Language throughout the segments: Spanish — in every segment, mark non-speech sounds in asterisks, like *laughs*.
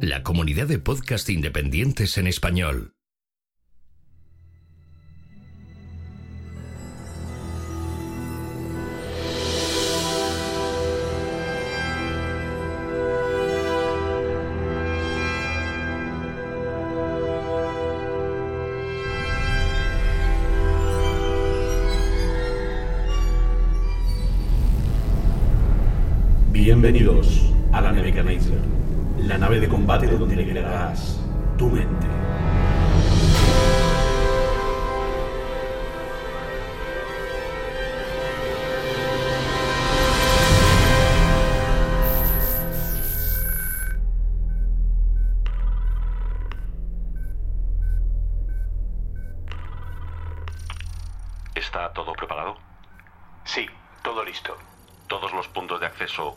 La comunidad de podcast independientes en español. Bienvenidos a la Nebuchadnezzar, la nave de combate donde le crearás tu mente. ¿Está todo preparado? Sí, todo listo. ¿Todos los puntos de acceso?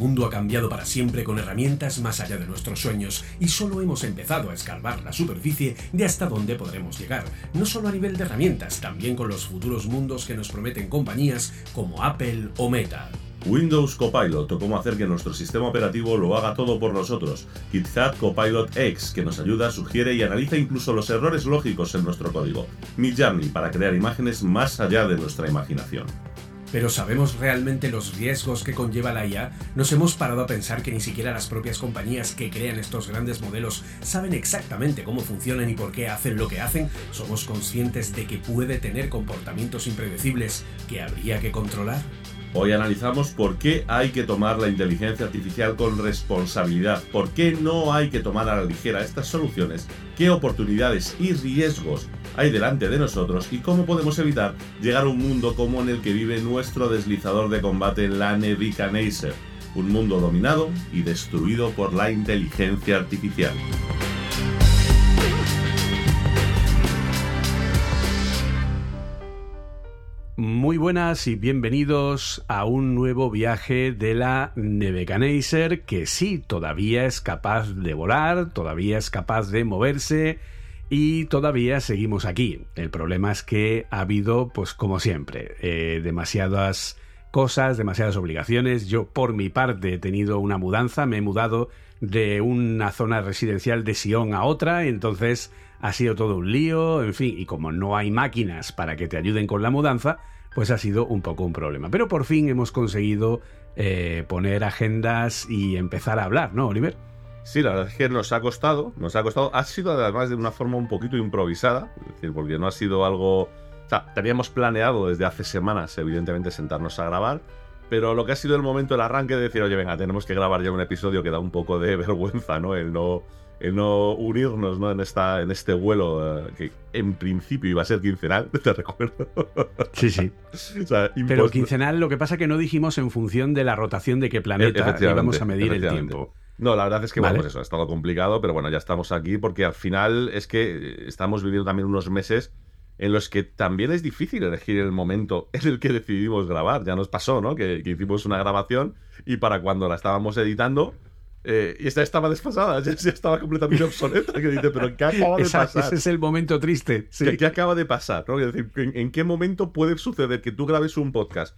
Mundo ha cambiado para siempre con herramientas más allá de nuestros sueños y solo hemos empezado a escarbar la superficie de hasta dónde podremos llegar, no solo a nivel de herramientas, también con los futuros mundos que nos prometen compañías como Apple o Meta. Windows Copilot o cómo hacer que nuestro sistema operativo lo haga todo por nosotros. KitKat Copilot X que nos ayuda, sugiere y analiza incluso los errores lógicos en nuestro código. Midjourney para crear imágenes más allá de nuestra imaginación. Pero ¿sabemos realmente los riesgos que conlleva la IA? ¿Nos hemos parado a pensar que ni siquiera las propias compañías que crean estos grandes modelos saben exactamente cómo funcionan y por qué hacen lo que hacen? ¿Somos conscientes de que puede tener comportamientos impredecibles que habría que controlar? Hoy analizamos por qué hay que tomar la inteligencia artificial con responsabilidad, por qué no hay que tomar a la ligera estas soluciones, qué oportunidades y riesgos hay delante de nosotros y cómo podemos evitar llegar a un mundo como en el que vive nuestro deslizador de combate, la Nebuchadnezzar, un mundo dominado y destruido por la inteligencia artificial. Muy buenas y bienvenidos a un nuevo viaje de la Nebuchadnezzar que sí, todavía es capaz de volar, todavía es capaz de moverse y todavía seguimos aquí. El problema es que ha habido, pues como siempre, eh, demasiadas cosas, demasiadas obligaciones. Yo por mi parte he tenido una mudanza, me he mudado de una zona residencial de Sion a otra, entonces ha sido todo un lío, en fin, y como no hay máquinas para que te ayuden con la mudanza, pues ha sido un poco un problema. Pero por fin hemos conseguido eh, poner agendas y empezar a hablar, ¿no, Oliver? Sí, la verdad es que nos ha costado, nos ha costado, ha sido además de una forma un poquito improvisada, es decir, porque no ha sido algo, o sea, teníamos planeado desde hace semanas, evidentemente, sentarnos a grabar, pero lo que ha sido el momento del arranque de decir, oye, venga, tenemos que grabar ya un episodio que da un poco de *laughs* vergüenza, ¿no? El no, el no unirnos, ¿no? En, esta, en este vuelo eh, que en principio iba a ser quincenal, *laughs* te recuerdo. Sí, sí. *laughs* O sea, Pero quincenal lo que pasa que no dijimos en función de la rotación de qué planeta Efectivamente, íbamos a medir el tiempo. No, la verdad es que, Vale. bueno, pues eso, ha estado complicado, pero bueno, ya estamos aquí porque al final es que eh, estamos viviendo también unos meses en los que también es difícil elegir el momento *laughs* en el que decidimos grabar. Ya nos pasó, ¿no? Que, que hicimos una grabación y para cuando la estábamos editando, eh, y esta estaba desfasada, *laughs* ya, ya estaba completamente obsoleta. Que dice, pero ¿qué acaba de Esa- pasar? ese es el momento triste. sí. ¿Qué, qué acaba de pasar? ¿no? Es decir, ¿en, en qué momento puede suceder que tú grabes un podcast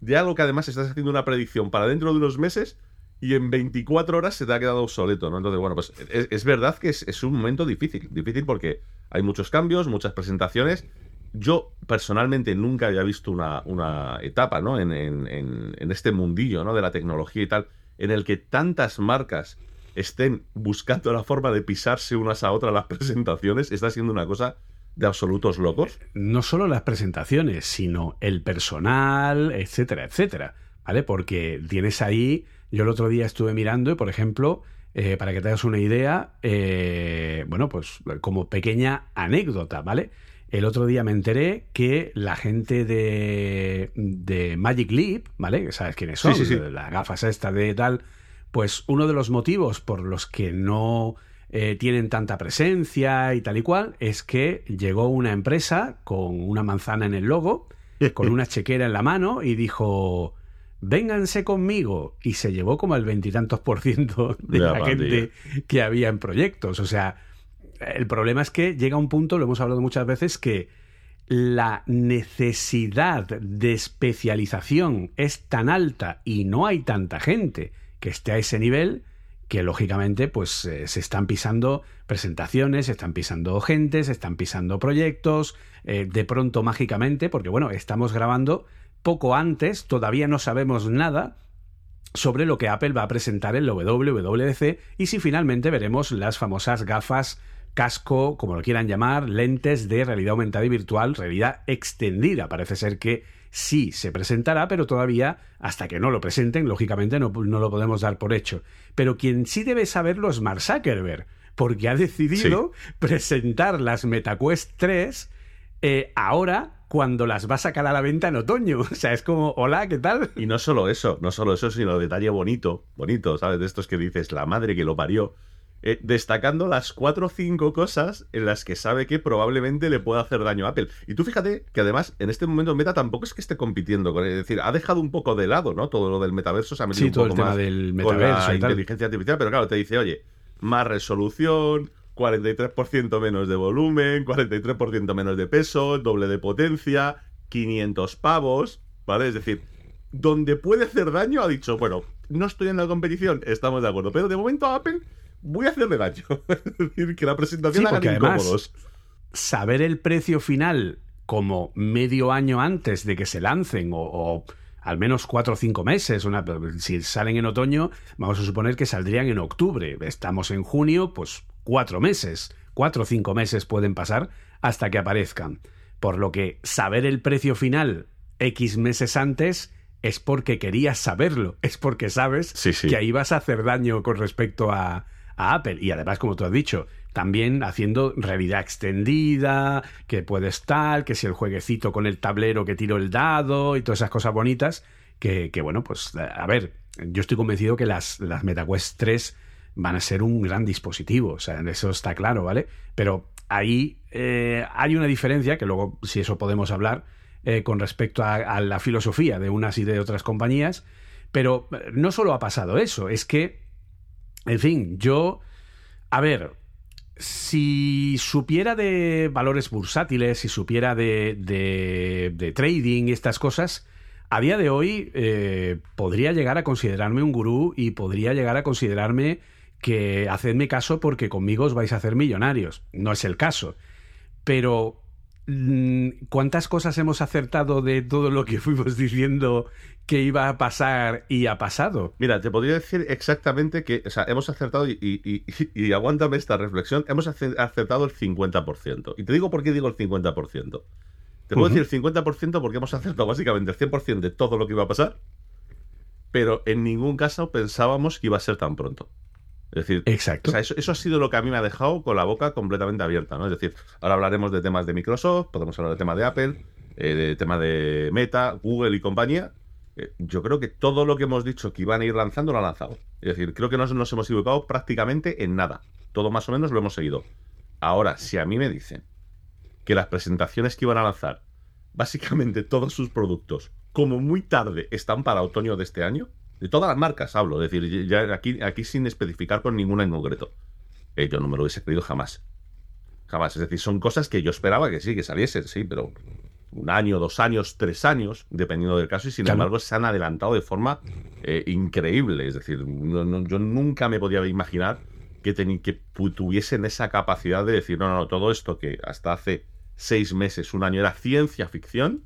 de algo que además estás haciendo una predicción para dentro de unos meses y en 24 horas se te ha quedado obsoleto? ¿no? Entonces, bueno, pues es, es verdad que es, es un momento difícil. Difícil porque hay muchos cambios, muchas presentaciones. Yo personalmente nunca había visto una, una etapa ¿no? en, en- en- en este mundillo ¿no? de la tecnología y tal, en el que tantas marcas estén buscando la forma de pisarse unas a otras las *laughs* presentaciones. Está siendo una cosa de absolutos locos. no solo las presentaciones, sino el personal, etcétera, etcétera. ¿Vale? Porque tienes ahí. Yo el otro día estuve mirando y, por ejemplo, eh, para que te hagas una idea, eh, bueno, pues como pequeña anécdota, ¿vale? El otro día me enteré que la gente de, de Magic Leap, ¿vale? ¿Sabes quiénes son? Sí, sí, sí. Las gafas esta de tal. Pues uno de los motivos por los que no eh, tienen tanta presencia y tal y cual es que llegó una empresa con una manzana en el logo, *laughs* con una chequera en la mano y dijo, vénganse conmigo. Y se llevó como el veintitantos por ciento de la gente que había en proyectos. O sea, el problema es que llega un punto, lo hemos hablado muchas veces, que la necesidad de especialización es tan alta y no hay tanta gente que esté a ese nivel que lógicamente pues eh, se están pisando presentaciones, se están pisando gente, se están pisando proyectos, eh, de pronto mágicamente, porque bueno, estamos grabando poco antes, todavía no sabemos nada sobre lo que Apple va a presentar en la WWDC y si finalmente veremos las famosas gafas casco, como lo quieran llamar, lentes de realidad aumentada y virtual, realidad extendida. Parece ser que sí se presentará, pero todavía, hasta que no lo presenten, lógicamente no, no lo podemos dar por hecho. Pero quien sí debe saberlo es Mark Zuckerberg, porque ha decidido presentar las MetaQuest 3 eh, ahora cuando las va a sacar a la venta en otoño. *laughs* O sea, es como, hola, ¿qué tal? Y no solo eso, no solo eso, sino detalle bonito, bonito, ¿sabes? De estos que dices, la madre que lo parió. Eh, destacando las cuatro o cinco cosas en las que sabe que probablemente le pueda hacer daño a Apple. Y tú fíjate que además en este momento Meta tampoco es que esté compitiendo con él, es decir, ha dejado un poco de lado, ¿no? Todo lo del metaverso se ha metido Sí, un todo el tema más del con metaverso la y tal. inteligencia artificial, pero claro, te dice, oye, más resolución, 43% menos de volumen, 43% menos de peso, doble de potencia, 500 pavos, ¿vale? Es decir, donde puede hacer daño ha dicho, bueno, no estoy en la competición, estamos de acuerdo, pero de momento Apple voy a hacerle daño. *laughs* es decir, que la presentación Sí, hagan incómodos. saber el precio final como medio año antes de que se lancen o, o al menos cuatro o cinco meses, una, si salen en otoño, vamos a suponer que saldrían en octubre. Estamos en junio, pues cuatro meses, cuatro o cinco meses pueden pasar hasta que aparezcan. Por lo que saber el precio final X meses antes es porque querías saberlo, es porque sabes Sí, sí. que ahí vas a hacer daño con respecto a, a Apple. Y además, como tú has dicho, también haciendo realidad extendida, que puedes tal, que si el jueguecito con el tablero que tiro el dado y todas esas cosas bonitas, que, bueno, pues a ver, yo estoy convencido que las, las MetaQuest 3 van a ser un gran dispositivo, o sea, eso está claro, ¿vale? Pero ahí eh, hay una diferencia, que luego, si eso podemos hablar, eh, con respecto a, a la filosofía de unas y de otras compañías, pero eh, no solo ha pasado eso, es que, en fin, yo, a ver, si supiera de valores bursátiles, si supiera de, de, de trading y estas cosas, a día de hoy eh, podría llegar a considerarme un gurú y podría llegar a considerarme que hacedme caso porque conmigo os vais a hacer millonarios. No es el caso. Pero mm, ¿cuántas cosas hemos acertado de todo lo que *laughs* fuimos diciendo que iba a pasar y ha pasado? Mira, te podría decir exactamente que, o sea, hemos acertado, y, y, y- y aguántame esta reflexión, hemos ace- acertado el 50%. Y te digo por qué digo el 50%. Te puedo decir el 50% porque hemos acertado básicamente el 100% de todo lo que iba a pasar, pero en ningún caso pensábamos que iba a ser tan pronto. Es decir, Exacto. o sea, eso, eso ha sido lo que a mí me ha dejado con la boca completamente abierta, ¿no? Es decir, ahora hablaremos de temas de Microsoft, podemos hablar de temas de Apple, eh, de temas de Meta, Google y compañía. Eh, yo creo que todo lo que hemos dicho que iban a ir lanzando lo han lanzado. Es decir, creo que no nos hemos equivocado prácticamente en nada. Todo más o menos lo hemos seguido. Ahora, si a mí me dicen que las presentaciones que iban a lanzar, básicamente todos sus productos, como muy tarde, están para otoño de este año, de todas las marcas hablo, es decir, ya aquí, aquí sin especificar con ninguna en concreto. Eh, yo no me lo hubiese creído jamás. Jamás. Es decir, son cosas que yo esperaba que sí, que saliesen, sí, pero un año, dos años, tres años, dependiendo del caso, y sin Claro. embargo se han adelantado de forma eh, increíble. Es decir, no- no- yo nunca me podía imaginar que, tuviesen esa capacidad de decir, no, no, no, todo esto que hasta hace seis meses, un año era ciencia ficción,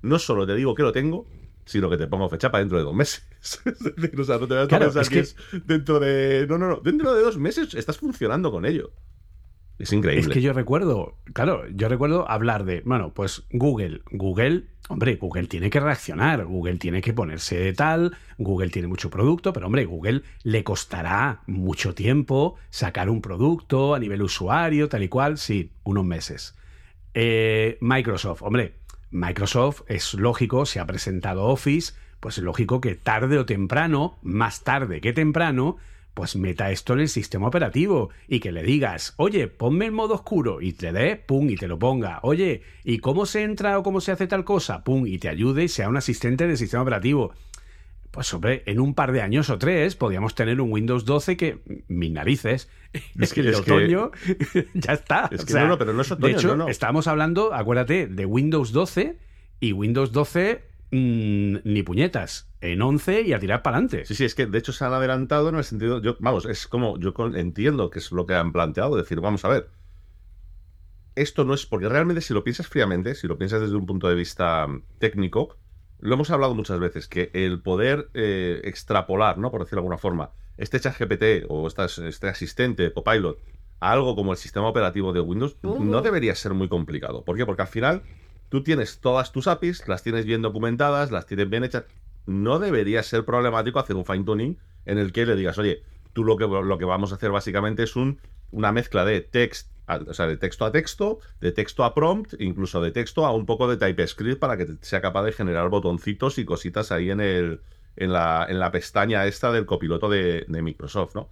no solo te digo que lo tengo, sino que te pongo fecha para dentro de dos meses. *laughs* es decir, o sea, no te vas Claro, a pensar es que que- es dentro de... No, no, no, dentro de dos meses estás funcionando con ello. Es increíble. Es que yo recuerdo, claro, yo recuerdo hablar de, bueno, pues Google, Google, hombre, Google tiene que reaccionar, Google tiene que ponerse de tal, Google tiene mucho producto, pero hombre, Google le costará mucho tiempo sacar un producto a nivel usuario, tal y cual, sí, unos meses. Eh, Microsoft, hombre, Microsoft es lógico, se ha presentado Office, pues es lógico que tarde o temprano, más tarde que temprano, pues meta esto en el sistema operativo y que le digas, oye, ponme el modo oscuro y te dé, pum, y te lo ponga. Oye, ¿y cómo se entra o cómo se hace tal cosa? Pum, y te ayude y sea un asistente del sistema operativo. Pues hombre, en un par de años o tres podríamos tener un Windows 12 que, mis narices, *laughs* es que el otoño *laughs* ya está. Es que no, no, pero no es otoño, De hecho, no, no. estamos hablando, acuérdate, de Windows 12 y Windows 12 mm, ni puñetas. En 11 y a tirar para adelante. Sí, sí, es que de hecho se han adelantado en el sentido. Yo, vamos, es como. Yo entiendo que es lo que han planteado. Decir, vamos a ver. Esto no es. Porque realmente, si lo piensas fríamente, si lo piensas desde un punto de vista mm, técnico, lo hemos hablado muchas veces, que el poder eh, extrapolar, ¿no? Por decirlo de alguna forma, este ChatGPT o estas- este asistente, Copilot, a algo como el sistema operativo de Windows, no debería ser muy complicado. ¿Por qué? Porque al final tú tienes todas tus APIs, las tienes bien documentadas, las tienes bien hechas. No debería ser problemático hacer un fine tuning en el que le digas, oye, tú lo que, lo que vamos a hacer básicamente es un, una mezcla de text, o sea, de texto a texto, de texto a prompt, incluso de texto a un poco de TypeScript para que sea capaz de generar botoncitos y cositas ahí en el en la, en la pestaña esta del copiloto de, de Microsoft, ¿no?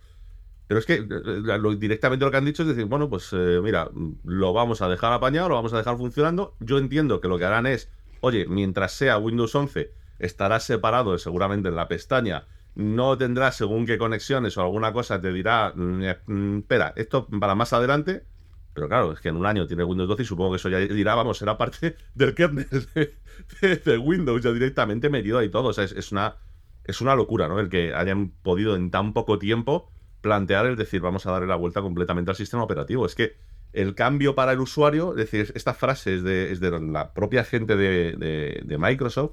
Pero es que eh, lo- directamente lo que han dicho es decir, bueno, pues eh, mira, lo vamos a dejar apañado, lo vamos a dejar funcionando. Yo entiendo que lo que harán es, oye, mientras sea Windows 11, estará separado seguramente en la pestaña, no tendrá según qué conexiones o alguna cosa, te dirá, mm, eh, mm, espera, esto para más adelante. Pero claro, es que en un año tiene Windows 12 y supongo que eso ya dirá, vamos, será parte del kernel de, de- de Windows ya directamente metido ahí todo. O sea, es, es una, es una locura, ¿no? El que hayan podido en tan poco tiempo plantear el decir, vamos a darle la vuelta completamente al sistema operativo. Es que el cambio para el usuario, es decir, esta frase es de, es de la propia gente de, de- de Microsoft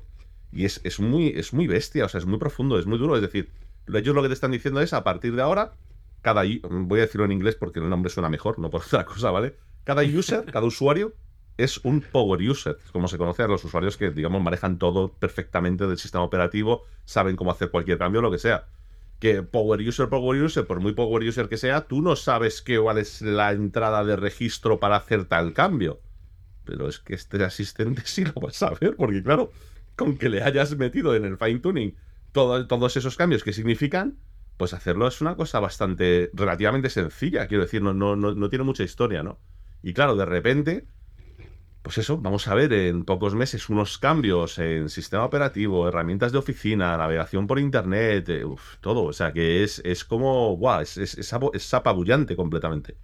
y es, es, muy, es muy bestia, o sea, es muy profundo, es muy duro. Es decir, ellos lo que te están diciendo es, a partir de ahora, cada, voy a decirlo en inglés porque el nombre suena mejor, no por *laughs* otra cosa, ¿vale? Cada user, cada usuario es un power user, como se conoce a los usuarios que, digamos, manejan todo perfectamente del sistema operativo, saben cómo hacer cualquier cambio, lo que sea. Que power user, power user, por muy power user que sea, tú no sabes qué, cuál es la entrada de registro para hacer tal cambio. Pero es que este asistente *laughs* sí lo vas a ver, porque claro, con que le hayas metido en el fine tuning todo- todos esos cambios que significan, pues hacerlo es una cosa bastante, relativamente sencilla, quiero decir, no, no, no, no tiene mucha historia, ¿no? Y claro, de repente, pues eso, vamos a ver en pocos meses unos cambios en sistema operativo, herramientas de oficina, navegación por internet, eh, uf, todo, o sea que es, es como, guau, es, es, es es apabullante completamente.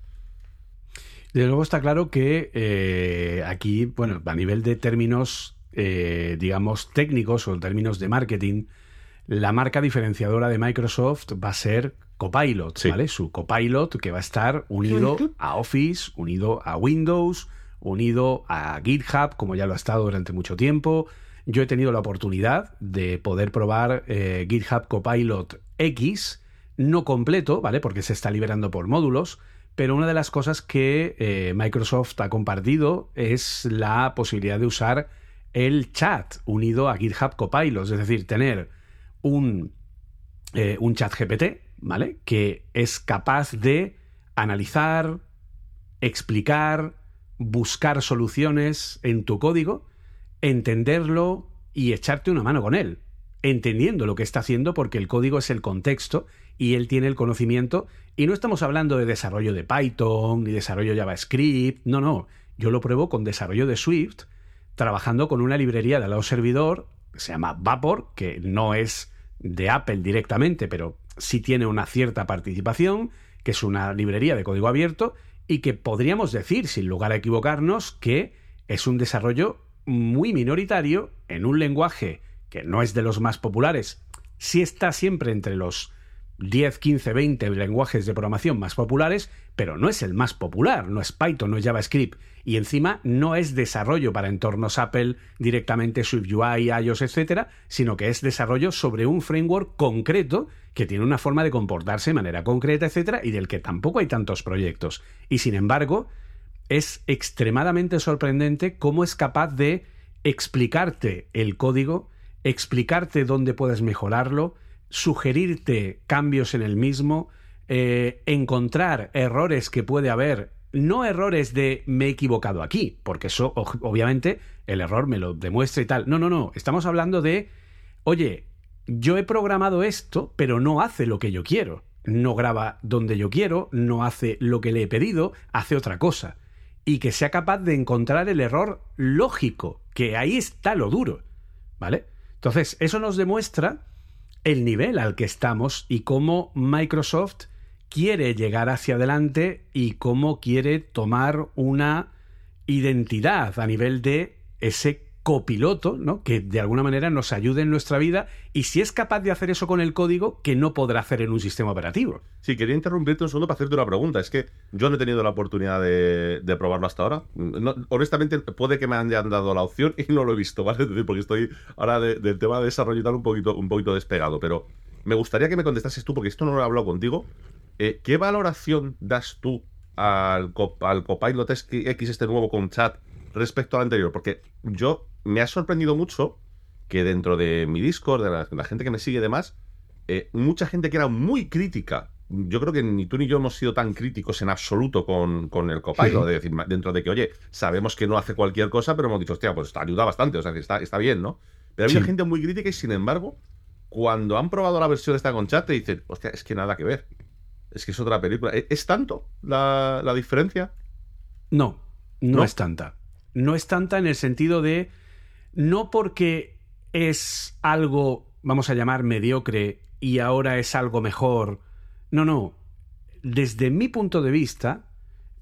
Desde luego está claro que eh, aquí, bueno, a nivel de términos, eh, digamos, técnicos o en términos de marketing, la marca diferenciadora de Microsoft va a ser Copilot, Sí. ¿vale? Su Copilot que va a estar unido a Office, unido a Windows, unido a GitHub, como ya lo ha estado durante mucho tiempo. Yo he tenido la oportunidad de poder probar eh, GitHub Copilot X, no completo, ¿vale? Porque se está liberando por módulos, pero una de las cosas que eh, Microsoft ha compartido es la posibilidad de usar el chat unido a GitHub Copilot, es decir, tener un, eh, un chat GPT, ¿vale? Que es capaz de analizar, explicar, buscar soluciones en tu código, entenderlo y echarte una mano con él, entendiendo lo que está haciendo porque el código es el contexto y él tiene el conocimiento. Y no estamos hablando de desarrollo de Python ni desarrollo JavaScript, no, no, yo lo pruebo con desarrollo de Swift, trabajando con una librería de lado servidor, que se llama Vapor, que no es de Apple directamente, pero sí tiene una cierta participación, que es una librería de código abierto y que podríamos decir, sin lugar a equivocarnos, que es un desarrollo muy minoritario en un lenguaje que no es de los más populares, sí está siempre entre los 10, 15, 20 lenguajes de programación más populares, pero no es el más popular, no es Python, no es JavaScript. Y encima no es desarrollo para entornos Apple directamente SwiftUI, iOS, etcétera, sino que es desarrollo sobre un framework concreto que tiene una forma de comportarse de manera concreta, etcétera, y del que tampoco hay tantos proyectos. Y sin embargo, es extremadamente sorprendente cómo es capaz de explicarte el código, explicarte dónde puedes mejorarlo, sugerirte cambios en el mismo, eh, encontrar errores que puede haber, no errores de me he equivocado aquí, porque eso obviamente el error me lo demuestra y tal. No, no, no, estamos hablando de, oye, yo he programado esto, pero no hace lo que yo quiero. No graba donde yo quiero, no hace lo que le he pedido, hace otra cosa. Y que sea capaz de encontrar el error lógico, que ahí está lo duro. ¿Vale? Entonces, eso nos demuestra el nivel al que estamos y cómo Microsoft quiere llegar hacia adelante y cómo quiere tomar una identidad a nivel de ese copiloto, ¿no? Que de alguna manera nos ayude en nuestra vida y si es capaz de hacer eso con el código, que no podrá hacer en un sistema operativo. Sí, quería interrumpirte un segundo para hacerte una pregunta. Es que yo no he tenido la oportunidad de, probarlo hasta ahora. honestamente, puede que me hayan dado la opción y no lo he visto, ¿vale? Porque estoy ahora del tema de desarrollo y tal un poquito, un poquito despegado. Pero me gustaría que me contestases tú, porque esto no lo he hablado contigo. Eh, ¿Qué valoración das tú al, al Copilot X este nuevo con chat respecto al anterior? Porque yo me ha sorprendido mucho que dentro de mi Discord, de la, gente que me sigue y demás, eh, mucha gente que era muy crítica. Yo creo que ni tú ni yo hemos sido tan críticos en absoluto con, el Copilot. De decir, dentro de que, oye, sabemos que no hace cualquier cosa, pero hemos dicho, hostia, pues ayuda bastante, o sea, que está, está bien, ¿no? Pero había gente muy crítica y sin embargo, cuando han probado la versión esta con chat, te dicen, hostia, es que nada que ver. Es que es otra película. ¿E-, ¿Es tanto la, diferencia? No, no es tanta. No es tanta en el sentido de no porque es algo, vamos a llamar, mediocre y ahora es algo mejor. No, no. Desde mi punto de vista,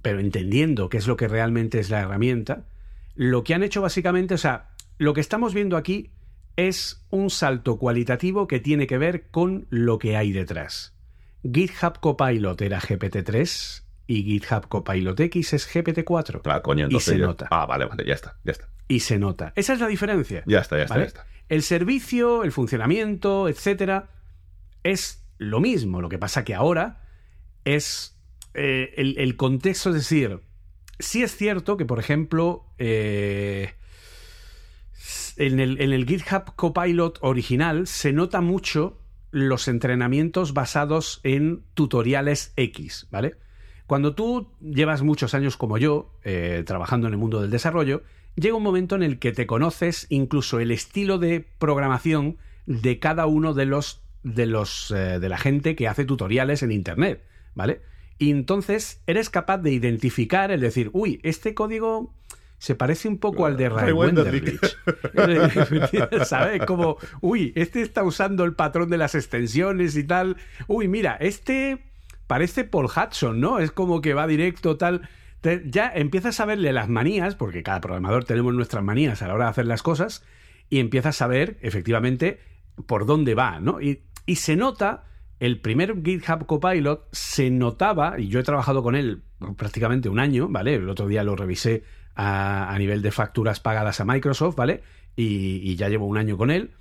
pero entendiendo qué es lo que realmente es la herramienta, lo que han hecho básicamente, o sea, lo que estamos viendo aquí es un salto cualitativo que tiene que ver con lo que hay detrás. GitHub Copilot era GPT-3 y GitHub Copilot X es GPT-4. Claro, coño, y se nota. Ah, vale, vale, ya está, ya está y se nota. Esa es la diferencia. Ya está, ya está, ya está. El servicio, el funcionamiento, etcétera, es lo mismo. Lo que pasa que ahora es eh, el, contexto, es decir, sí es cierto que, por ejemplo, eh, en, el, en el GitHub Copilot original se nota mucho los entrenamientos basados en tutoriales X, ¿vale? Cuando tú llevas muchos años como yo, eh, trabajando en el mundo del desarrollo, llega un momento en el que te conoces incluso el estilo de programación de cada uno de los de los eh, de la gente que hace tutoriales en internet, ¿vale? Y entonces eres capaz de identificar, el decir, uy, este código se parece un poco al de Ray Wenderlich. *laughs* ¿Sabes? Como, uy, este está usando el patrón de las extensiones y tal. Uy, mira, este parece Paul Hudson, ¿no? Es como que va directo, tal ya empiezas a verle las manías, porque cada programador tenemos nuestras manías a la hora de hacer las cosas, y empiezas a ver efectivamente por dónde va, ¿no? Y, se nota, el primer GitHub Copilot se notaba, y yo he trabajado con él prácticamente un año, ¿vale? El otro día lo revisé a, nivel de facturas pagadas a Microsoft, ¿vale? Y, ya llevo un año con él.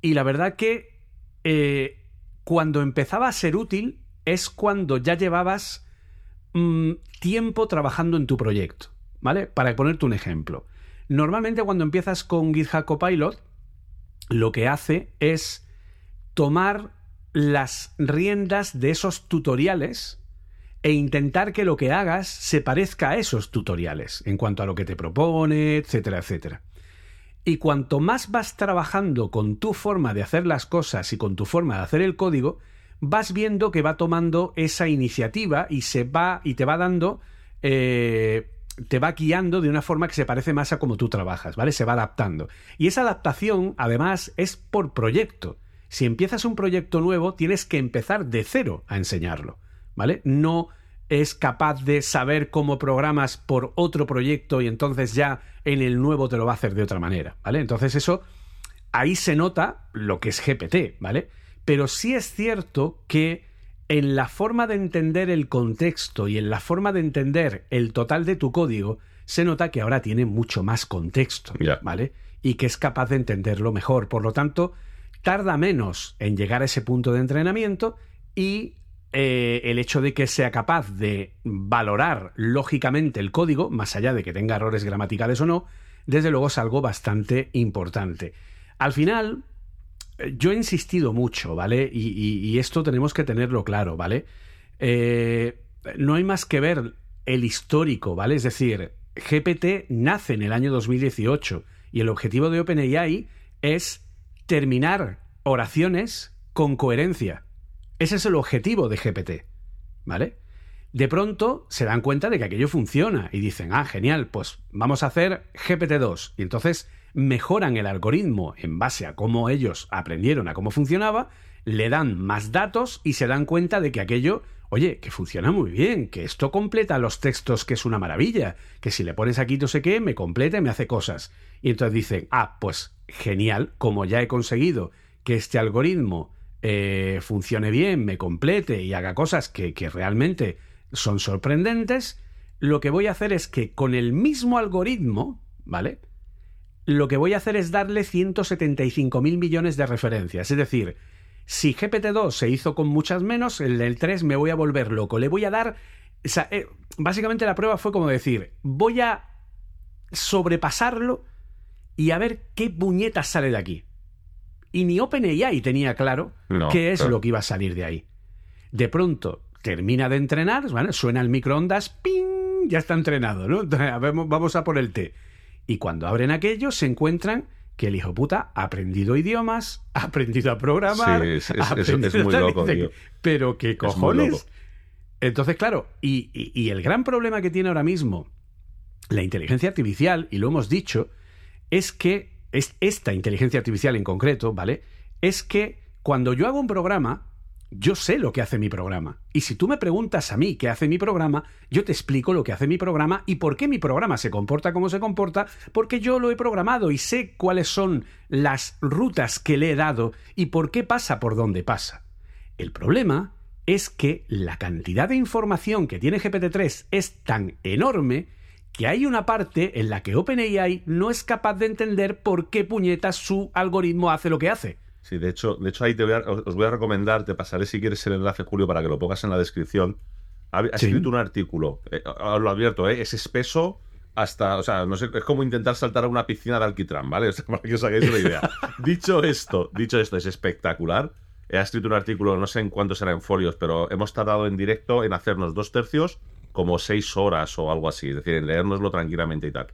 Y la verdad que eh, cuando empezaba a ser útil es cuando ya llevabas Mm, tiempo trabajando en tu proyecto, ¿vale? Para ponerte un ejemplo. Normalmente cuando empiezas con GitHub Copilot, lo que hace es tomar las riendas de esos tutoriales e intentar que lo que hagas se parezca a esos tutoriales en cuanto a lo que te propone, etcétera, etcétera. Y cuanto más vas trabajando con tu forma de hacer las cosas y con tu forma de hacer el código, vas viendo que va tomando esa iniciativa y se va y te va dando eh, te va guiando de una forma que se parece más a como tú trabajas, ¿vale? Se va adaptando. Y esa adaptación, además, es por proyecto. Si empiezas un proyecto nuevo, tienes que empezar de cero a enseñarlo, ¿vale? No es capaz de saber cómo programas por otro proyecto y entonces ya en el nuevo te lo va a hacer de otra manera, ¿vale? Entonces eso, ahí se nota lo que es GPT, ¿vale? Pero sí es cierto que en la forma de entender el contexto y en la forma de entender el total de tu código, se nota que ahora tiene mucho más contexto. ¿vale? Y que es capaz de entenderlo mejor. Por lo tanto, tarda menos en llegar a ese punto de entrenamiento y eh, el hecho de que sea capaz de valorar lógicamente el código, más allá de que tenga errores gramaticales o no, desde luego es algo bastante importante. Al final, yo he insistido mucho, ¿vale? Y, esto tenemos que tenerlo claro, ¿vale? Eh, no hay más que ver el histórico, ¿vale? Es decir, GPT nace en el año 2018 y el objetivo de OpenAI es terminar oraciones con coherencia. Ese es el objetivo de GPT, ¿vale? De pronto se dan cuenta de que aquello funciona y dicen, ah, genial, pues vamos a hacer GPT-2. Y entonces mejoran el algoritmo en base a cómo ellos aprendieron a cómo funcionaba, le dan más datos y se dan cuenta de que aquello, oye, que funciona muy bien, que esto completa los textos, que es una maravilla, que si le pones aquí no sé qué, me completa y me hace cosas. Y entonces dicen, ah, pues genial, como ya he conseguido que este algoritmo eh, funcione bien, me complete y haga cosas que, que realmente son sorprendentes, lo que voy a hacer es que con el mismo algoritmo, ¿vale? Lo que voy a hacer es darle 175 mil millones de referencias. Es decir, si GPT-2 se hizo con muchas menos, el del 3 me voy a volver loco. Le voy a dar... o sea, eh, básicamente la prueba fue como decir, voy a sobrepasarlo y a ver qué puñetas sale de aquí. Y ni OpenAI tenía claro No, qué es claro. lo que iba a salir de ahí. De pronto termina de entrenar, ¿vale? suena el microondas, ¡ping! Ya está entrenado, ¿no? *laughs* Vamos vamos a por el té. Y cuando abren aquello, se encuentran que el hijo puta ha aprendido idiomas, *laughs* ha aprendido a programar. Sí, es- es- ha es- aprendido es muy loco, tío. Pero qué cojones. Entonces, claro, y, y- y el gran problema que tiene ahora mismo la inteligencia artificial, y lo hemos dicho, es que es esta inteligencia artificial en concreto, ¿vale? Es que cuando yo hago un programa, yo sé lo que hace mi programa. Y si tú me preguntas a mí qué hace mi programa, yo te explico lo que hace mi programa y por qué mi programa se comporta como se comporta, porque yo lo he programado y sé cuáles son las rutas que le he dado y por qué pasa por donde pasa. El problema es que la cantidad de información que tiene GPT-3 es tan enorme que hay una parte en la que OpenAI no es capaz de entender por qué puñetas su algoritmo hace lo que hace. Sí, de hecho, de hecho ahí te voy a- os voy a recomendar, te pasaré si quieres el enlace, Julio, para que lo pongas en la descripción. Ha, ha Sí. escrito un artículo, eh, os lo advierto, eh, es espeso hasta, o sea, no sé, es como intentar saltar a una piscina de alquitrán, ¿vale? *laughs* O sea, para que os hagáis una idea. *laughs* dicho esto, dicho esto, es espectacular. He escrito un artículo, no sé en cuánto será en folios, pero hemos tardado en directo en hacernos dos tercios, como seis horas o algo así, es decir, en leérnoslo tranquilamente y tal.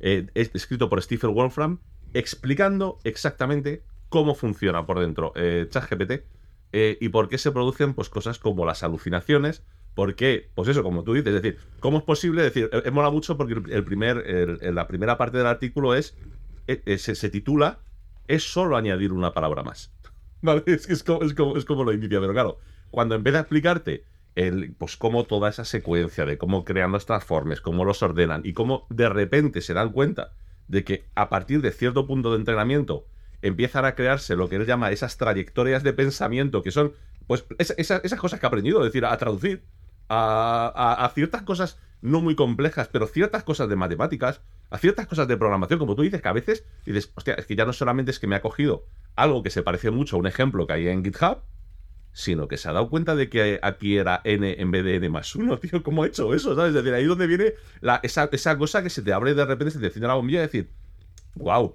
Eh, es escrito por Stephen Wolfram, explicando exactamente cómo funciona por dentro eh, ChatGPT eh, y por qué se producen pues cosas como las alucinaciones, por qué, pues eso, como tú dices, es decir, cómo es posible, decir, eh, eh, mola mucho porque el, primer, la primera parte del artículo es, se, se titula, es solo añadir una palabra más. *laughs* Vale, es, es, como, es como lo inicia, pero claro, cuando empieza a explicarte el, pues cómo toda esa secuencia de cómo crean los transformes, cómo los ordenan y cómo de repente se dan cuenta de que a partir de cierto punto de entrenamiento empiezan a crearse lo que él llama esas trayectorias de pensamiento que son pues esa- esa- esas cosas que ha aprendido, es decir, a traducir a, a- ciertas cosas no muy complejas, pero ciertas cosas de matemáticas, a ciertas cosas de programación, como tú dices, que a veces dices, hostia, es que ya no solamente es que me ha cogido algo que se parece mucho a un ejemplo que hay en GitHub, sino que se ha dado cuenta de que aquí era n en vez de n más 1, *laughs* tío. ¿Cómo ha hecho eso? ¿Sabes? Es decir, ahí es donde viene esa, esa cosa que se te abre de repente se te enciende la bombilla y decir, wow,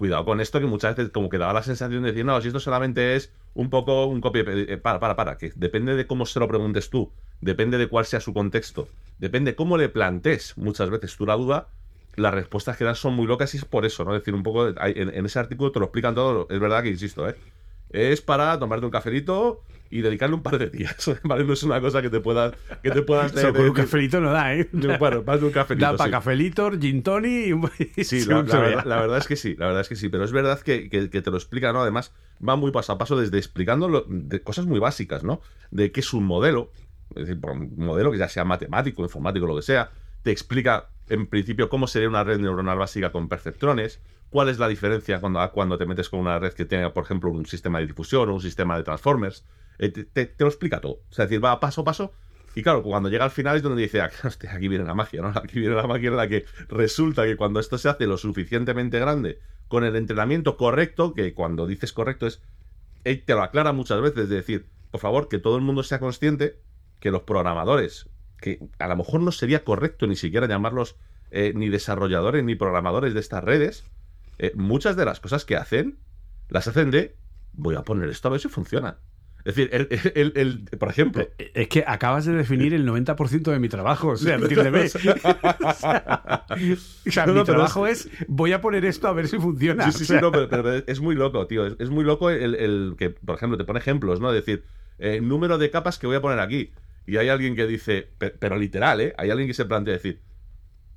cuidado con esto, que muchas veces como que daba la sensación de decir, no, si esto solamente es un poco un copia. eh, para, para, para, que depende de cómo se lo preguntes tú, depende de cuál sea su contexto, depende cómo le plantees muchas veces tú la duda. Las respuestas que dan son muy locas y es por eso, ¿no? Es decir, un poco. en ese artículo te lo explican todo. Es verdad que insisto, ¿eh? es para tomarte un cafelito y dedicarle un par de días. *laughs* ¿vale? No es una cosa que te puedas que te puedas *laughs* con un cafelito no da, ¿eh? bueno, más de un cafelito. Da para sí. cafelito, gin tonic y un- *laughs* Sí, la, la verdad, la verdad es que sí, la verdad es que sí, pero es verdad que, que- que te lo explica, ¿no? Además, va muy paso a paso desde explicando lo- de cosas muy básicas, ¿no? De qué es un modelo, es decir, por un modelo que ya sea matemático, informático, lo que sea, te explica en principio cómo sería una red neuronal básica con perceptrones, cuál es la diferencia cuando, cuando te metes con una red que tiene, por ejemplo, un sistema de difusión o un sistema de transformers. Eh, te, lo explica todo. Es decir, va paso a paso. Y claro, cuando llega al final es donde dice, "Ah, hostia, aquí viene la magia, ¿no? *laughs* Aquí viene la magia en la que resulta que cuando esto se hace lo suficientemente grande, con el entrenamiento correcto, que cuando dices correcto es, él te lo aclara muchas veces, de decir, por favor, que todo el mundo sea consciente que los programadores, que a lo mejor no sería correcto ni siquiera llamarlos eh, ni desarrolladores ni programadores de estas redes, eh, muchas de las cosas que hacen, las hacen de, voy a poner esto a ver si funciona. Es decir, el, el- el- el- por ejemplo, Es que acabas de definir el 90% de mi trabajo, o sea, entiéndeme. *laughs* O sea, No, no, mi trabajo es... voy a poner esto a ver si funciona. Sí, sí, O sí, no, pero, pero es muy loco, tío. Es, es muy loco el, que, por ejemplo, te pone ejemplos, ¿no? Es decir, eh, número de capas que voy a poner aquí. Y hay alguien que dice, pe- pero literal, ¿eh? Hay alguien que se plantea decir,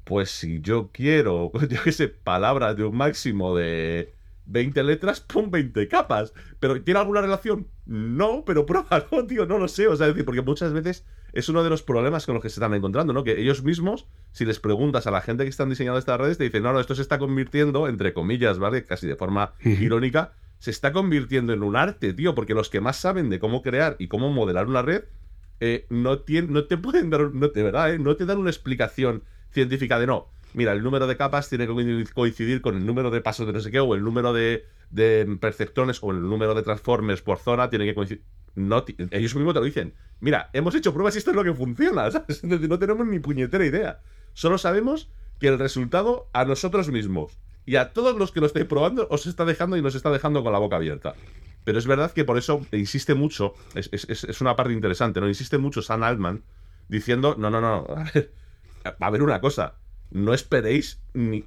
pues si yo quiero, *laughs* yo qué sé, palabras de un máximo de 20 letras, pon 20 capas. ¿Pero tiene alguna relación? No, pero pruébalo, *laughs* tío, no lo sé. O sea, es decir, porque muchas veces es uno de los problemas con los que se están encontrando, ¿no? Que ellos mismos, si les preguntas a la gente que están diseñando estas redes, te dicen, no, no, esto se está convirtiendo, entre comillas, ¿vale? Casi de forma *laughs* irónica, se está convirtiendo en un arte, tío, porque los que más saben de cómo crear y cómo modelar una red, eh, no, tien- no te pueden dar, no, de verdad, ¿eh? no te dan una explicación científica de no. Mira, el número de capas tiene que coincidir con el número de pasos de no sé qué, o el número de, de perceptrones, o el número de transformers por zona tiene que coincidir. Ellos mismos te lo dicen. Mira, hemos hecho pruebas y esto es lo que funciona. *laughs* Es decir, no tenemos ni puñetera idea. Solo sabemos que el resultado a nosotros mismos y a todos los que lo estáis probando os está dejando y nos está dejando con la boca abierta. Pero es verdad que por eso insiste mucho, es, es- es- una parte interesante, ¿no? Insiste mucho Sam Altman diciendo, no, no, no, a ver, a ver una cosa, no esperéis ni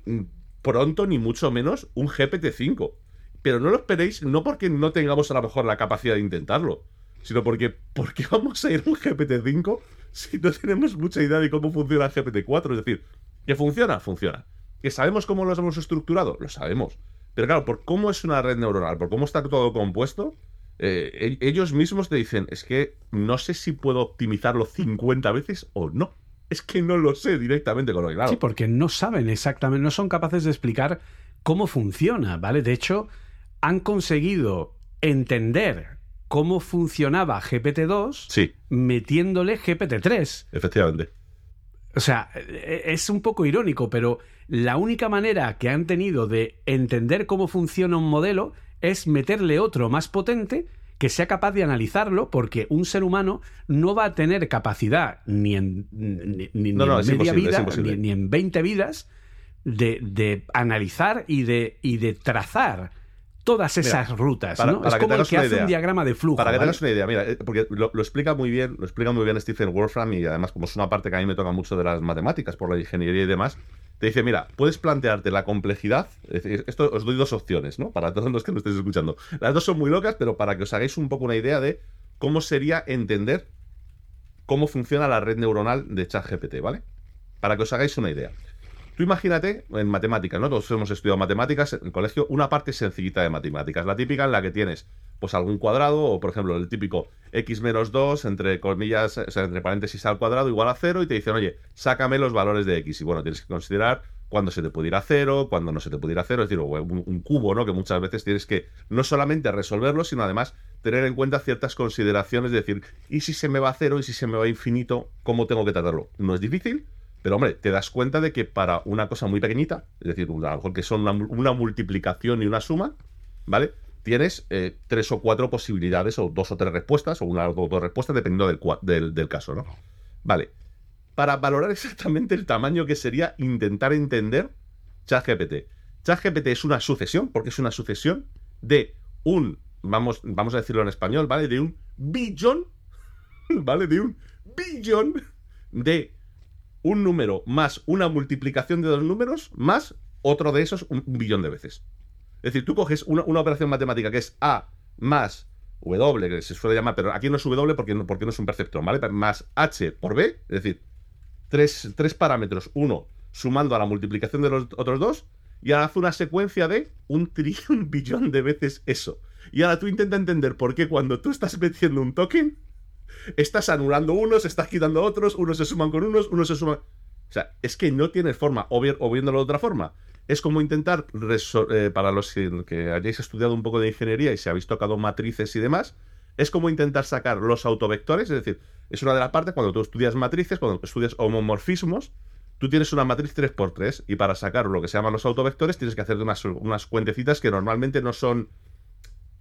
pronto ni mucho menos un GPT-5. Pero no lo esperéis no porque no tengamos a lo mejor la capacidad de intentarlo, sino porque ¿por qué vamos a ir a un GPT-5 si no tenemos mucha idea de cómo funciona el GPT-4? Es decir, ¿que funciona? Funciona. ¿Que sabemos cómo lo hemos estructurado? Lo sabemos. Pero claro, por cómo es una red neuronal, por cómo está todo compuesto, eh, e- ellos mismos te dicen, es que no sé si puedo optimizarlo 50 veces o no. Es que no lo sé directamente con lo que, claro. Sí, porque no saben exactamente, no son capaces de explicar cómo funciona, ¿vale? De hecho, han conseguido entender cómo funcionaba GPT-2 Sí, metiéndole GPT-3. efectivamente. O sea, e- es un poco irónico, pero la única manera que han tenido de entender cómo funciona un modelo es meterle otro más potente que sea capaz de analizarlo, porque un ser humano no va a tener capacidad ni en, ni, ni- No, ni no, en es media vida, ni, ni en 20 vidas, de, de analizar y de, y de trazar todas esas rutas. para- ¿no? para es como el que hace un diagrama de flujo. Para que ¿vale? tengas una idea, mira, eh, porque lo, lo explica muy bien, lo explica muy bien Stephen Wolfram y además como es una parte que a mí me toca mucho de las matemáticas por la ingeniería y demás, te dice, mira, puedes plantearte la complejidad, esto os doy dos opciones, ¿no? Para todos los que nos estéis escuchando. Las dos son muy locas, pero para que os hagáis un poco una idea de cómo sería entender cómo funciona la red neuronal de ChatGPT, ¿vale? Para que os hagáis una idea. Tú imagínate en matemáticas, ¿no? Todos hemos estudiado matemáticas en el colegio, una parte sencillita de matemáticas, la típica en la que tienes pues algún cuadrado o por ejemplo el típico x menos 2 entre comillas, o sea, entre paréntesis al cuadrado igual a 0 y te dicen, "Oye, sácame los valores de x." Y bueno, tienes que considerar cuándo se te puede ir a 0, cuándo no se te puede ir a 0, es decir, un, un cubo, ¿no? Que muchas veces tienes que no solamente resolverlo, sino además tener en cuenta ciertas consideraciones, de decir, ¿y si se me va a 0 y si se me va a infinito, cómo tengo que tratarlo? No es difícil, pero hombre, te das cuenta de que para una cosa muy pequeñita, es decir, a lo que son una, multiplicación y una suma, ¿vale? Tienes eh, tres o cuatro posibilidades, o dos o tres respuestas, o una o dos respuestas, dependiendo del, del caso, ¿no? Vale. Para valorar *laughs* exactamente el tamaño que sería intentar entender ChatGPT. ChatGPT es una sucesión, porque es una sucesión de un, vamos, vamos a decirlo en español, ¿vale? De un billón, *laughs* ¿vale? De un billón de un número más una multiplicación de dos números más otro de esos un, billón de veces. Es decir, tú coges una, una operación matemática que es A más W, que se suele llamar, pero aquí no es W porque no, porque no es un perceptrón, ¿vale? Más H por B, es decir, tres, tres parámetros, uno sumando a la multiplicación de los otros dos, y ahora hace una secuencia de un trillón *laughs* billón de veces eso. Y ahora tú intenta entender por qué cuando tú estás metiendo un token, estás anulando unos, estás quitando otros, unos se suman con unos, unos se suman. O sea, es que no tienes forma, o, viéndolo de otra forma. es como intentar, eh, para los que, hayáis estudiado un poco de ingeniería y se habéis tocado matrices y demás, es como intentar sacar los autovectores, es decir, es una de las partes cuando tú estudias matrices, cuando estudias homomorfismos, tú tienes una matriz 3x3 y para sacar lo que se llaman los autovectores tienes que hacer unas, unas cuentecitas que normalmente no son,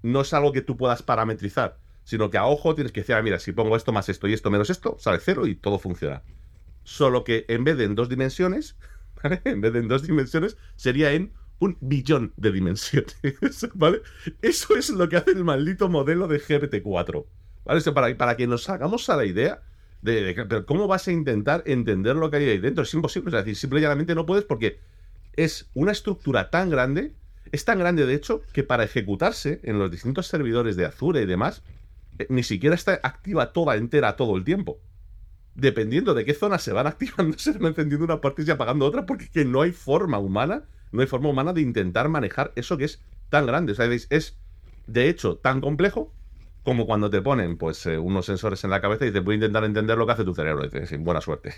no es algo que tú puedas parametrizar, sino que a ojo tienes que decir, ah, mira, si pongo esto más esto y esto menos esto, sale cero y todo funciona. Solo que en vez de en dos dimensiones, *laughs* En vez de en dos dimensiones, sería en un billón de dimensiones, *laughs* ¿vale? Eso es lo que hace el maldito modelo de GPT-4, ¿vale? para, para que nos hagamos a la idea de, pero ¿cómo vas a intentar entender lo que hay ahí dentro? Es imposible, es decir, simple y llanamente no puedes porque es una estructura tan grande, es tan grande de hecho, que para ejecutarse en los distintos servidores de Azure y demás, ni siquiera está activa toda entera todo el tiempo dependiendo de qué zonas se van *laughs* activando, se van encendiendo una parte y apagando otra, porque que no hay forma humana, no hay forma humana de intentar manejar eso que es tan grande. O sea, es, de hecho, tan complejo como cuando te ponen pues eh, unos sensores en la cabeza y te voy a intentar entender lo que hace tu cerebro. Y dices, buena suerte.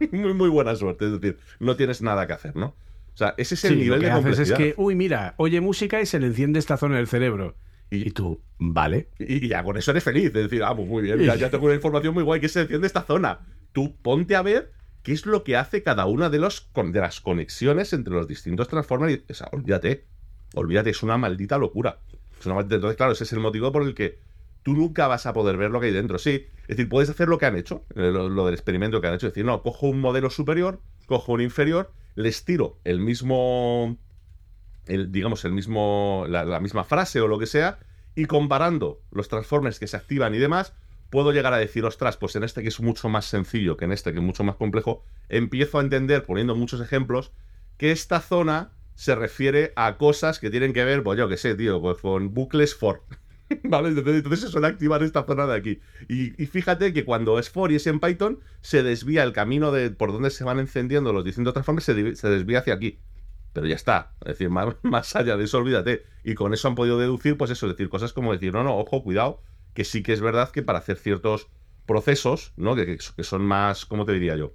*laughs* muy, muy buena suerte. Es decir, no tienes nada que hacer, ¿no? O sea, ese es el nivel de complejidad. es que, uy, mira, oye música y se le enciende esta zona del cerebro. Y, tú, vale. Y, ya con eso eres feliz. Es decir, ah, pues muy bien, ya, tengo una información muy guay que se enciende esta zona. Tú ponte a ver qué es lo que hace cada una de, las conexiones entre los distintos transformers. O sea, olvídate. Olvídate, es una maldita locura. Entonces, claro, ese es el motivo por el que tú nunca vas a poder ver lo que hay dentro. Sí, es decir, puedes hacer lo que han hecho, eh, lo, del experimento que han hecho. Es decir, no, cojo un modelo superior, cojo un inferior, les tiro el mismo digamos, el mismo, la, misma frase o lo que sea, y comparando los transformers que se activan y demás, puedo llegar a decir, ostras, pues en este que es mucho más sencillo que en este que es mucho más complejo, empiezo a entender, poniendo muchos ejemplos, que esta zona se refiere a cosas que tienen que ver, pues yo qué sé, tío, pues con bucles for. *laughs* ¿Vale? Entonces, se suele activar esta zona de aquí. Y, fíjate que cuando es for y es en Python, se desvía el camino de por donde se van encendiendo los distintos transformers, se desvía hacia aquí. Pero ya está. Es decir, *laughs* más, allá de eso, olvídate. Y con eso han podido deducir, pues eso, decir cosas como decir, no, no, ojo, cuidado, que sí que es verdad que para hacer ciertos procesos, ¿no? Que, que son más, ¿cómo te diría yo?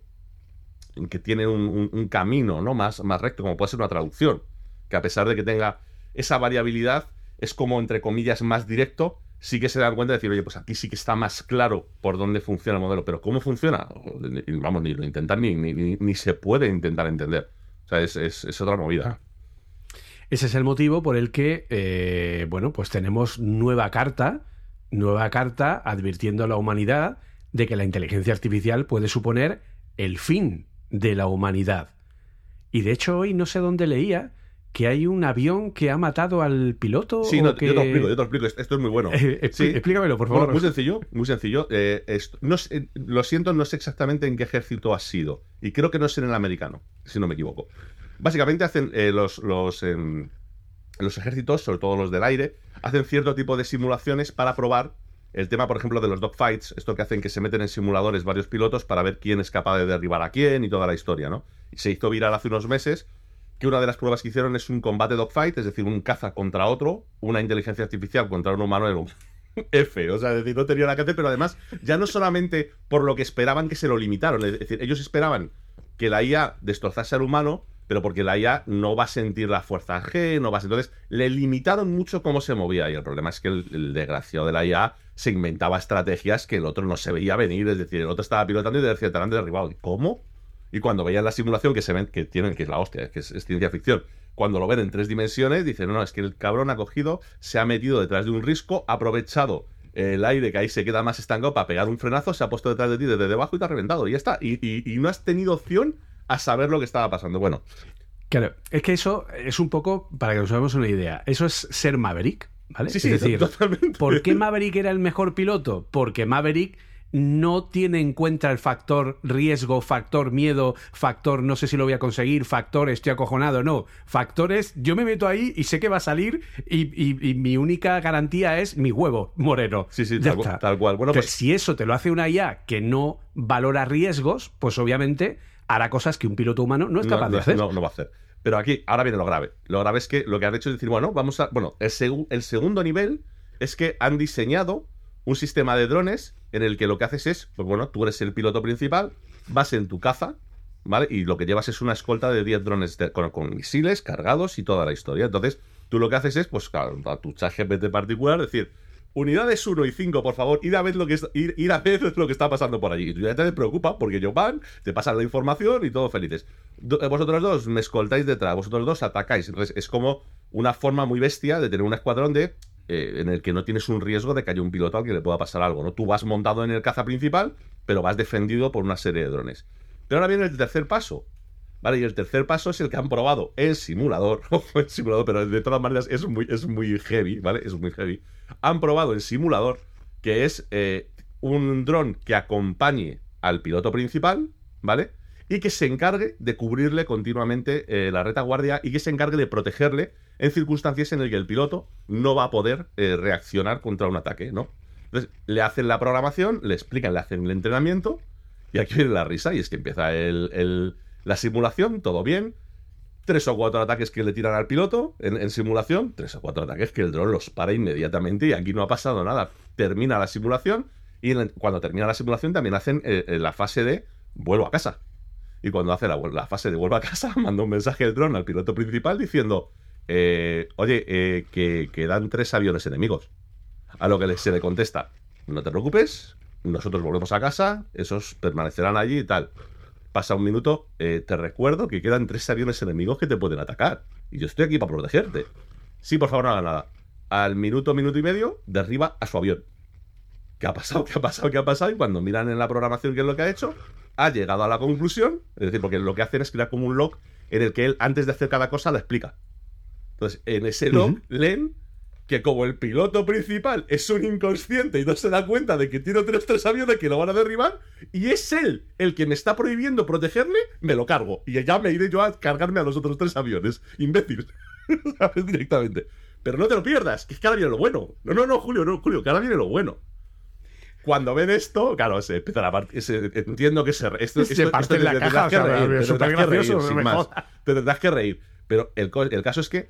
Que tienen un, camino, ¿no? Más, más recto, como puede ser una traducción. Que a pesar de que tenga esa variabilidad, es como, entre comillas, más directo, sí que se dan cuenta de decir, oye, pues aquí sí que está más claro por dónde funciona el modelo, pero ¿cómo funciona? Vamos, ni lo intentan ni, ni, ni se puede intentar entender. O sea, es, otra movida. Ese es el motivo por el que, eh, bueno, pues tenemos nueva carta, nueva carta advirtiendo a la humanidad de que la inteligencia artificial puede suponer el fin de la humanidad. Y de hecho hoy no sé dónde leía que hay un avión que ha matado al piloto. Sí, no, yo te lo explico, yo te lo explico. Esto es muy bueno. sí. Explícamelo, por favor. muy sencillo, muy sencillo. Eh, no lo siento, no sé exactamente en qué ejército ha sido. Y creo que no es en el americano, si no me equivoco. Básicamente hacen eh, los, los, em, los ejércitos, sobre todo los del aire, hacen cierto tipo de simulaciones para probar el tema, por ejemplo, de los dogfights, esto que hacen que se meten en simuladores varios pilotos para ver quién es capaz de derribar a quién y toda la historia, ¿no? Y se hizo viral hace unos meses que una de las pruebas que hicieron es un combate dogfight, es decir, un caza contra otro, una inteligencia artificial contra un humano en un *laughs* F, o sea, es decir, no tenía nada que hacer, pero además, ya no solamente por lo que esperaban que se lo limitaron, es decir, ellos esperaban que la IA destrozase al humano, pero porque la IA no va a sentir la fuerza G, no va a Entonces, le limitaron mucho cómo se movía, y el problema es que el, desgraciado de la IA se inventaba estrategias que el otro no se veía venir, es decir, el otro estaba pilotando y decía, te han derribado. ¿Cómo? Y cuando veían la simulación que se ven, que tienen, que es la hostia, que es, ciencia ficción, cuando lo ven en tres dimensiones, dicen, no, no, es que el cabrón ha cogido, se ha metido detrás de un risco, ha aprovechado el aire que ahí se queda más estancado para pegar un frenazo, se ha puesto detrás de ti desde debajo y te ha reventado. Y ya está. Y, no has tenido opción a saber lo que estaba pasando. Bueno. Claro, es que eso es un poco, para que nos hagamos una idea, eso es ser Maverick, ¿vale? Sí, sí, es decir, *laughs* totalmente. ¿por qué Maverick era el mejor piloto? Porque Maverick no tiene en cuenta el factor riesgo, factor miedo, factor no sé si lo voy a conseguir, factor estoy acojonado, no. Factores, yo me meto ahí y sé que va a salir y, mi única garantía es mi huevo moreno. Sí, sí, tal, cual. Bueno, pues... si eso te lo hace una IA que no valora riesgos, pues obviamente hará cosas que un piloto humano no es capaz de hacer. No, no va a hacer. Pero aquí, ahora viene lo grave. Lo grave es que lo que han hecho es decir, bueno, vamos a. Bueno, el, el segundo nivel es que han diseñado un sistema de drones en el que lo que haces es, pues bueno, tú eres el piloto principal, vas en tu caza, ¿vale? Y lo que llevas es una escolta de 10 drones de- con, con misiles cargados y toda la historia. Entonces, tú lo que haces es, pues, claro, a tu chat GPT particular, decir, unidades 1 y 5, por favor, ir a ver lo que, es- ir, a ver lo que está pasando por allí. Y tú ya te preocupa porque ellos van, te pasan la información y todos felices. Eh, vosotros dos me escoltáis detrás, vosotros dos atacáis. Entonces, es como una forma muy bestia de tener un escuadrón de eh, en el que no tienes un riesgo de que haya un piloto al que le pueda pasar algo, ¿no? Tú vas montado en el caza principal, pero vas defendido por una serie de drones. Pero ahora viene el tercer paso. ¿Vale? Y el tercer paso es el que han probado en simulador. *laughs* En simulador, pero de todas maneras es muy, es muy heavy, ¿vale? Es muy heavy. Han probado en simulador que es eh, un dron que acompañe al piloto principal, ¿vale? Y que se encargue de cubrirle continuamente eh, la retaguardia y que se encargue de protegerle en circunstancias en las que el piloto no va a poder eh, reaccionar contra un ataque, ¿no? Entonces, le hacen la programación, le explican, le hacen el entrenamiento y aquí viene la risa y es que empieza la simulación, todo bien. Tres o cuatro ataques que le tiran al piloto en, simulación, tres o cuatro ataques que el dron los para inmediatamente y aquí no ha pasado nada. Termina la simulación y cuando termina la simulación también hacen eh, eh, la fase de vuelvo a casa. Y cuando hace la, fase de vuelvo a casa, *laughs* manda un mensaje el dron al piloto principal diciendo, eh, oye, eh, que quedan tres aviones enemigos. A lo que se le contesta, no te preocupes, nosotros volvemos a casa, esos permanecerán allí y tal. Pasa un minuto, eh, te recuerdo que quedan tres aviones enemigos que te pueden atacar. Y yo estoy aquí para protegerte. Sí, por favor, no haga nada. Al minuto, minuto y medio, derriba a su avión. ¿Qué ha pasado? ¿Qué ha pasado? ¿Qué ha pasado? Y cuando miran en la programación qué es lo que ha hecho, ha llegado a la conclusión, es decir, porque lo que hacen es crear como un log en el que él, antes de hacer cada cosa, la explica. Entonces, en ese log Ujú. leen que como el piloto principal es un inconsciente y no se da cuenta de que tiene tres, tres aviones que lo van a derribar, y es él el que me está prohibiendo protegerle, me lo cargo. Y ya me iré yo a cargarme a los otros tres aviones. Imbécil. *laughs* Directamente. Pero no te lo pierdas, que es que ahora viene lo bueno. No, no, no, Julio, no, Julio, que ahora viene lo bueno. Cuando ven esto, claro, se empieza la parte. se- Entiendo que se. Esto, Se esto- parte esto en la caja, que o sea, reír, es te tendrás que reír, sin más. Te tendrás que reír. Pero el, caso es que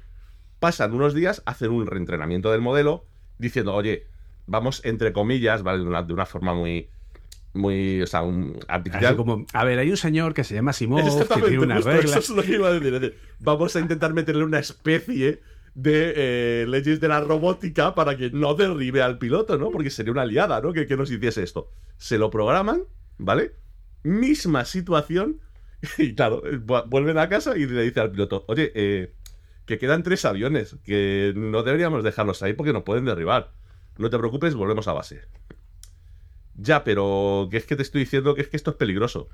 pasan unos días, hacen un reentrenamiento del modelo, diciendo, oye, vamos, entre comillas, ¿vale? De una, de una forma muy. Muy. O sea, un artificial. Así como, a ver, hay un señor que se llama Simón, que tiene unas justo reglas. eso es lo que iba a decir, Vamos a intentar meterle una especie de eh, leyes de la robótica para que no derribe al piloto, ¿no? Porque sería una aliada, ¿no? Que, que nos hiciese esto. Se lo programan, ¿vale? Misma situación. *laughs* Y claro, eh, vu- vuelven a casa y le dice al piloto, oye, eh, que quedan tres aviones, que no deberíamos dejarlos ahí porque nos pueden derribar. No te preocupes, volvemos a base. Ya, pero que es que te estoy diciendo que es que esto es peligroso.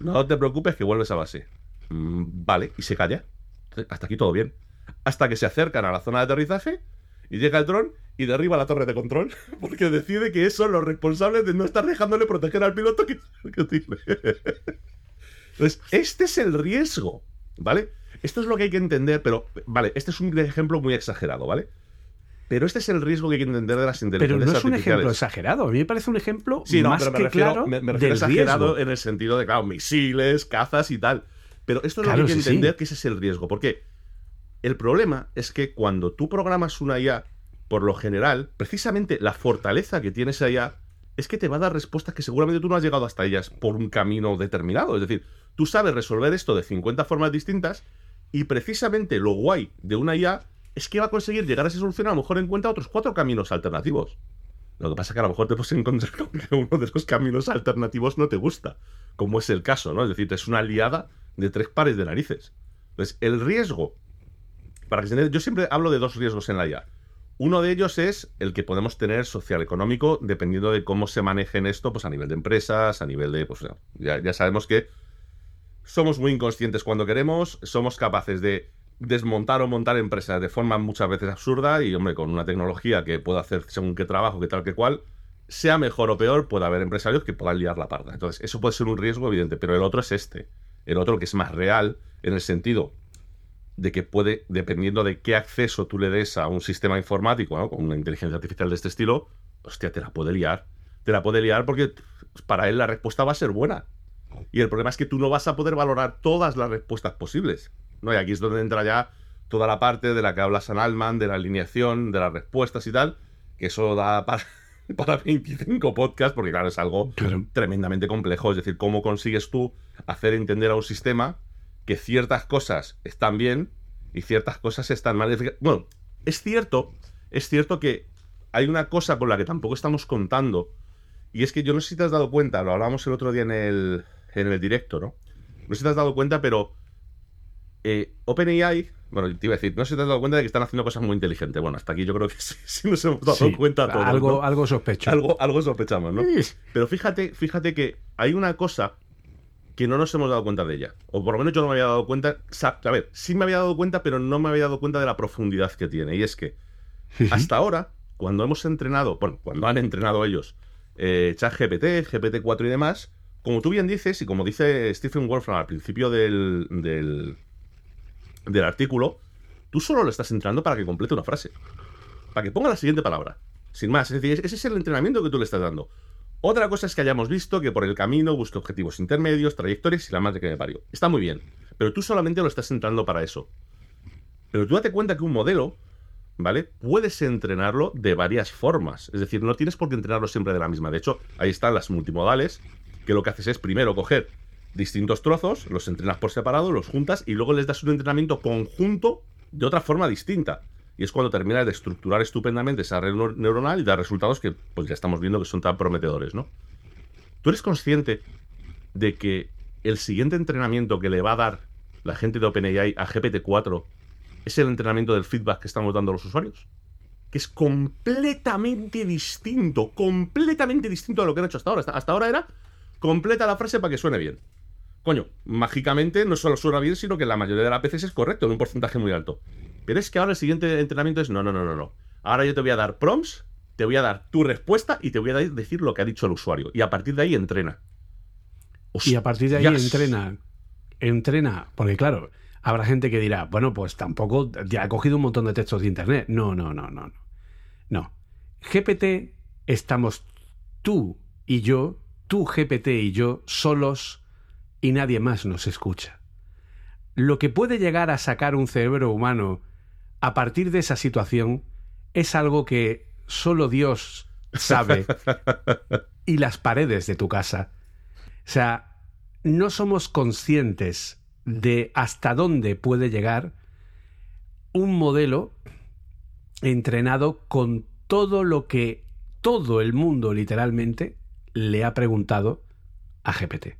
No te preocupes que vuelves a base. Mm, vale, y se calla. Hasta aquí todo bien. Hasta que se acercan a la zona de aterrizaje y llega el dron y derriba la torre de control *laughs* porque decide que son los responsables de no estar dejándole proteger al piloto que, *laughs* que tiene. Entonces, este es el riesgo, ¿vale? Esto es lo que hay que entender, pero, vale, este es un ejemplo muy exagerado, ¿vale? Pero este es el riesgo que hay que entender de las Pero inteligencias no es un ejemplo exagerado. A mí me parece un ejemplo Sí, no, más pero me que refiero, claro me, me refiero del exagerado riesgo. en el sentido de, claro, misiles, cazas y tal. Pero esto es Claro, lo que hay que sí, sí. entender que ese es el riesgo. Porque el problema es que cuando tú programas una IA, por lo general, precisamente la fortaleza que tiene esa IA es que te va a dar respuestas que seguramente tú no has llegado hasta ellas por un camino determinado. Es decir, tú sabes resolver esto de 50 formas distintas y precisamente lo guay de una IA es que va a conseguir llegar a esa solución, a lo mejor encuentra otros cuatro caminos alternativos. Lo que pasa es que a lo mejor te puedes encontrar con que uno de esos caminos alternativos no te gusta, como es el caso, ¿no? Es decir, es una aliada de tres pares de narices. Entonces, el riesgo, para que yo siempre hablo de dos riesgos en la IA. Uno de ellos es el que podemos tener social económico, dependiendo de cómo se manejen esto, pues a nivel de empresas, a nivel de, pues ya, ya sabemos que somos muy inconscientes cuando queremos, somos capaces de desmontar o montar empresas de forma muchas veces absurda y, hombre, con una tecnología que pueda hacer según qué trabajo, que tal que cual, sea mejor o peor, puede haber empresarios que puedan liar la parda. Entonces, eso puede ser un riesgo evidente, pero el otro es este. El otro que es más real en el sentido de que puede, dependiendo de qué acceso tú le des a un sistema informático, ¿no? con una inteligencia artificial de este estilo, hostia, te la puede liar. Te la puede liar porque para él la respuesta va a ser buena. Y el problema es que tú no vas a poder valorar todas las respuestas posibles. ¿no? Y aquí es donde entra ya toda la parte de la que habla San Alman, de la alineación, de las respuestas y tal, que eso da para, *laughs* para 25 podcasts, porque claro, es algo Claro. tremendamente complejo. Es decir, cómo consigues tú hacer entender a un sistema que ciertas cosas están bien y ciertas cosas están mal. Bueno, es cierto, es cierto que hay una cosa con la que tampoco estamos contando, y es que yo no sé si te has dado cuenta, lo hablamos el otro día en el, en el directo, ¿no? No sé si te has dado cuenta, pero eh, OpenAI, bueno, te iba a decir, no sé si te has dado cuenta de que están haciendo cosas muy inteligentes. Bueno, hasta aquí yo creo que *laughs* sí, sí nos hemos dado Sí, cuenta todos, algo, ¿no? algo sospecho. algo, algo sospechamos, ¿no? Pero fíjate, fíjate que hay una cosa que no nos hemos dado cuenta de ella. O por lo menos yo no me había dado cuenta. A ver, sí me había dado cuenta, pero no me había dado cuenta de la profundidad que tiene. Y es que hasta ahora, cuando hemos entrenado, bueno, cuando han entrenado ellos eh, ChatGPT, GPT-4 y demás, como tú bien dices, y como dice Stephen Wolfram al principio del, del, del artículo, tú solo lo estás entrenando para que complete una frase. Para que ponga la siguiente palabra. Sin más. Es decir, ese es el entrenamiento que tú le estás dando. Otra cosa es que hayamos visto que por el camino busque objetivos intermedios, trayectorias y la madre que me parió. Está muy bien. Pero tú solamente lo estás entrenando para eso. Pero tú date cuenta que un modelo, ¿vale? Puedes entrenarlo de varias formas. Es decir, no tienes por qué entrenarlo siempre de la misma. De hecho, ahí están las multimodales, que lo que haces es primero coger distintos trozos, los entrenas por separado, los juntas y luego les das un entrenamiento conjunto de otra forma distinta. Y es cuando terminas de estructurar estupendamente esa red neur- neuronal y da resultados que pues ya estamos viendo que son tan prometedores, ¿no? ¿Tú eres consciente de que el siguiente entrenamiento que le va a dar la gente de OpenAI a GPT-4 es el entrenamiento del feedback que estamos dando a los usuarios? Que es completamente distinto, completamente distinto a lo que han hecho hasta ahora. Hasta, hasta ahora era completa la frase para que suene bien. Coño, mágicamente no solo suena bien, sino que la mayoría de las veces es correcto, en un porcentaje muy alto. Pero es que ahora el siguiente entrenamiento es no, no, no, no, no. Ahora yo te voy a dar prompts, te voy a dar tu respuesta y te voy a decir lo que ha dicho el usuario. Y a partir de ahí entrena. Y a partir de ahí entrena. Entrena. Porque claro, habrá gente que dirá, bueno, pues tampoco. Ya ha cogido un montón de textos de internet. No, no, no, no. No. No. GPT estamos tú y yo, tú GPT y yo, solos y nadie más nos escucha. Lo que puede llegar a sacar un cerebro humano a partir de esa situación es algo que solo Dios sabe *laughs* y las paredes de tu casa. O sea, no somos conscientes de hasta dónde puede llegar un modelo entrenado con todo lo que todo el mundo literalmente le ha preguntado a GPT.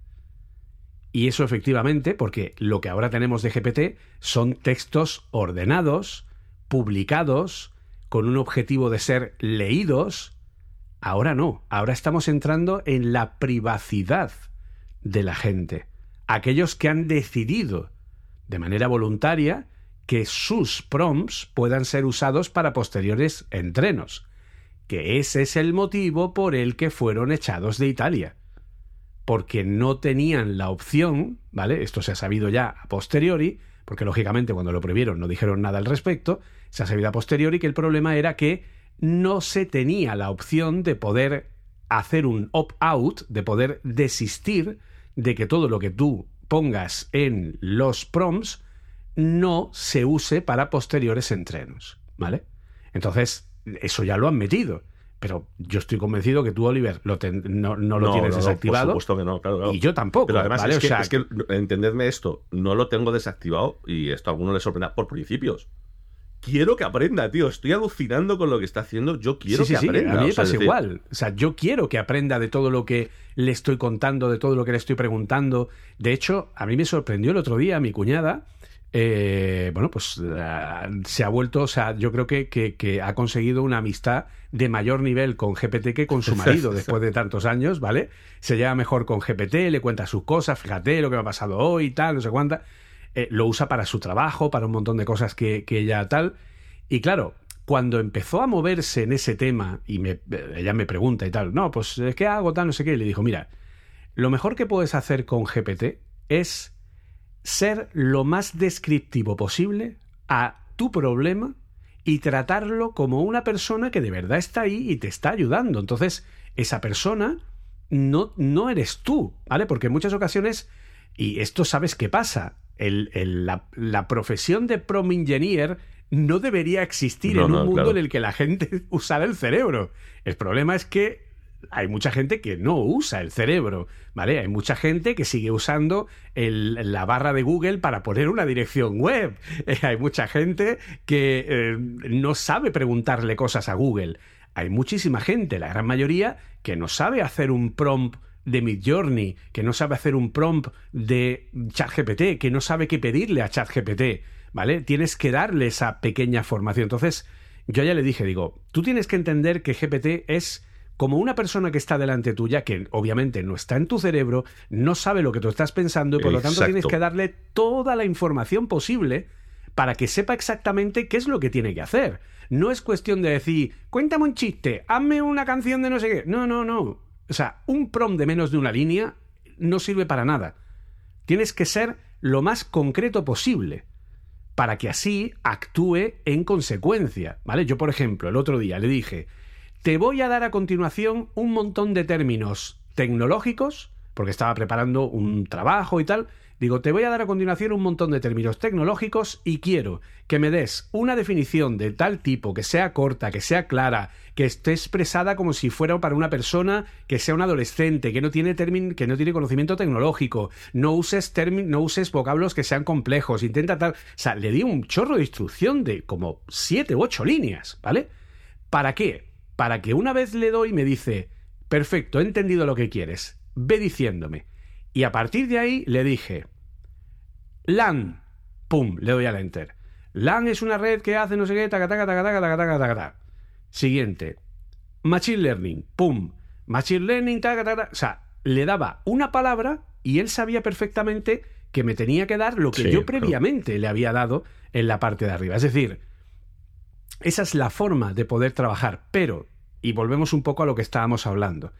Y eso efectivamente, porque lo que ahora tenemos de GPT son textos ordenados, publicados, con un objetivo de ser leídos. Ahora no, ahora estamos entrando en la privacidad de la gente. Aquellos que han decidido de manera voluntaria que sus prompts puedan ser usados para posteriores entrenos. Que ese es el motivo por el que fueron echados de Italia. Porque no tenían la opción, ¿vale? Esto se ha sabido ya a posteriori, porque lógicamente cuando lo prohibieron no dijeron nada al respecto, se ha sabido a posteriori que el problema era que no se tenía la opción de poder hacer un opt-out, de poder desistir de que todo lo que tú pongas en los prompts no se use para posteriores entrenos, ¿vale? Entonces, eso ya lo han metido. Pero yo estoy convencido que tú, Oliver, lo ten- no, no lo tienes desactivado. por supuesto que no, claro, claro. Y yo tampoco. Pero además ¿vale? es, O que, sea, es que, entendedme esto, no lo tengo desactivado y esto a alguno le sorprenda por principios. Quiero que aprenda, tío. Estoy alucinando con lo que está haciendo. Yo quiero sí, que sí, sí, aprenda. A mí me o sea, pasa decir, igual. O sea, yo quiero que aprenda de todo lo que le estoy contando, de todo lo que le estoy preguntando. De hecho, a mí me sorprendió el otro día mi cuñada. eh, bueno, pues eh, se ha vuelto, o sea, yo creo que, que- que ha conseguido una amistad de mayor nivel con GPT que con su marido *laughs* después de tantos años, ¿vale? Se lleva mejor con GPT, le cuenta sus cosas, fíjate lo que me ha pasado hoy, tal, no sé cuánta. Eh, lo usa para su trabajo, para un montón de cosas que, que ella tal. Y claro, cuando empezó a moverse en ese tema y me, ella me pregunta y tal, no, pues ¿qué hago tal? No sé qué. Le dijo, mira, lo mejor que puedes hacer con GPT es ser lo más descriptivo posible a tu problema y tratarlo como una persona que de verdad está ahí y te está ayudando. Entonces, esa persona no, no eres tú, ¿vale? Porque en muchas ocasiones, y esto sabes qué pasa, el- el- la, la profesión de prom engineer no debería existir No, en un no, mundo claro. en el que la gente *laughs* usara el cerebro. El problema es que hay mucha gente que no usa el cerebro, ¿vale? Hay mucha gente que sigue usando el- la barra de Google para poner una dirección web. Eh, *laughs* hay mucha gente que eh, no sabe preguntarle cosas a Google. Hay muchísima gente, la gran mayoría, que no sabe hacer un prompt de Midjourney, que no sabe hacer un prompt de ChatGPT, que no sabe qué pedirle a ChatGPT, ¿vale? Tienes que darle esa pequeña formación. Entonces, yo ya le dije, digo, tú tienes que entender que GPT es como una persona que está delante tuya, que obviamente no está en tu cerebro, no sabe lo que tú estás pensando y por lo tanto tienes que darle toda la información posible para que sepa exactamente qué es lo que tiene que hacer. No es cuestión de decir, cuéntame un chiste, hazme una canción de no sé qué. No, no, no. O sea, un prom de menos de una línea no sirve para nada. Tienes que ser lo más concreto posible para que así actúe en consecuencia, ¿vale? Yo, por ejemplo, el otro día le dije, te voy a dar a continuación un montón de términos tecnológicos, porque estaba preparando un trabajo y tal, digo, te voy a dar a continuación un montón de términos tecnológicos y quiero que me des una definición de tal tipo, que sea corta, que sea clara, que esté expresada como si fuera para una persona que sea un adolescente, que no tiene términ- que no tiene conocimiento tecnológico, no uses términ- no uses vocablos que sean complejos, intenta tal, o sea, le di un chorro de instrucción de como siete u ocho líneas, ¿vale? ¿Para qué? Para que una vez le doy me dice, perfecto, he entendido lo que quieres, ve diciéndome. Y a partir de ahí le dije, LAN, pum, le doy al enter. LAN es una red que hace no sé qué, taca, taca, taca, taca, taca, taca, taca, taca. Siguiente, Machine Learning, pum, Machine Learning, taca, taca, taca. O sea, le daba una palabra y él sabía perfectamente que me tenía que dar lo que Sí, yo claro. previamente le había dado en la parte de arriba. Es decir, esa es la forma de poder trabajar, pero, y volvemos un poco a lo que estábamos hablando,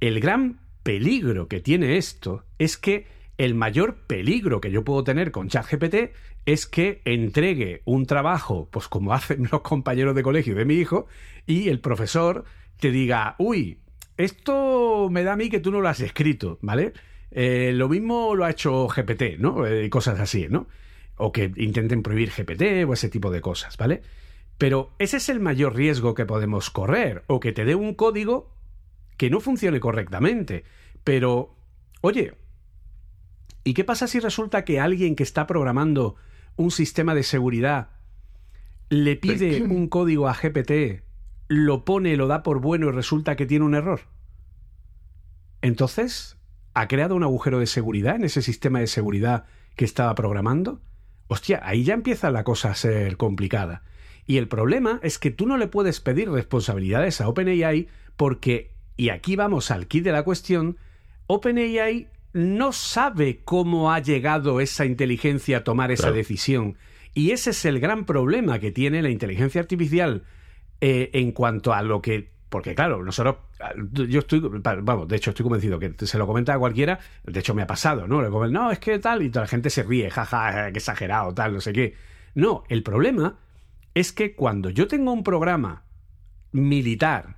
el gran peligro que tiene esto es que el mayor peligro que yo puedo tener con ChatGPT es que entregue un trabajo, pues como hacen *laughs* los compañeros de colegio de mi hijo, y el profesor te diga, uy, esto me da a mí que tú no lo has escrito, ¿vale? Eh, lo mismo lo ha hecho GPT, ¿no? Eh, cosas así, ¿no? O que intenten prohibir GPT o ese tipo de cosas, ¿vale? Pero ese es el mayor riesgo que podemos correr, o que te dé un código que no funcione correctamente. Pero, oye, ¿y qué pasa si resulta que alguien que está programando un sistema de seguridad le pide un código a GPT, lo pone, lo da por bueno y resulta que tiene un error? Entonces, ¿ha creado un agujero de seguridad en ese sistema de seguridad que estaba programando? Hostia, ahí ya empieza la cosa a ser complicada. Y el problema es que tú no le puedes pedir responsabilidades a OpenAI porque, y aquí vamos al kit de la cuestión, OpenAI no sabe cómo ha llegado esa inteligencia a tomar esa Claro. decisión. Y ese es el gran problema que tiene la inteligencia artificial eh, en cuanto a lo que. Porque, claro, nosotros. Yo estoy. Vamos, de hecho, estoy convencido que se lo comenta a cualquiera. De hecho, me ha pasado, ¿no? Le comen, no, es que tal. Y toda la gente se ríe, jaja, qué exagerado, tal, no sé qué. No, el problema es que cuando yo tengo un programa militar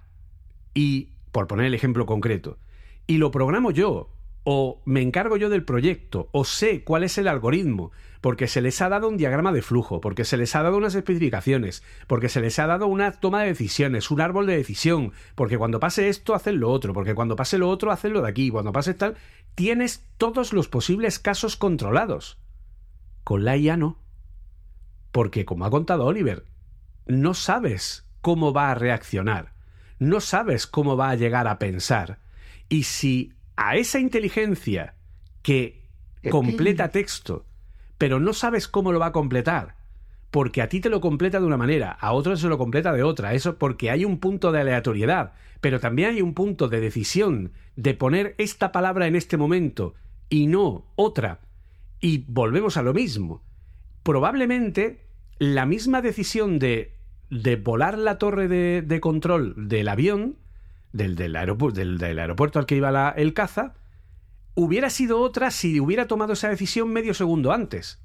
y, por poner el ejemplo concreto, y lo programo yo, o me encargo yo del proyecto, o sé cuál es el algoritmo, porque se les ha dado un diagrama de flujo, porque se les ha dado unas especificaciones, porque se les ha dado una toma de decisiones, un árbol de decisión, porque cuando pase esto hacen lo otro, porque cuando pase lo otro hacen lo de aquí, cuando pase tal, tienes todos los posibles casos controlados. Con la IA no. Porque, como ha contado Oliver, no sabes cómo va a reaccionar, no sabes cómo va a llegar a pensar. Y si a esa inteligencia que completa texto, pero no sabes cómo lo va a completar, porque a ti te lo completa de una manera, a otro se lo completa de otra, eso porque hay un punto de aleatoriedad, pero también hay un punto de decisión de poner esta palabra en este momento y no otra. Y volvemos a lo mismo. Probablemente la misma decisión de, de volar la torre de, de control del avión, del, del, aeropu- del- del aeropuerto al que iba la- el caza, hubiera sido otra si hubiera tomado esa decisión medio segundo antes.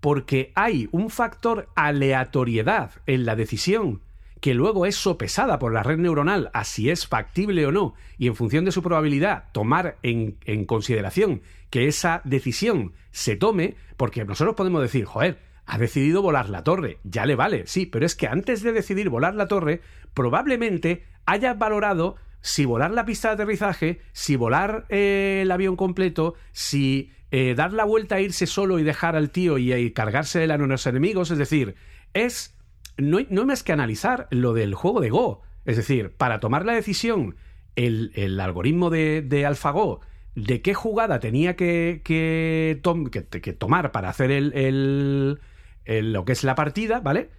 Porque hay un factor aleatoriedad en la decisión que luego es sopesada por la red neuronal a si es factible o no, y en función de su probabilidad tomar en, en consideración que esa decisión se tome, porque nosotros podemos decir, joder, ha decidido volar la torre. Ya le vale, sí, pero es que antes de decidir volar la torre, probablemente haya valorado si volar la pista de aterrizaje, si volar eh, el avión completo, si eh, dar la vuelta a irse solo y dejar al tío y, cargarse de los enemigos. Es decir, es. No, no hay más que analizar lo del juego de Go. Es decir, para tomar la decisión, el, algoritmo de, de AlphaGo de qué jugada tenía que, que, tomar para hacer el, lo que es la partida, ¿vale?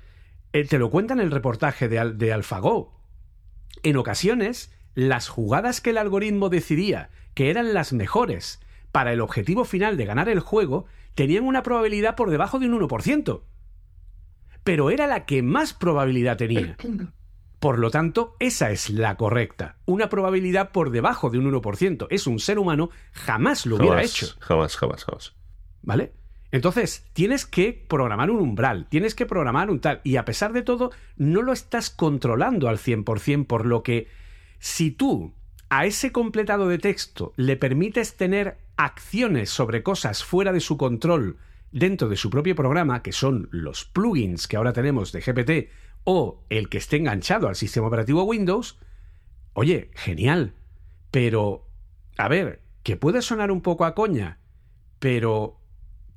Eh, te lo cuenta en el reportaje de, de AlphaGo. En ocasiones, las jugadas que el algoritmo decidía que eran las mejores para el objetivo final de ganar el juego tenían una probabilidad por debajo de un 1%. Pero era la que más probabilidad tenía. Por lo tanto, esa es la correcta. Una probabilidad por debajo de un 1%. Es un ser humano, jamás lo hubiera hecho. Jamás, jamás, jamás. ¿Vale? Entonces, tienes que programar un umbral, tienes que programar un tal, y a pesar de todo, no lo estás controlando al 100%, por lo que si tú a ese completado de texto le permites tener acciones sobre cosas fuera de su control dentro de su propio programa, que son los plugins que ahora tenemos de GPT, o el que esté enganchado al sistema operativo Windows, oye, genial. Pero, a ver, que puede sonar un poco a coña, pero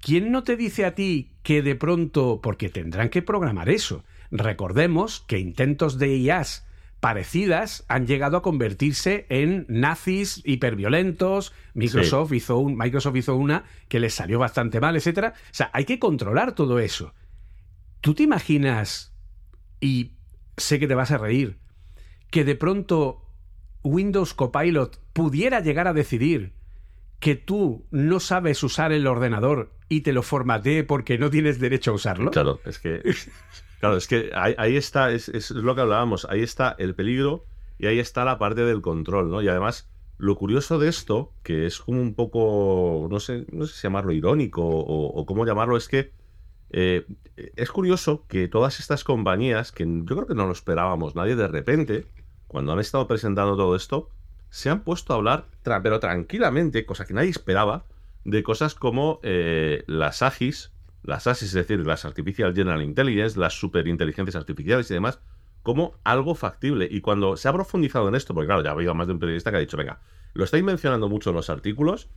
¿quién no te dice a ti que de pronto, porque tendrán que programar eso? Recordemos que intentos de IAS parecidas han llegado a convertirse en nazis hiperviolentos. Microsoft, hizo un, Microsoft hizo una que les salió bastante mal, etc. O sea, hay que controlar todo eso. ¿Tú te imaginas y sé que te vas a reír, que de pronto Windows Copilot pudiera llegar a decidir que tú no sabes usar el ordenador y te lo formatee porque no tienes derecho a usarlo. Claro, es que, claro, es que ahí, está, es, lo que hablábamos, ahí está el peligro y ahí está la parte del control, ¿no? Y además, lo curioso de esto, que es como un poco, no sé, no sé si llamarlo irónico o cómo llamarlo, es que eh, es curioso que todas estas compañías, que yo creo que no lo esperábamos nadie, de repente, cuando han estado presentando todo esto, se han puesto a hablar, pero tranquilamente, cosa que nadie esperaba, de cosas como eh, las AGIs, las ASIS, es decir, las Artificial General Intelligence, las superinteligencias artificiales y demás, como algo factible. Y cuando se ha profundizado en esto, porque claro, ya ha habido más de un periodista que ha dicho, venga, lo estáis mencionando mucho en los artículos,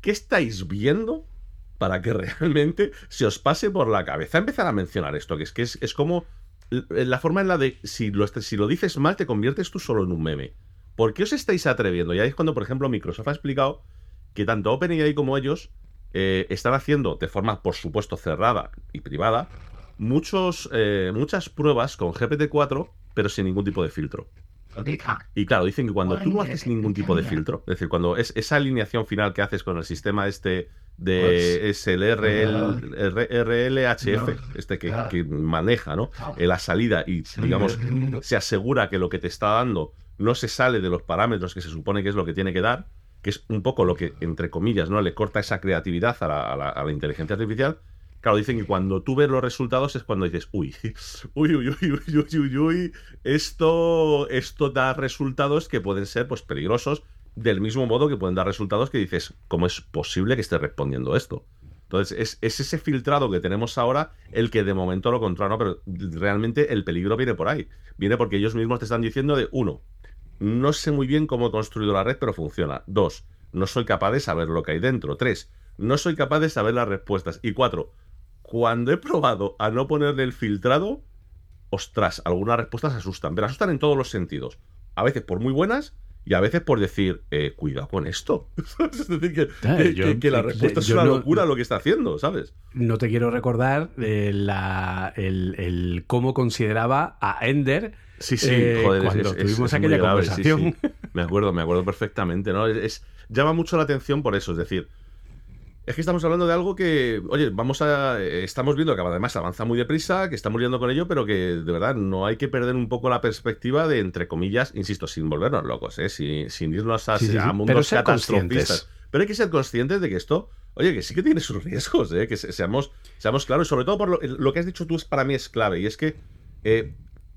¿qué estáis viendo para que *laughs* realmente se os pase por la cabeza empezar a mencionar esto, que es que es, como la forma en la de si lo, si lo dices mal te conviertes tú solo en un meme. ¿Por qué os estáis atreviendo? Ya es cuando, por ejemplo, Microsoft ha explicado que tanto OpenAI como ellos eh, están haciendo de forma, por supuesto, cerrada y privada muchos, eh, muchas pruebas con GPT-4, pero sin ningún tipo de filtro. Y claro, dicen que cuando tú no haces ningún tipo de filtro, es decir, cuando es esa alineación final que haces con el sistema este de pues, es el RLHF, este que, maneja ¿no? la salida y, digamos, se asegura que lo que te está dando no se sale de los parámetros que se supone que es lo que tiene que dar, que es un poco lo que, entre comillas, ¿no? le corta esa creatividad a la, inteligencia artificial. Claro, dicen que cuando tú ves los resultados es cuando dices, *laughs* uy, uy, uy, uy, uy, uy, uy, esto, esto da resultados que pueden ser pues peligrosos del mismo modo que pueden dar resultados que dices, ¿cómo es posible que esté respondiendo esto? Entonces, es, ese filtrado que tenemos ahora el que de momento lo controla, pero realmente el peligro viene por ahí. Viene porque ellos mismos te están diciendo de, uno, no sé muy bien cómo he construido la red, pero funciona. Dos, no soy capaz de saber lo que hay dentro. Tres, no soy capaz de saber las respuestas. Y cuatro, cuando he probado a no ponerle el filtrado, ostras, algunas respuestas asustan, pero asustan en todos los sentidos. A veces por muy buenas y a veces por decir, eh, cuidado con esto. *laughs* es decir, que, la respuesta es una locura lo que está haciendo, ¿sabes? No te quiero recordar eh, el, cómo consideraba a Ender. Sí, sí, eh, joder, cuando tuvimos aquella conversación. Me acuerdo, me acuerdo perfectamente, ¿no? Es, llama mucho la atención por eso, es decir, es que estamos hablando de algo que, oye, vamos a. Estamos viendo que además avanza muy deprisa, que estamos liando con ello, pero que de verdad no hay que perder un poco la perspectiva de, entre comillas, insisto, sin volvernos locos, ¿eh? sin, irnos a, mundos catastrofistas. Pero hay que ser conscientes de que esto, oye, que sí que tiene sus riesgos, ¿eh? que seamos, seamos claros, sobre todo por lo, que has dicho tú, es para mí es clave, y es que eh,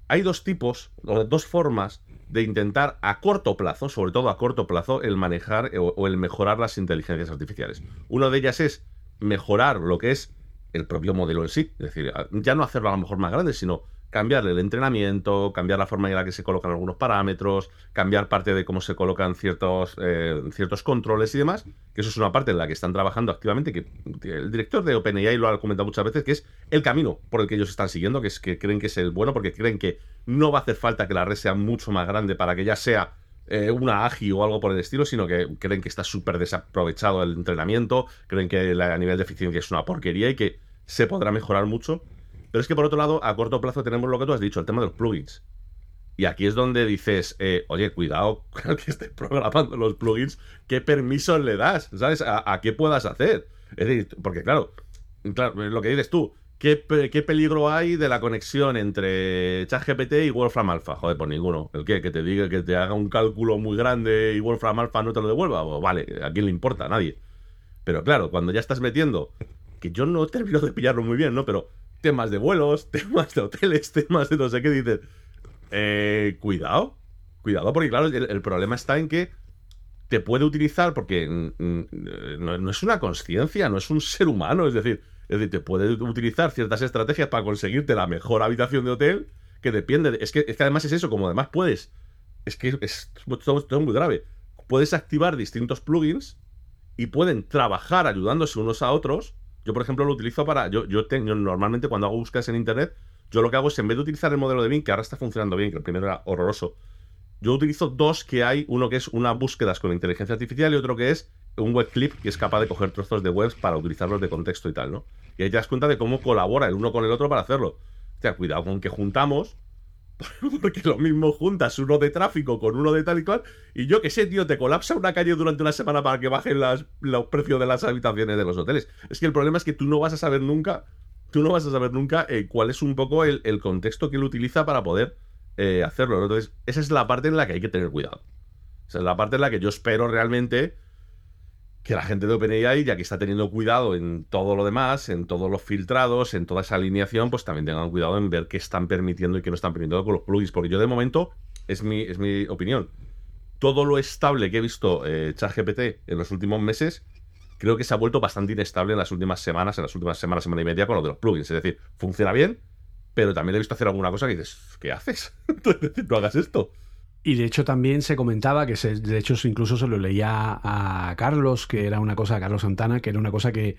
hay dos tipos, o dos formas de intentar a corto plazo, sobre todo a corto plazo, el manejar o, el mejorar las inteligencias artificiales. Una de ellas es mejorar lo que es el propio modelo en sí. Es decir, ya no hacerlo a lo mejor más grande, sino cambiar el entrenamiento, cambiar la forma en la que se colocan algunos parámetros, cambiar parte de cómo se colocan ciertos, eh, ciertos controles y demás, que eso es una parte en la que están trabajando activamente, que el director de OpenAI lo ha comentado muchas veces, que es el camino por el que ellos están siguiendo, que es que creen que es el bueno, porque creen que no va a hacer falta que la red sea mucho más grande para que ya sea eh, una AGI o algo por el estilo, sino que creen que está súper desaprovechado el entrenamiento, creen que a nivel de eficiencia es una porquería y que se podrá mejorar mucho. Pero es que por otro lado, a corto plazo tenemos lo que tú has dicho, el tema de los plugins. Y aquí es donde dices, eh, oye, cuidado *laughs* con el que esté programando los plugins, ¿qué permisos le das? ¿Sabes? A, qué puedas hacer. Es decir, porque claro, claro, lo que dices tú, ¿Qué, peligro hay de la conexión entre ChatGPT y Wolfram Alpha? Joder, pues ninguno. ¿El qué? Que te diga que te haga un cálculo muy grande y Wolfram Alpha no te lo devuelva. Pues vale, ¿a quién le importa? A nadie. Pero claro, cuando ya estás metiendo, que yo no termino de pillarlo muy bien, ¿no? Pero temas de vuelos, *laughs* temas de hoteles, temas de no sé qué, dices, eh, cuidado, cuidado, porque claro, el, problema está en que te puede utilizar porque mm, mm, no, no es una conciencia, no es un ser humano, es decir, es decir, te puede utilizar ciertas estrategias para conseguirte la mejor habitación de hotel, que depende de, es, que, es que además es eso, como además puedes, es que es, todo, muy grave, puedes activar distintos plugins y pueden trabajar ayudándose unos a otros. Yo, por ejemplo, lo utilizo para, yo, yo, normalmente cuando hago búsquedas en Internet, yo lo que hago es, en vez de utilizar el modelo de Bing, que ahora está funcionando bien, que el primero era horroroso, yo utilizo dos que hay, uno que es una búsquedas con inteligencia artificial y otro que es un web clip que es capaz de coger trozos de webs para utilizarlos de contexto y tal, ¿no? Y ahí te das cuenta de cómo colabora el uno con el otro para hacerlo. O sea, cuidado con que juntamos, porque lo mismo juntas uno de tráfico con uno de tal y cual, y yo que sé, tío, te colapsa una calle durante una semana para que bajen las, los precios de las habitaciones de los hoteles. Es que el problema es que tú no vas a saber nunca, tú no vas a saber nunca eh, cuál es un poco el, contexto que él utiliza para poder eh, hacerlo. Entonces, esa es la parte en la que hay que tener cuidado. Esa es la parte en la que yo espero realmente que la gente de OpenAI, ya que está teniendo cuidado en todo lo demás, en todos los filtrados, en toda esa alineación, pues también tengan cuidado en ver qué están permitiendo y qué no están permitiendo con los plugins. Porque yo de momento, es mi, es mi opinión, todo lo estable que he visto eh, ChatGPT en los últimos meses, creo que se ha vuelto bastante inestable en las últimas semanas, en las últimas semanas, semana y media con lo de los plugins. Es decir, funciona bien, pero también he visto hacer alguna cosa que dices, ¿qué haces? *laughs* no hagas esto. Y de hecho también se comentaba que se, de hecho incluso se lo leía a Carlos, que era una cosa, a Carlos Santana, que era una cosa que,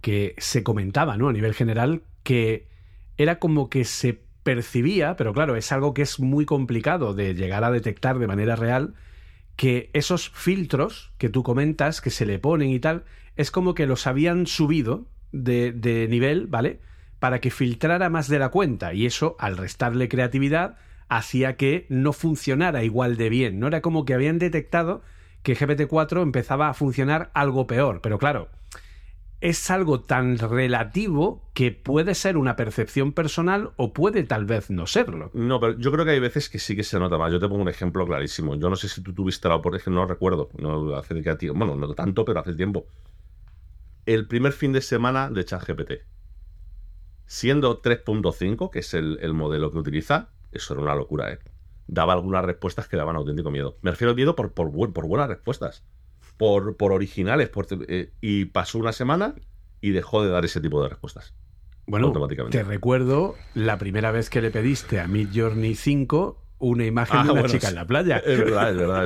que se comentaba, ¿no? A nivel general, que era como que se percibía, pero claro, es algo que es muy complicado de llegar a detectar de manera real, que esos filtros que tú comentas, que se le ponen y tal, es como que los habían subido de, de nivel, ¿vale? Para que filtrara más de la cuenta. Y eso, al restarle creatividad, hacía que no funcionara igual de bien. No era como que habían detectado que GPT-4 empezaba a funcionar algo peor. Pero claro, es algo tan relativo que puede ser una percepción personal o puede tal vez no serlo. No, pero yo creo que hay veces que sí que se nota más. Yo te pongo un ejemplo clarísimo. Yo no sé si tú tuviste la oportunidad, no recuerdo, hace bueno, no tanto, pero hace tiempo. El primer fin de semana de ChatGPT. Siendo 3.5, que es el modelo que utiliza, eso era una locura, ¿eh? Daba algunas respuestas que daban auténtico miedo. Me refiero al miedo por, por, por buenas respuestas. Por, por originales. Eh, y pasó una semana y dejó de dar ese tipo de respuestas. Bueno, te recuerdo la primera vez que le pediste a Mid Journey 5 una imagen ah, de una chica en la playa. Es verdad, es verdad,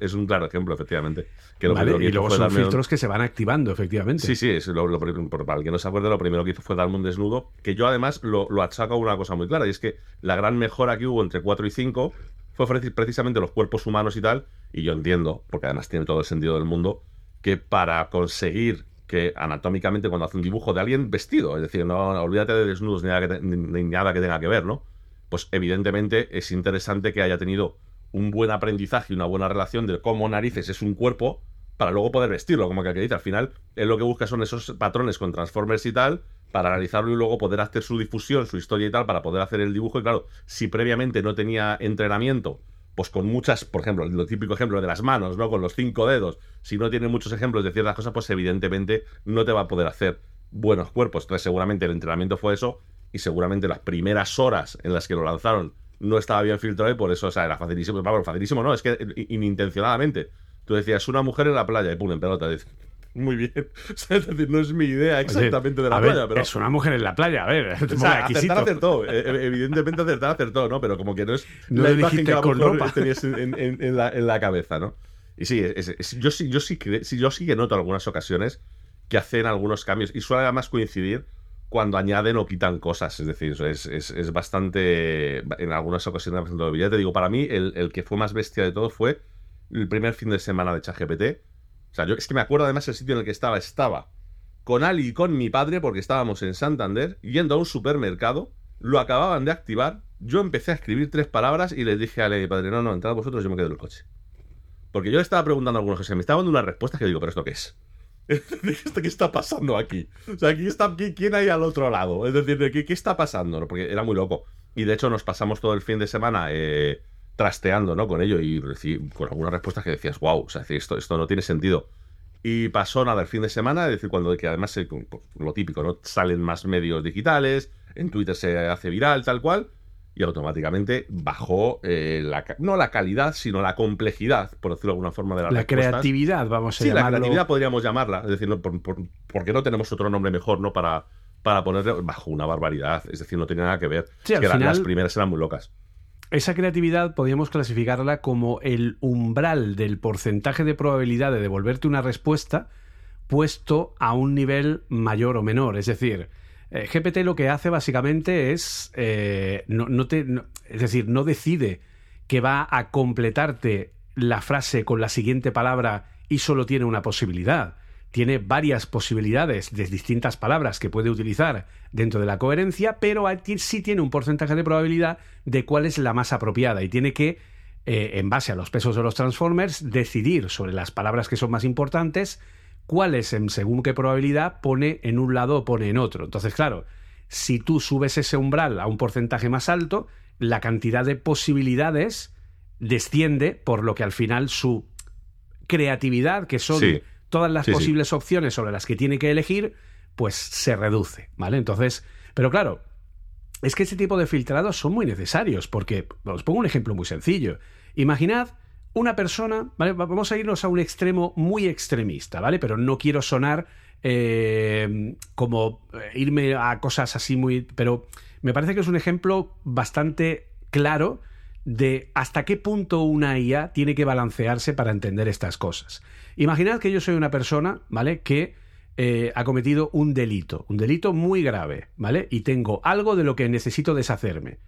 es, un claro ejemplo, efectivamente. Que y luego son filtros que se van activando, efectivamente. Sí, sí, es lo, para el que no se acuerde, lo primero que hizo fue darme un desnudo, que yo además lo, lo achaco a una cosa muy clara, y es que la gran mejora que hubo entre 4 y 5 fue precisamente los cuerpos humanos y tal, y yo entiendo, porque además tiene todo el sentido del mundo, que para conseguir que anatómicamente cuando hace un dibujo de alguien vestido, es decir, no, olvídate de desnudos ni nada, ni nada que tenga que ver, ¿no? Pues evidentemente es interesante que haya tenido un buen aprendizaje y una buena relación de cómo narices es un cuerpo para luego poder vestirlo, como que dice. Al final, él lo que busca son esos patrones con Transformers y tal, para analizarlo y luego poder hacer su difusión, su historia y tal, para poder hacer el dibujo. Y claro, si previamente no tenía entrenamiento, pues con muchas, por ejemplo, lo típico ejemplo de las manos, ¿no? Con los cinco dedos, si no tiene muchos ejemplos de ciertas cosas, pues evidentemente no te va a poder hacer buenos cuerpos. Entonces, seguramente el entrenamiento fue eso y seguramente las primeras horas en las que lo lanzaron no estaba bien filtrado y por eso, o sea, era facilísimo. Vamos, facilísimo no, es que inintencionadamente. Tú decías, una mujer en la playa y pum, en pelota. muy bien. O *laughs* sea, es decir, no es mi idea exactamente de la ver, playa, pero. Es una mujer en la playa, a ver. *laughs* *laughs* O sea, acertar acertó. Eh, eh, Evidentemente acertar acertó, ¿no? Pero como que no es No la le imagen que con ropa. tenías en, en- en la, en la cabeza, ¿no? Y sí, es- es- yo sí, yo sí, yo sí que noto algunas ocasiones que hacen algunos cambios. Y suele además coincidir cuando añaden o quitan cosas. Es decir, es, es- es bastante. En algunas ocasiones Ya te digo, para mí, el, el que fue más bestia de todo fue el primer fin de semana de ChatGPT. O sea, yo es que me acuerdo además el sitio en el que estaba. Estaba con Ali y con mi padre, porque estábamos en Santander, yendo a un supermercado, lo acababan de activar, yo empecé a escribir tres palabras y les dije a Ali y padre, no, no, entrad vosotros, yo me quedo en el coche. Porque yo le estaba preguntando a algunos que me estaban dando una respuesta que digo, pero ¿esto qué es? *laughs* ¿Esto ¿Qué está pasando aquí? O sea, ¿quién, está, quién, hay al otro lado? Es decir, ¿qué, qué está pasando? Porque era muy loco. Y de hecho nos pasamos todo el fin de semana eh, trasteando ¿no? con ello y con algunas respuestas que decías, wow, o sea, esto, esto no tiene sentido. Y pasó nada el fin de semana, es decir, cuando que además lo típico, ¿no? Salen más medios digitales, en Twitter se hace viral, tal cual, y automáticamente bajó eh, la, no la calidad, sino la complejidad, por decirlo de alguna forma, de las La respuestas. creatividad, vamos a Sí, la creatividad podríamos llamarla, es decir, no, por- por- porque no tenemos otro nombre mejor, ¿no? Para, para ponerle bajo una barbaridad, es decir, no tenía nada que ver. Sí, Es que final- las primeras eran muy locas. Esa creatividad podríamos clasificarla como el umbral del porcentaje de probabilidad de devolverte una respuesta puesto a un nivel mayor o menor. Es decir, eh, GPT lo que hace básicamente es, eh, no, te, es decir, no decide que va a completarte la frase con la siguiente palabra y solo tiene una posibilidad. Tiene varias posibilidades de distintas palabras que puede utilizar dentro de la coherencia, pero sí tiene un porcentaje de probabilidad de cuál es la más apropiada y tiene que, eh, en base a los pesos de los transformers, decidir sobre las palabras que son más importantes, cuáles en según qué probabilidad pone en un lado o pone en otro. Entonces, claro, si tú subes ese umbral a un porcentaje más alto, la cantidad de posibilidades desciende, por lo que al final su creatividad, que son Sí. todas las Sí, sí. posibles opciones sobre las que tiene que elegir, pues se reduce, ¿vale? Entonces, pero claro, es que este tipo de filtrados son muy necesarios, porque os pongo un ejemplo muy sencillo. Imaginad una persona, ¿vale? Va- Vamos a irnos a un extremo muy extremista, ¿vale? Pero no quiero sonar eh, como eh, irme a cosas así muy... Pero me parece que es un ejemplo bastante claro de hasta qué punto una IA tiene que balancearse para entender estas cosas. Imaginad que yo soy una persona, ¿vale? Que eh, ha cometido un delito, un delito muy grave, ¿vale? Y tengo algo de lo que necesito deshacerme.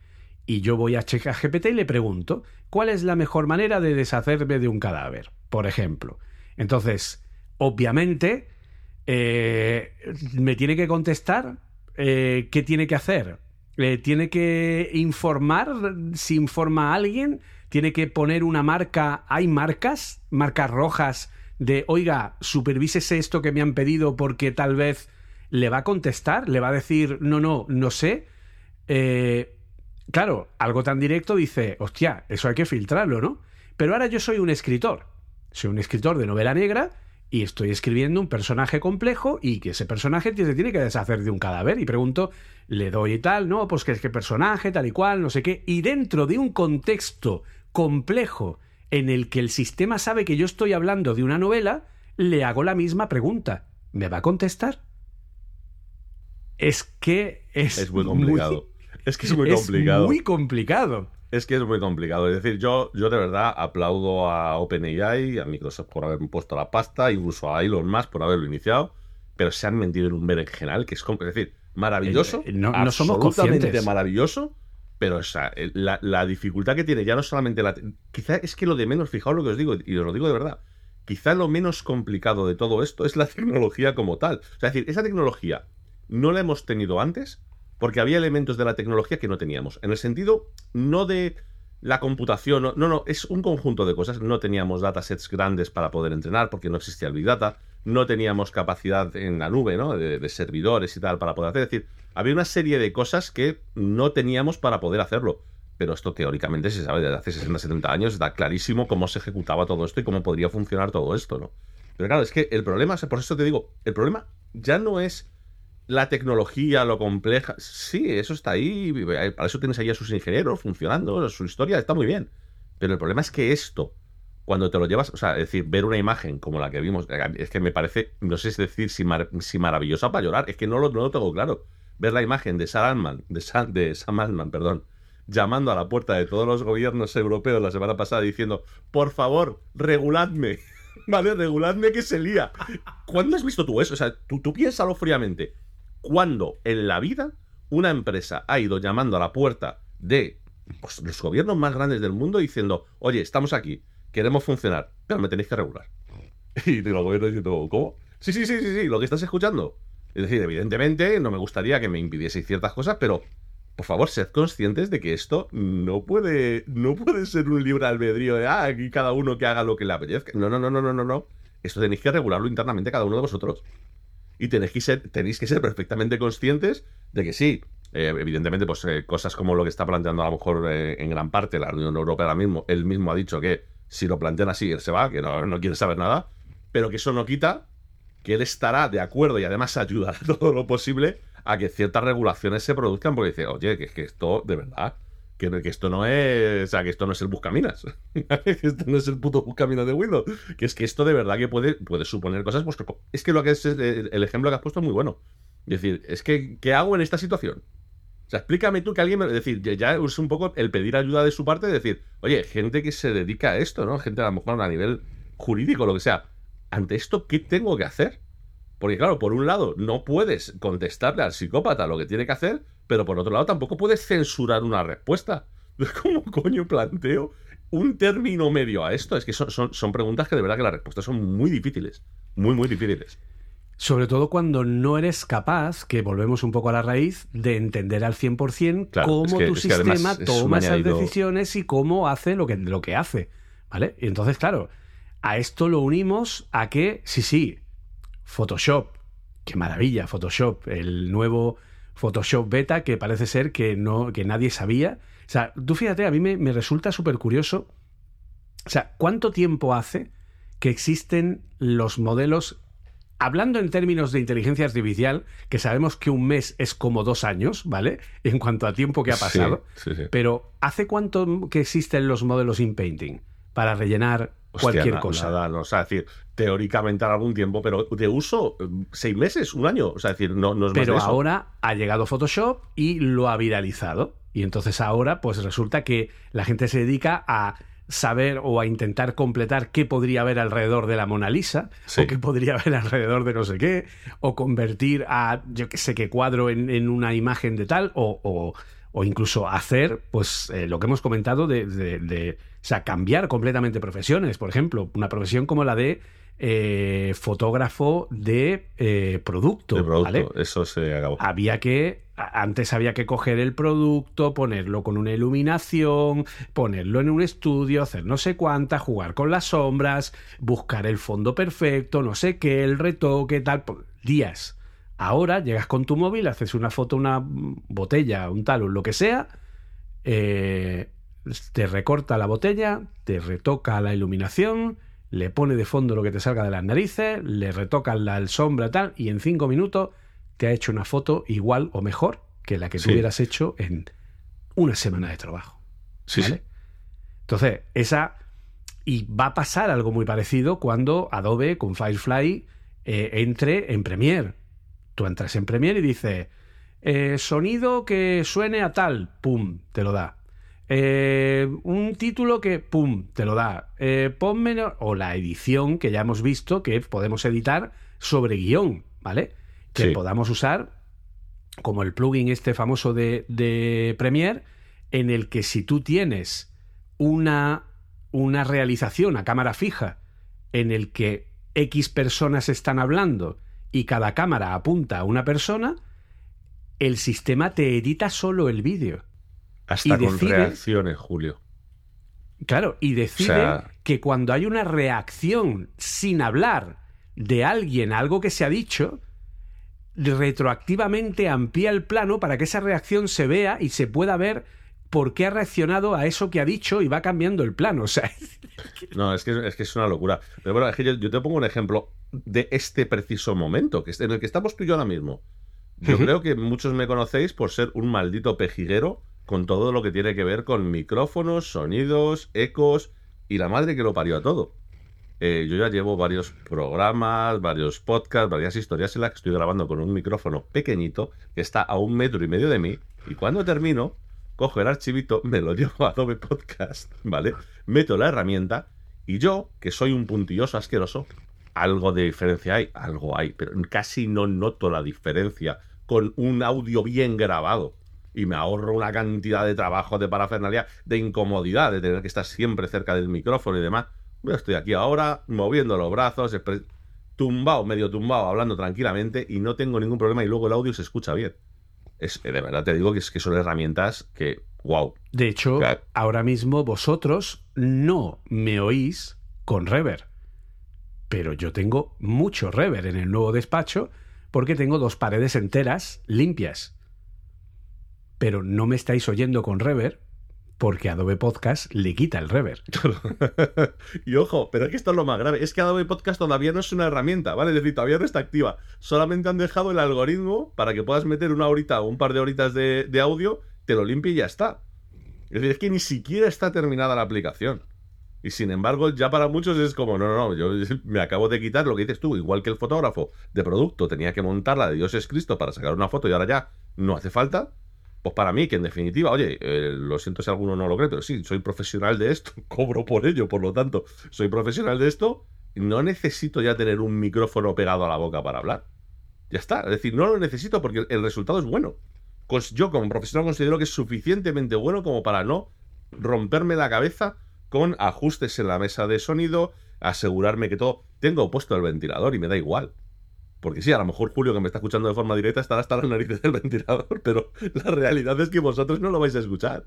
Y yo voy a checar GPT y le pregunto, ¿cuál es la mejor manera de deshacerme de un cadáver? Por ejemplo. Entonces, obviamente, eh, me tiene que contestar eh, qué tiene que hacer. Eh, tiene que informar si informa a alguien. Tiene que poner una marca. Hay marcas, marcas rojas de, oiga, supervísese esto que me han pedido porque tal vez le va a contestar, le va a decir, no, no, no sé. Eh, claro, algo tan directo dice, hostia, eso hay que filtrarlo, ¿no? Pero ahora yo soy un escritor. Soy un escritor de novela negra y estoy escribiendo un personaje complejo y que ese personaje se tiene que deshacer de un cadáver. Y pregunto, le doy y tal, ¿no? Pues que es que personaje, tal y cual, no sé qué. Y dentro de un contexto complejo en el que el sistema sabe que yo estoy hablando de una novela, le hago la misma pregunta. ¿Me va a contestar? Es que es, Es muy complicado. Es que es muy complicado. muy complicado. Es que es muy complicado. Es decir, yo, yo de verdad aplaudo a OpenAI, a Microsoft por haber puesto la pasta, incluso a Elon Musk por haberlo iniciado, pero se han mentido en un berenjenal que es, es decir, maravilloso, Eh, no- no somos conscientes. maravilloso, pero o sea, la, la dificultad que tiene ya no solamente la... Quizá es que lo de menos, fijaos lo que os digo, y os lo digo de verdad, quizá lo menos complicado de todo esto es la *laughs* tecnología como tal. O sea, es decir, esa tecnología no la hemos tenido antes porque había elementos de la tecnología que no teníamos. En el sentido, no de la computación, no, no, es un conjunto de cosas. No teníamos datasets grandes para poder entrenar porque no existía el Big Data. No teníamos capacidad en la nube, ¿no? De, de servidores y tal para poder hacer. Es decir, había una serie de cosas que no teníamos para poder hacerlo. Pero esto teóricamente se sabe desde hace 60, 70 años, está clarísimo cómo se ejecutaba todo esto y cómo podría funcionar todo esto, ¿no? Pero claro, es que el problema, por eso te digo, el problema ya no es la tecnología, lo compleja. Sí, eso está ahí. Para eso tienes ahí a sus ingenieros funcionando, su historia está muy bien. Pero el problema es que esto cuando te lo llevas, o sea, es decir, ver una imagen como la que vimos, eh, es que me parece, no sé si decir si, si maravillosa para llorar, es que no lo, no lo tengo claro. Ver la imagen de Sam Altman, de Sam, de Sam perdón, llamando a la puerta de todos los gobiernos europeos la semana pasada diciendo, por favor, reguladme. *laughs* Vale, reguladme que se lía. ¿Cuándo has visto tú eso? O sea, tú, tú piénsalo fríamente. ¿Cuándo en la vida una empresa ha ido llamando a la puerta de pues, los gobiernos más grandes del mundo diciendo, oye, estamos aquí, queremos funcionar, pero me tenéis que regular? *laughs* Y los gobiernos diciendo, ¿cómo? Sí, sí, sí, sí, sí, lo que estás escuchando. Es decir, evidentemente no me gustaría que me impidieseis ciertas cosas, pero por favor, sed conscientes de que esto no puede, no puede ser un libre albedrío de, ah, aquí cada uno que haga lo que le apetezca. No, no, no, no, no, no, no. Esto tenéis que regularlo internamente cada uno de vosotros. Y tenéis que ser, tenéis que ser perfectamente conscientes de que sí, eh, evidentemente, pues eh, cosas como lo que está planteando a lo mejor eh, en gran parte la Unión Europea ahora mismo, él mismo ha dicho que si lo plantean así, él se va, que no, no quiere saber nada, pero que eso no quita que él estará de acuerdo y además ayudará *laughs* todo lo posible a que ciertas regulaciones se produzcan porque dice, oye, que, que esto, de verdad, que, esto no es, o sea, que esto no es el buscaminas, *laughs* esto no es el puto buscaminas de Windows, que es que esto de verdad que puede, puede suponer cosas, pues es que lo que es el, ejemplo que has puesto es muy bueno. Es decir, es que, ¿qué hago en esta situación? O sea, explícame tú que alguien me... Es decir, ya es un poco el pedir ayuda de su parte, de decir, oye, gente que se dedica a esto, ¿no? Gente a lo mejor a nivel jurídico, lo que sea. Ante esto, ¿qué tengo que hacer? Porque claro, por un lado, no puedes contestarle al psicópata lo que tiene que hacer, pero por otro lado tampoco puedes censurar una respuesta. *laughs* ¿Cómo coño planteo un término medio a esto? Es que son, son, preguntas que de verdad que las respuestas son muy difíciles. Muy, muy difíciles. Sobre todo cuando no eres capaz, que volvemos un poco a la raíz, de entender al 100% cómo tu sistema toma esas decisiones y cómo hace lo que, lo que hace. ¿Vale? Y entonces, claro, a esto lo unimos a que, sí, sí, Photoshop. Qué maravilla, Photoshop, el nuevo Photoshop beta que parece ser que, no, que nadie sabía. O sea, tú fíjate, a mí me, me resulta súper curioso. O sea, ¿cuánto tiempo hace que existen los modelos hablando en términos de inteligencia artificial, que sabemos que un mes es como dos años, ¿vale? En cuanto a tiempo que ha pasado. Pero ¿hace cuánto que existen los modelos in painting para rellenar cualquier cosa? Nada, no, o sea, decir, teóricamente algún tiempo, pero de uso seis meses, un año. O sea, decir, no, no es Pero ahora ha llegado Photoshop y lo ha viralizado. Y entonces ahora, pues resulta que la gente se dedica a saber o a intentar completar qué podría haber alrededor de la Mona Lisa, o qué podría haber alrededor de no sé qué, o convertir a yo qué sé qué cuadro en, una imagen de tal, o, o, incluso hacer, pues, eh, lo que hemos comentado de, de, o sea, cambiar completamente profesiones. Por ejemplo, una profesión como la de eh, fotógrafo de eh, producto. eso se acabó. Había que, antes había que coger el producto, ponerlo con una iluminación, ponerlo en un estudio, hacer no sé cuánta, jugar con las sombras, buscar el fondo perfecto, no sé qué, el retoque, tal, días. Ahora llegas con tu móvil, haces una foto, una botella, un tal, lo que sea, eh, te recorta la botella, te retoca la iluminación, le pone de fondo lo que te salga de las narices, le retoca la sombra tal, y en cinco minutos te ha hecho una foto igual o mejor que la que tú hubieras hecho en una semana de trabajo. Sí, Entonces, esa. Y va a pasar algo muy parecido cuando Adobe con Firefly eh, entre en Premiere. Tú entras en Premiere y dices, eh, sonido que suene a tal, pum, te lo da. Eh, un título que, ¡pum!, te lo da. Eh, ponme, o la edición que ya hemos visto que podemos editar sobre guion, ¿vale? Que podamos usar como el plugin este famoso de, de Premiere, en el que si tú tienes una, una realización a cámara fija en el que X personas están hablando y cada cámara apunta a una persona, el sistema te edita solo el vídeo. Hasta con reacciones, Julio. Claro, y decide que cuando hay una reacción sin hablar de alguien a algo que se ha dicho, retroactivamente amplía el plano para que esa reacción se vea y se pueda ver por qué ha reaccionado a eso que ha dicho y va cambiando el plano. *laughs* O sea, no, es que, es que es una locura. Pero bueno, yo, te pongo un ejemplo de este preciso momento, que en el que estamos tú y yo ahora mismo. Yo creo que muchos me conocéis por ser un maldito pejiguero con todo lo que tiene que ver con micrófonos, sonidos, ecos y la madre que lo parió a todo. Eh, yo ya llevo varios programas, varios podcasts, varias historias en las que estoy grabando con un micrófono pequeñito que está a un metro y medio de mí. Y cuando termino, cojo el archivito, *laughs* me lo llevo a Adobe Podcast, ¿vale? Meto la herramienta y yo, que soy un puntilloso asqueroso, algo de diferencia hay, algo hay, pero casi no noto la diferencia con un audio bien grabado. Y me ahorro una cantidad de trabajo, de parafernalia, de incomodidad, de tener que estar siempre cerca del micrófono y demás. Yo estoy aquí ahora, moviendo los brazos, tumbado, medio tumbado, hablando tranquilamente y no tengo ningún problema y luego el audio se escucha bien. Es, de verdad te digo que, es, que son herramientas que, wow. De hecho, ahora mismo vosotros no me oís con rever. Pero yo tengo mucho rever en el nuevo despacho porque tengo dos paredes enteras limpias. Pero no me estáis oyendo con rever porque Adobe Podcast le quita el rever. *laughs* y ojo, pero es que esto es lo más grave, es que Adobe Podcast todavía no es una herramienta, ¿vale? Es decir, todavía no está activa. Solamente han dejado el algoritmo para que puedas meter una horita o un par de horitas de, audio, te lo limpie y ya está. Es decir, es que ni siquiera está terminada la aplicación. Y sin embargo, ya para muchos es como, no, no, no, yo *laughs* me acabo de quitar lo que dices tú, igual que el fotógrafo de producto tenía que montar la de Dios es Cristo para sacar una foto y ahora ya no hace falta. Pues para mí, que en definitiva, oye, eh, lo siento si alguno no lo cree, pero sí, soy profesional de esto, *laughs* cobro por ello, por lo tanto, soy profesional de esto, no necesito ya tener un micrófono pegado a la boca para hablar. Ya está, es decir, no lo necesito porque el resultado es bueno. Yo como profesional considero que es suficientemente bueno como para no romperme la cabeza con ajustes en la mesa de sonido, asegurarme que todo... Tengo puesto el ventilador y me da igual. Porque sí, a lo mejor Julio, que me está escuchando de forma directa, estará hasta las narices del ventilador, pero la realidad es que vosotros no lo vais a escuchar.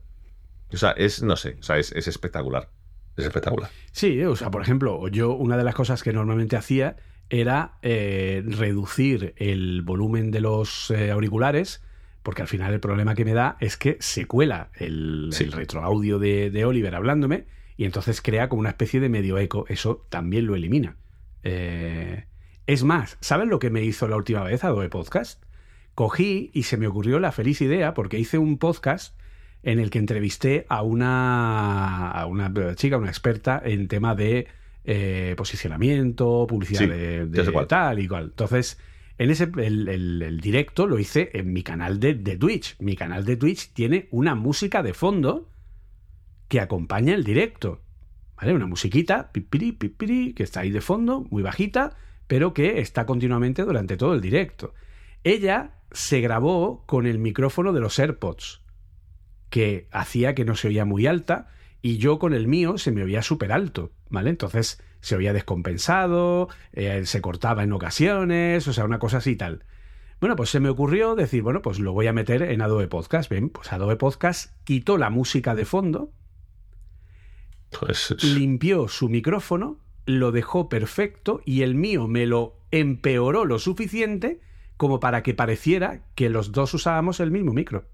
O sea, es, no sé, o sea, es, espectacular. Es espectacular. Sí, o sea, por ejemplo, yo una de las cosas que normalmente hacía era eh, reducir el volumen de los eh, auriculares, porque al final el problema que me da es que se cuela el, retroaudio de, de Oliver hablándome y entonces crea como una especie de medio eco. Eso también lo elimina. Eh, es más, ¿saben lo que me hizo la última vez Adobe Podcast? Cogí y se me ocurrió la feliz idea porque hice un podcast en el que entrevisté a una, a una chica, una experta en tema de eh, posicionamiento, publicidad de, tal y cual. Entonces, en ese el, directo lo hice en mi canal de, de, Twitch. Mi canal de Twitch tiene una música de fondo que acompaña el directo. ¿Vale? Una musiquita, pipiri, pipiri, que está ahí de fondo, muy bajita, pero que está continuamente durante todo el directo. Ella se grabó con el micrófono de los AirPods, que hacía que no se oía muy alta, y yo con el mío se me oía súper alto, ¿vale? Entonces se oía descompensado, eh, se cortaba en ocasiones, o sea, una cosa así y tal. Bueno, pues se me ocurrió decir, bueno, pues lo voy a meter en Adobe Podcast. Ven, pues Adobe Podcast quitó la música de fondo, pues limpió su micrófono, lo dejó perfecto y el mío me lo empeoró lo suficiente como para que pareciera que los dos usábamos el mismo micro.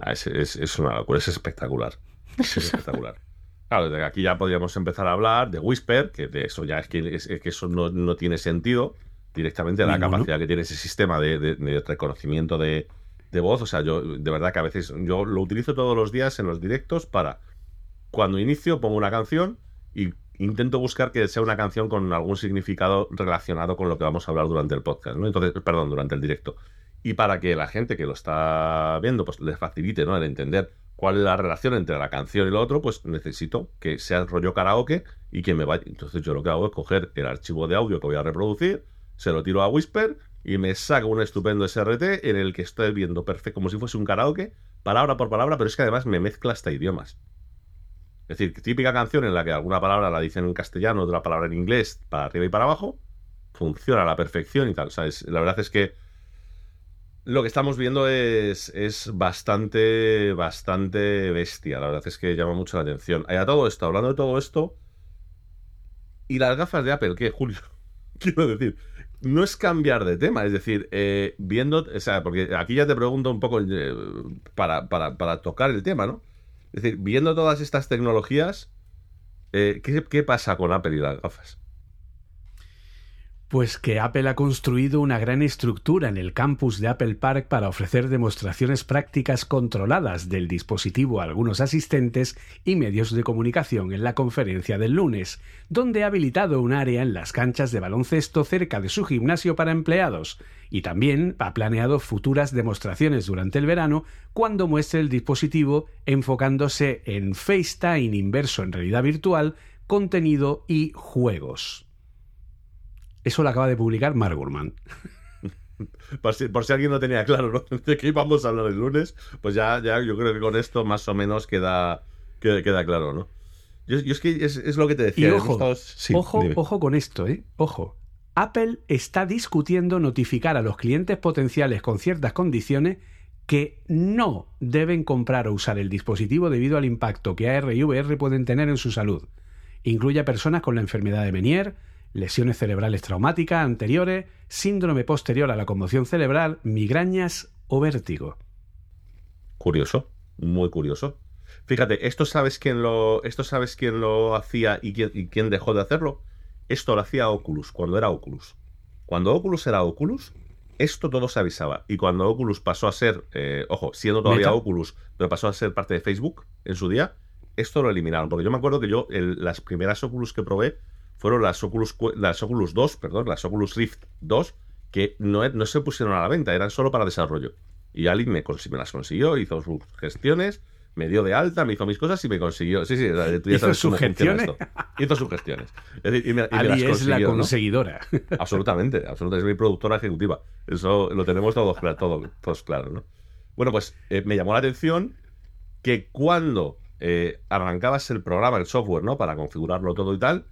Ah, es, una locura, es espectacular. Es espectacular. *laughs* Claro, aquí ya podríamos empezar a hablar de Whisper, que de eso ya es que, que eso no, tiene sentido directamente la capacidad que tiene ese sistema de, reconocimiento de, de, voz. O sea, yo de verdad que a veces yo lo utilizo todos los días en los directos para cuando inicio pongo una canción y intento buscar que sea una canción con algún significado relacionado con lo que vamos a hablar durante el podcast, ¿no? Entonces, perdón, durante el directo. Y para que la gente que lo está viendo, pues les facilite, ¿no? El entender cuál es la relación entre la canción y lo otro, pues necesito que sea rollo karaoke y que me vaya. Entonces yo lo que hago es coger el archivo de audio que voy a reproducir, se lo tiro a Whisper y me saco un estupendo SRT en el que estoy viendo perfecto, como si fuese un karaoke, palabra por palabra, pero es que además me mezcla hasta idiomas. Es decir, típica canción en la que alguna palabra la dicen en castellano, otra palabra en inglés, para arriba y para abajo, funciona a la perfección y tal. ¿sabes? La verdad es que lo que estamos viendo es, es bastante, bastante bestia. La verdad es que llama mucho la atención. a todo esto, hablando de todo esto, y las gafas de Apple, ¿qué, Julio? *laughs* Quiero decir, no es cambiar de tema, es decir, eh, viendo, o sea, porque aquí ya te pregunto un poco eh, para, para, para tocar el tema, ¿no? Es decir, viendo todas estas tecnologías, eh, ¿qué, pasa con Apple y las gafas? Pues que Apple ha construido una gran estructura en el campus de Apple Park para ofrecer demostraciones prácticas controladas del dispositivo a algunos asistentes y medios de comunicación en la conferencia del lunes, donde ha habilitado un área en las canchas de baloncesto cerca de su gimnasio para empleados, y también ha planeado futuras demostraciones durante el verano cuando muestre el dispositivo enfocándose en FaceTime inverso en realidad virtual, contenido y juegos. Eso lo acaba de publicar Mark Gurman. *laughs* Por si, por si, alguien no tenía claro ¿no? *laughs* de qué íbamos a hablar el lunes, pues ya, ya yo creo que con esto más o menos queda, queda, queda claro, ¿no? Yo, yo, es que es, es, lo que te decía. Y ojo, sí, ojo, ojo con esto, ¿eh? Ojo. Apple está discutiendo notificar a los clientes potenciales con ciertas condiciones que no deben comprar o usar el dispositivo debido al impacto que AR y VR pueden tener en su salud. Incluye a personas con la enfermedad de Meniere, lesiones cerebrales traumáticas anteriores, síndrome posterior a la conmoción cerebral, migrañas o vértigo. Curioso, muy curioso. Fíjate, esto sabes quién lo, esto sabes quién lo hacía y quién, y quién dejó de hacerlo. Esto lo hacía Oculus, cuando era Oculus. Cuando Oculus era Oculus, esto todo se avisaba. Y cuando Oculus pasó a ser, eh, ojo, siendo todavía Meta. Oculus, pero pasó a ser parte de Facebook en su día, esto lo eliminaron. Porque yo me acuerdo que yo, el, las primeras Oculus que probé fueron las Oculus, las Oculus 2, perdón, las Oculus Rift 2, que no, no se pusieron a la venta, eran solo para desarrollo. Y Ali me, me las consiguió, hizo sus gestiones, me dio de alta, me hizo mis cosas y me consiguió. Sí, sí, tú ya ¿Hizo sus gestiones? Hizo sus gestiones. Es decir, y me, y Ali es la conseguidora. ¿no? *laughs* Absolutamente, absolutamente. Es mi productora ejecutiva. Eso lo tenemos todos, todo, todos claro, ¿no? Bueno, pues eh, me llamó la atención que cuando eh, arrancabas el programa, el software, ¿no? Para configurarlo todo y tal,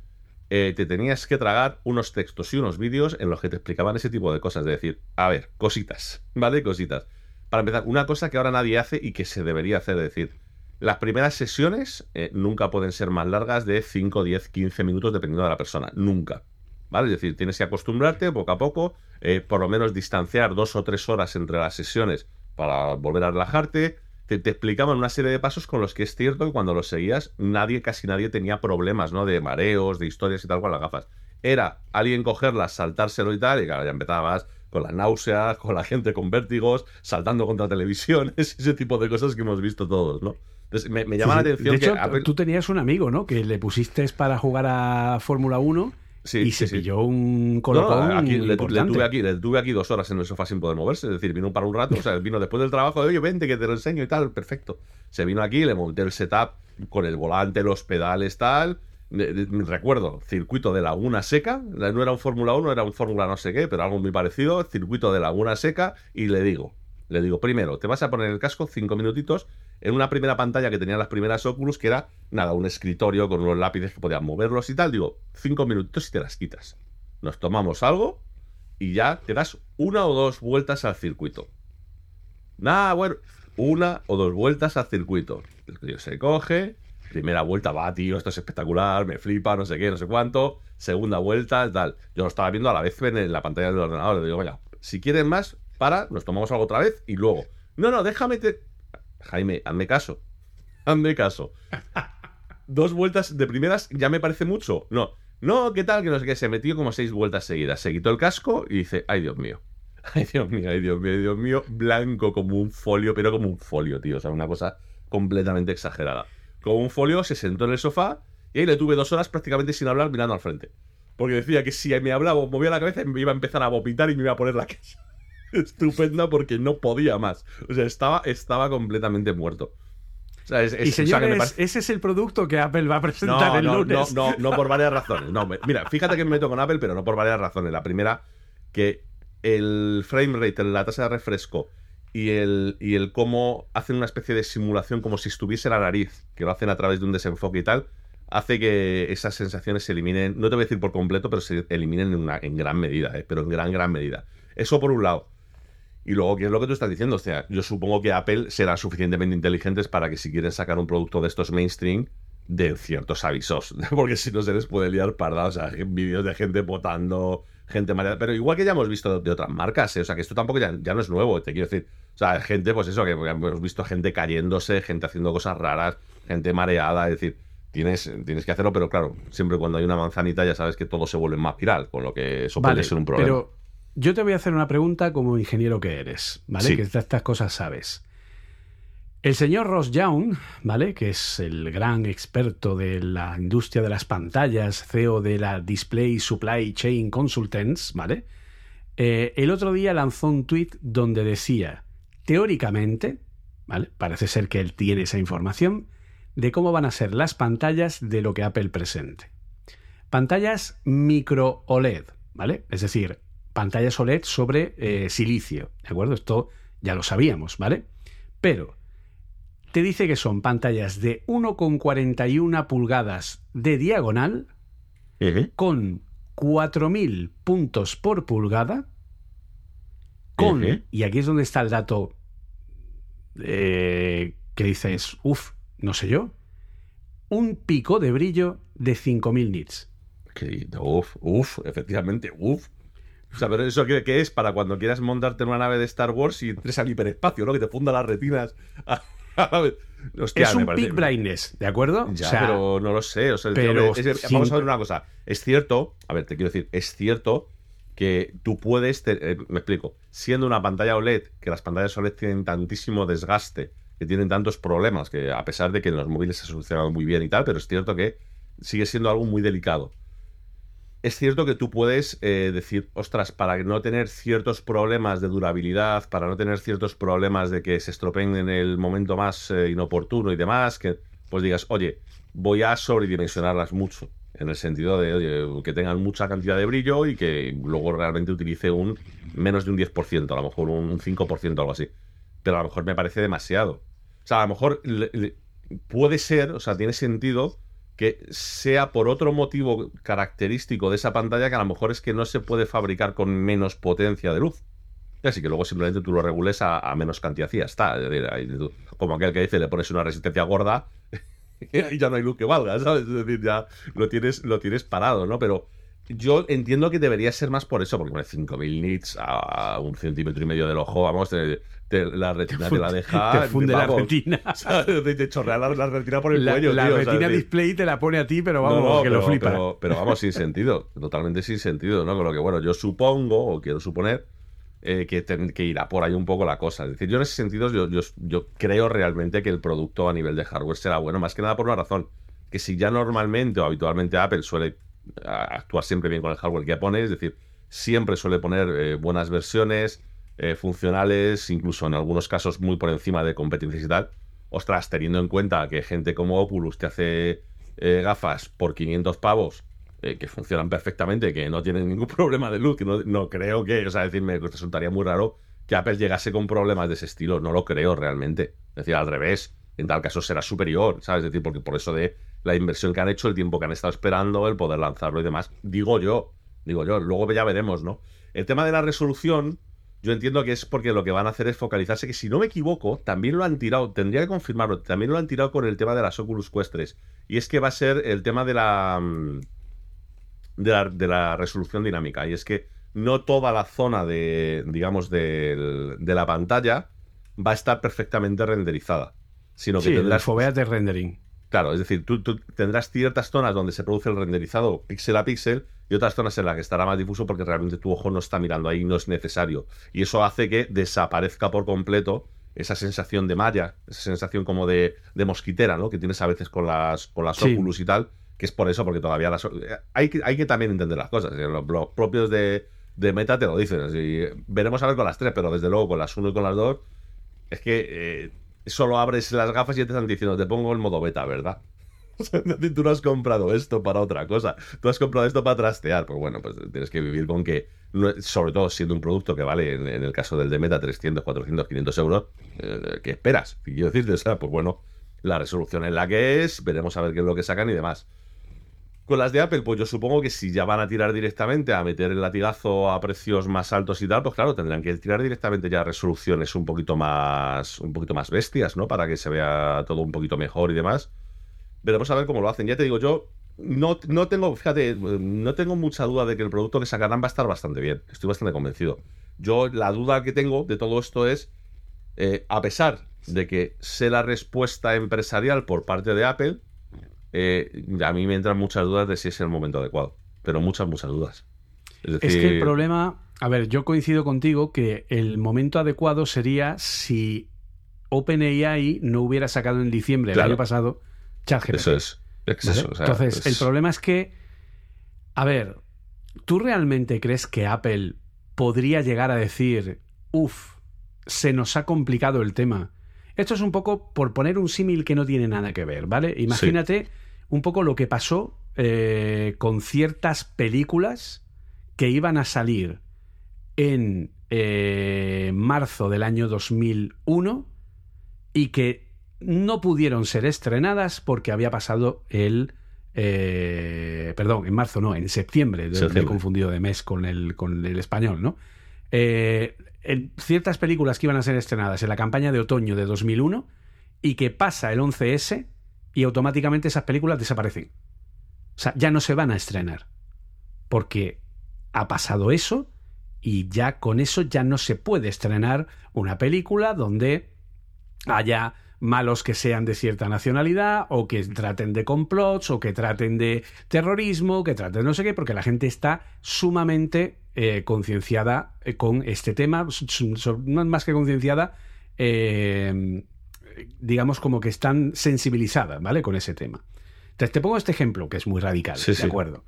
eh, te tenías que tragar unos textos y unos vídeos en los que te explicaban ese tipo de cosas. De decir, a ver, cositas, *laughs* ¿vale? Cositas. Para empezar, una cosa que ahora nadie hace y que se debería hacer, es decir, las primeras sesiones eh, nunca pueden ser más largas de 5, 10, 15 minutos dependiendo de la persona. Nunca. ¿Vale? Es decir, tienes que acostumbrarte poco a poco, eh, por lo menos distanciar dos o tres horas entre las sesiones para volver a relajarte. Te, te, explicaban una serie de pasos con los que es cierto que cuando los seguías, nadie, casi nadie tenía problemas, ¿no? De mareos, de historias y tal con las gafas. Era alguien cogerlas, saltárselo y tal, y claro, ya empezabas con las náuseas, con la gente con vértigos, saltando contra televisiones, *laughs* ese tipo de cosas que hemos visto todos, ¿no? Entonces, me, me llama sí, la atención de hecho, que Apple... tú tenías un amigo, ¿no? Que le pusiste para jugar a Fórmula 1 Sí, y sí, se sí. pilló un colocón No, aquí, le, tuve aquí, le tuve aquí dos horas en el sofá sin poder moverse. Es decir, vino para un rato, o sea, vino después del trabajo, oye, vente que te lo enseño y tal, perfecto. Se vino aquí, le monté el setup con el volante, los pedales, tal. De- de- recuerdo, circuito de laguna seca, no era un Fórmula 1, era un Fórmula no sé qué, pero algo muy parecido, circuito de laguna seca, y le digo, le digo, primero, te vas a poner el casco cinco minutitos en una primera pantalla que tenían las primeras Oculus, que era, nada, un escritorio con unos lápices que podían moverlos y tal, digo, cinco minutitos y te las quitas. Nos tomamos algo y ya te das una o dos vueltas al circuito. Nada, bueno, una o dos vueltas al circuito. El tío se coge, primera vuelta, va, tío, esto es espectacular, me flipa, no sé qué, no sé cuánto. Segunda vuelta, tal. Yo lo estaba viendo a la vez en la pantalla del ordenador. Le digo, vaya, si quieren más, para, nos tomamos algo otra vez y luego. No, no, déjame. Te... Jaime, hazme caso. Hazme caso. *laughs* Dos vueltas de primeras ya me parece mucho. No, no, ¿qué tal? Que no sé qué. Se metió como seis vueltas seguidas. Se quitó el casco y dice, ay, Dios mío. Ay, Dios mío, ay, Dios mío, ay, Dios mío. Blanco como un folio, pero como un folio, tío. O sea, una cosa completamente exagerada. Como un folio, se sentó en el sofá y ahí le tuve dos horas prácticamente sin hablar mirando al frente. Porque decía que si me hablaba o movía la cabeza me iba a empezar a vomitar y me iba a poner la *laughs* casa *laughs* estupenda porque no podía más. O sea, estaba, estaba completamente muerto. O sea, es, es- Y o sea, señores, que me parece- ese es el producto que Apple va a presentar no, el no, no, lunes. no, no por varias *laughs* razones. No, me- mira, fíjate que me meto con Apple, pero no por varias razones. La primera, que el frame rate, la tasa de refresco y el, y el cómo hacen una especie de simulación como si estuviese la nariz, que lo hacen a través de un desenfoque y tal, hace que esas sensaciones se eliminen, no te voy a decir por completo, pero se eliminen en, una, en gran medida, ¿eh? pero en gran, gran medida. Eso por un lado. Y luego, ¿qué es lo que tú estás diciendo? O sea, yo supongo que Apple será suficientemente inteligentes para que si quieren sacar un producto de estos mainstream, de ciertos avisos. *laughs* Porque si no se les puede liar parda. O sea, vídeos de gente potando, gente mareada. Pero igual que ya hemos visto de otras marcas, ¿eh? O sea, que esto tampoco ya, ya no es nuevo, te quiero decir. O sea, gente, pues eso, que hemos visto gente cayéndose, gente haciendo cosas raras, gente mareada. Es decir, tienes, tienes que hacerlo, pero claro, siempre cuando hay una manzanita ya sabes que todo se vuelve más viral, con lo que eso Vale, puede ser un problema. Pero yo te voy a hacer una pregunta como ingeniero que eres, ¿vale? Sí. Que estas cosas sabes. El señor Ross Young, ¿vale? Que es el gran experto de la industria de las pantallas, CEO de la Display Supply Chain Consultants, ¿vale? Eh, el otro día lanzó un tweet donde decía, teóricamente, ¿vale? Parece ser que él tiene esa información, de cómo van a ser las pantallas de lo que Apple presente. Pantallas micro OLED, ¿vale? Es decir, pantallas OLED sobre eh, silicio, ¿de acuerdo? Esto ya lo sabíamos, ¿vale? Pero te dice que son pantallas de 1,41 pulgadas de diagonal Ujú. con 4.000 puntos por pulgada, con, Ujú. y aquí es donde está el dato eh, que dices, uff, no sé yo, un pico de brillo de 5.000 nits. Que- Uf, uf, efectivamente, uf. O sea, pero eso qué es para cuando quieras montarte en una nave de Star Wars y entres al hiperespacio, ¿no? Que te funda las retinas. a la. Hostia, es un peak brightness, ¿de acuerdo? Ya, O sea, pero no lo sé. O sea, pero es que vamos a ver una cosa. Es cierto, a ver, te quiero decir, es cierto que tú puedes, te- eh, me explico, siendo una pantalla OLED, que las pantallas OLED tienen tantísimo desgaste, que tienen tantos problemas, que a pesar de que en los móviles se solucionan muy bien y tal, pero es cierto que sigue siendo algo muy delicado. Es cierto que tú puedes eh, decir, ostras, para no tener ciertos problemas de durabilidad, para no tener ciertos problemas de que se estropeen en el momento más eh, inoportuno y demás, que pues digas, oye, voy a sobredimensionarlas mucho, en el sentido de que tengan mucha cantidad de brillo y que luego realmente utilice un menos de un 10%, a lo mejor un 5% o algo así. Pero a lo mejor me parece demasiado. O sea, a lo mejor puede ser, o sea, tiene sentido que sea por otro motivo característico de esa pantalla que a lo mejor es que no se puede fabricar con menos potencia de luz. Así que luego simplemente tú lo regules a, menos cantidad ya está. Como aquel que dice, le pones una resistencia gorda *laughs* y ya no hay luz que valga, ¿sabes? Es decir, ya lo tienes, lo tienes parado, ¿no? Pero yo entiendo que debería ser más por eso, porque bueno, 5.000 nits a un centímetro y medio del ojo, vamos, te- te- la retina te, la deja... te funde la retina. *laughs* Te, te chorrea la, la retina por el La, cuello, la tío, o sea, retina display te la pone a ti, pero vamos, no, que pero, lo flipa. Pero, pero vamos, sin sentido. *laughs* Totalmente sin sentido, ¿no? Con lo que, bueno, yo supongo, o quiero suponer, eh, que, que irá por ahí un poco la cosa. Es decir, yo en ese sentido, yo, yo, yo creo realmente que el producto a nivel de hardware será bueno, más que nada por una razón. Que si ya normalmente o habitualmente Apple suele a- actuar siempre bien con el hardware que pone, es decir, siempre suele poner eh, buenas versiones, eh, funcionales, incluso en algunos casos muy por encima de competencias y tal. Ostras, teniendo en cuenta que gente como Oculus te hace eh, gafas por 500 pavos eh, que funcionan perfectamente, que no tienen ningún *laughs* problema de luz, que no, no creo que, o sea, decirme, resultaría muy raro que Apple llegase con problemas de ese estilo, no lo creo realmente. Es decir, al revés, en tal caso será superior, ¿sabes? Es decir, porque por eso de la inversión que han hecho, el tiempo que han estado esperando, el poder lanzarlo y demás, digo yo, digo yo, luego ya veremos, ¿no? El tema de la resolución, yo entiendo que es porque lo que van a hacer es focalizarse, que si no me equivoco, también lo han tirado, tendría que confirmarlo, también lo han tirado con el tema de las Oculus Quest 3. Y es que va a ser el tema de la, mm, de la, de la resolución dinámica. Y es que no toda la zona de, digamos, del- de la pantalla va a estar perfectamente renderizada. Sino que Sí, tendrás de rendering. Claro, es decir, tú, tú tendrás ciertas zonas donde se produce el renderizado píxel a píxel y otras zonas en las que estará más difuso porque realmente tu ojo no está mirando ahí, no es necesario. Y eso hace que desaparezca por completo esa sensación de malla, esa sensación como de, de mosquitera, ¿no? Que tienes a veces con las, con las Sí. Oculus y tal, que es por eso, porque todavía las... Hay que, hay que también entender las cosas. ¿eh? Los, los propios de, de Meta te lo dicen. así, veremos a ver con las tres, pero desde luego con las uno y con las dos es que eh, solo abres las gafas y te están diciendo, te pongo el modo beta, ¿verdad? *laughs* Tú no has comprado esto para otra cosa. Tú has comprado esto para trastear. Pues bueno, pues tienes que vivir con que, sobre todo siendo un producto que vale, en, el caso del de Meta, 300, 400, 500 euros, eh, ¿qué esperas? Y quiero decirte, o sea, pues bueno, la resolución es la que es, veremos a ver qué es lo que sacan y demás. Con las de Apple, pues yo supongo que si ya van a tirar directamente a meter el latigazo a precios más altos y tal, pues claro, tendrán que tirar directamente ya resoluciones un poquito más, un poquito más bestias, ¿no? Para que se vea todo un poquito mejor y demás. Veremos a ver cómo lo hacen. Ya te digo, yo no, no tengo, fíjate, no tengo mucha duda de que el producto que sacarán va a estar bastante bien. Estoy bastante convencido. Yo la duda que tengo de todo esto es, eh, a pesar de que sé la respuesta empresarial por parte de Apple, eh, a mí me entran muchas dudas de si es el momento adecuado. Pero muchas, muchas dudas. Es, que el problema, a ver, yo coincido contigo que el momento adecuado sería si OpenAI no hubiera sacado en diciembre del Claro. año pasado ChatGPT. Eso es. Es que ¿vale? eso, o sea, Entonces, es- el problema es que, a ver, ¿tú realmente crees que Apple podría llegar a decir, uff, se nos ha complicado el tema? Esto es un poco por poner un símil que no tiene nada que ver, ¿vale? Imagínate un poco lo que pasó eh, con ciertas películas que iban a salir en eh, marzo del año 2001 y que no pudieron ser estrenadas porque había pasado el... eh, perdón, en marzo no, en septiembre, de- me he Septiembre. confundido de mes con el, con el español, ¿no? Eh, en ciertas películas que iban a ser estrenadas en la campaña de otoño de 2001 y que pasa el 11S y automáticamente esas películas desaparecen. O sea, ya no se van a estrenar. Porque ha pasado eso y ya con eso ya no se puede estrenar una película donde haya malos que sean de cierta nacionalidad o que traten de complots o que traten de terrorismo, que traten de no sé qué, porque la gente está sumamente eh, concienciada eh, con este tema, más que concienciada, eh, digamos como que están sensibilizadas, ¿vale? Con ese tema. Entonces te pongo este ejemplo que es muy radical, Sí, ¿de sí. acuerdo?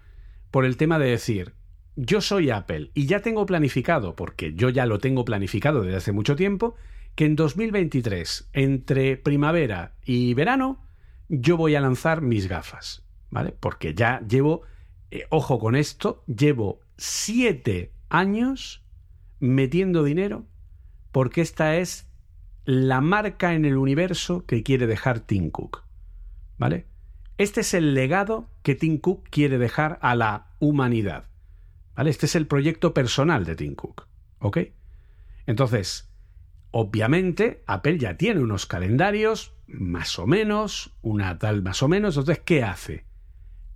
Por el tema de decir, yo soy Apple y ya tengo planificado, porque yo ya lo tengo planificado desde hace mucho tiempo, que en 2023, entre primavera y verano, yo voy a lanzar mis gafas, ¿vale? Porque ya llevo, eh, ojo con esto, llevo siete años metiendo dinero porque esta es la marca en el universo que quiere dejar Tim Cook, ¿vale? Este es el legado que Tim Cook quiere dejar a la humanidad, ¿vale? Este es el proyecto personal de Tim Cook, ¿ok? Entonces, obviamente, Apple ya tiene unos calendarios, más o menos, una tal más o menos. Entonces, ¿qué hace?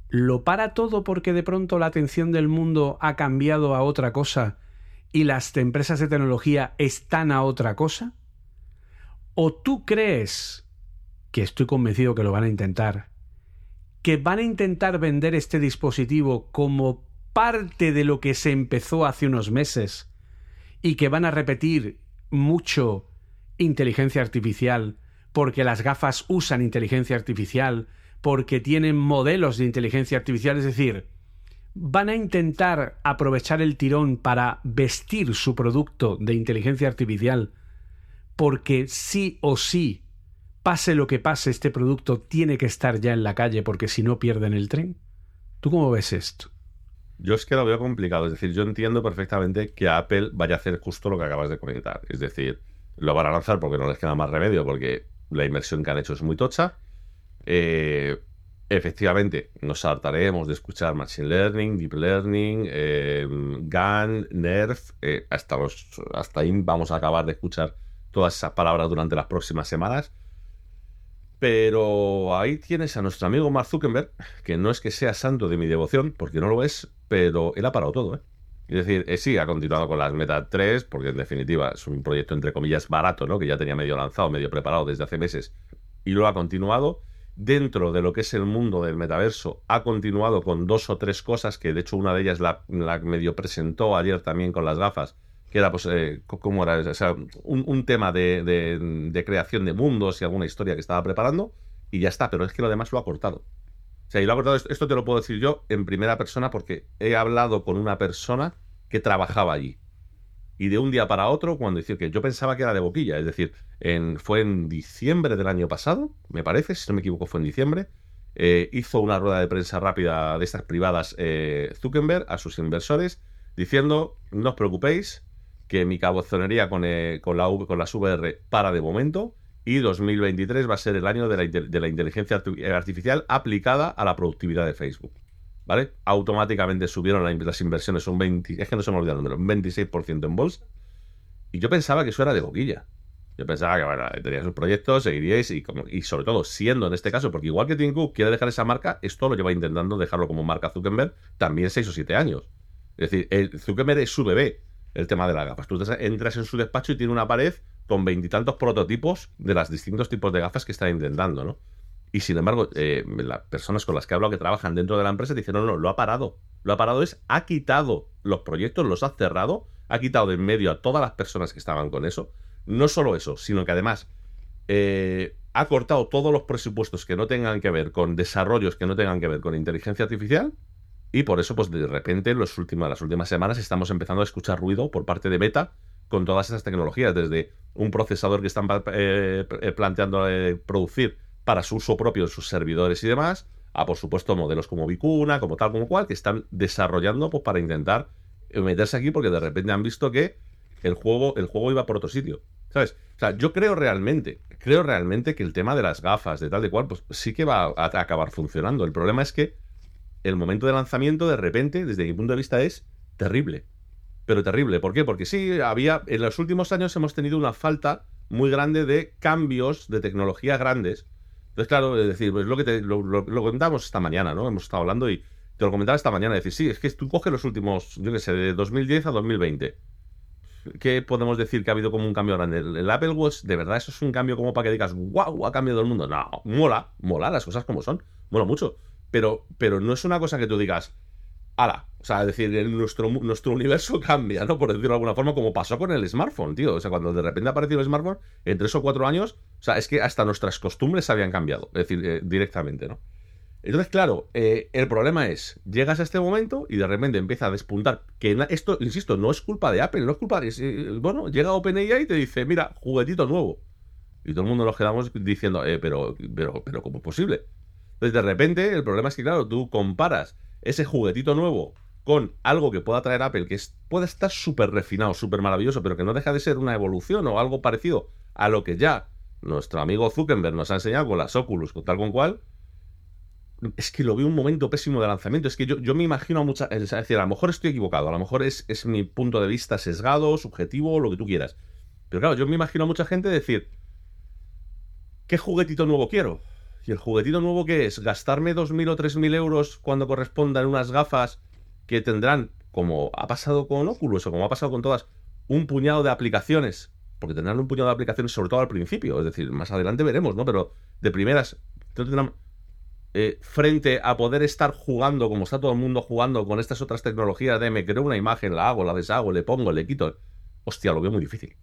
¿Lo para todo porque de pronto la atención del mundo ha cambiado a otra cosa y las empresas de tecnología están a otra cosa? ¿O tú crees, que estoy convencido que lo van a intentar, que van a intentar vender este dispositivo como parte de lo que se empezó hace unos meses y que van a repetir mucho inteligencia artificial porque las gafas usan inteligencia artificial, porque tienen modelos de inteligencia artificial, es decir, van a intentar aprovechar el tirón para vestir su producto de inteligencia artificial porque sí o sí, pase lo que pase, este producto tiene que estar ya en la calle porque si no pierden el tren. ¿Tú cómo ves esto? Yo es que lo veo complicado. Es decir, yo entiendo perfectamente que Apple vaya a hacer justo lo que acabas de comentar. Es decir, lo van a lanzar porque no les queda más remedio, porque la inversión que han hecho es muy tocha. Eh, efectivamente, nos hartaremos de escuchar Machine Learning, Deep Learning, eh, GAN, NERF. eh, hasta, los, hasta ahí vamos a acabar de escuchar todas esas palabras durante las próximas semanas. Pero ahí tienes a nuestro amigo Mark Zuckerberg, que no es que sea santo de mi devoción, porque no lo es, pero él ha parado todo, ¿eh? Es decir, eh, sí, ha continuado con las Meta 3, porque en definitiva es un proyecto entre comillas barato, ¿no? Que ya tenía medio lanzado, medio preparado desde hace meses, y lo ha continuado. Dentro de lo que es el mundo del metaverso, ha continuado con dos o tres cosas, que de hecho una de ellas la, la medio presentó ayer también con las gafas, que era, pues, eh, ¿cómo era? O sea, un, tema de, de- de creación de mundos y alguna historia que estaba preparando, y ya está, pero es que lo demás lo ha cortado. Sea, y lo ha cortado, esto, te lo puedo decir yo en primera persona porque he hablado con una persona que trabajaba allí. Y de un día para otro, cuando dice que yo pensaba que era de boquilla, es decir, en, fue en diciembre del año pasado, me parece, si no me equivoco fue en diciembre, eh, hizo una rueda de prensa rápida de estas privadas eh, Zuckerberg a sus inversores diciendo, no os preocupéis, que mi cabezonería con, eh, con, la, con las VR para de momento y 2023 va a ser el año de la, inteligencia arti- artificial aplicada a la productividad de Facebook. ¿Vale? Automáticamente subieron la- las inversiones un 20, es que no se me olvida el número, un 26% en bolsa. Y yo pensaba que eso era de boquilla. Yo pensaba que, bueno, teníais sus proyectos, seguiríais y, como, y sobre todo siendo en este caso, porque igual que Tim quiere dejar esa marca, esto lo lleva intentando dejarlo como marca Zuckerberg también 6 o 7 años. Es decir, Zuckerberg es su bebé, el tema de las gafas. Tú entras en su despacho y tiene una pared con veintitantos prototipos de los distintos tipos de gafas que está intentando, ¿no? Y sin embargo, eh, las personas con las que he hablado que trabajan dentro de la empresa dicen, no, no, lo ha parado. Lo ha parado es, ha quitado los proyectos, los ha cerrado, ha quitado de en medio a todas las personas que estaban con eso. No solo eso, sino que además eh, ha cortado todos los presupuestos que no tengan que ver con desarrollos que no tengan que ver con inteligencia artificial. Y por eso, pues de repente, en los últimos, las últimas semanas estamos empezando a escuchar ruido por parte de Meta con todas esas tecnologías, desde un procesador que están eh, planteando producir para su uso propio en sus servidores y demás, a por supuesto modelos como Vicuna, como tal, como cual, que están desarrollando pues, para intentar meterse aquí porque de repente han visto que el juego, el juego iba por otro sitio. ¿Sabes? O sea, yo creo realmente, creo realmente que el tema de las gafas, de tal de cual, pues sí que va a acabar funcionando. El problema es que el momento de lanzamiento, de repente, desde mi punto de vista, es terrible. Pero terrible. ¿Por qué? Porque sí, había. En los últimos años hemos tenido una falta muy grande de cambios de tecnología grandes entonces, claro, es decir, pues lo que te, lo, lo, comentamos esta mañana, ¿no? Hemos estado hablando y te lo comentaba esta mañana. Es decir, sí, es que tú coges los últimos, yo qué sé, de 2010 a 2020. ¿Qué podemos decir que ha habido como un cambio grande? El, Apple Watch, de verdad, eso es un cambio como para que digas, wow, ha cambiado el mundo. No, mola, mola las cosas como son, mola mucho. Pero, pero no es una cosa que tú digas, ala. O sea, es decir, nuestro, nuestro universo *laughs* cambia, ¿no? Por decirlo de alguna forma, como pasó con el smartphone, tío. O sea, cuando de repente apareció el smartphone, en tres o cuatro años, o sea, es que hasta nuestras costumbres habían cambiado, es decir, eh, directamente, ¿no? Entonces, claro, eh, el problema es, llegas a este momento y de repente empieza a despuntar, que esto, insisto, no es culpa de Apple, no es culpa de... Bueno, llega OpenAI y te dice, mira, juguetito nuevo. Y todo el mundo nos quedamos diciendo, eh, pero, pero, pero, ¿cómo es posible? Entonces, de repente, el problema es que, claro, tú comparas ese juguetito nuevo con algo que pueda traer Apple, que puede estar súper refinado, súper maravilloso, pero que no deja de ser una evolución o algo parecido a lo que ya nuestro amigo Zuckerberg nos ha enseñado con las Oculus, con tal con cual, es que lo veo un momento pésimo de lanzamiento. Es que yo, yo me imagino a muchas. Es decir, a lo mejor estoy equivocado, a lo mejor es, es mi punto de vista sesgado, subjetivo, lo que tú quieras. Pero claro, yo me imagino a mucha gente decir: ¿Qué juguetito nuevo quiero? ¿Y el juguetito nuevo qué es? ¿Gastarme 2.000 o 3.000 euros cuando correspondan unas gafas que tendrán, como ha pasado con Oculus o como ha pasado con todas, un puñado de aplicaciones? Porque tendrán un puñado de aplicaciones, sobre todo al principio. Es decir, más adelante veremos, ¿no? Pero de primeras, eh, frente a poder estar jugando como está todo el mundo jugando con estas otras tecnologías de me creo una imagen, la hago, la deshago, le pongo, le quito. Hostia, lo veo muy difícil.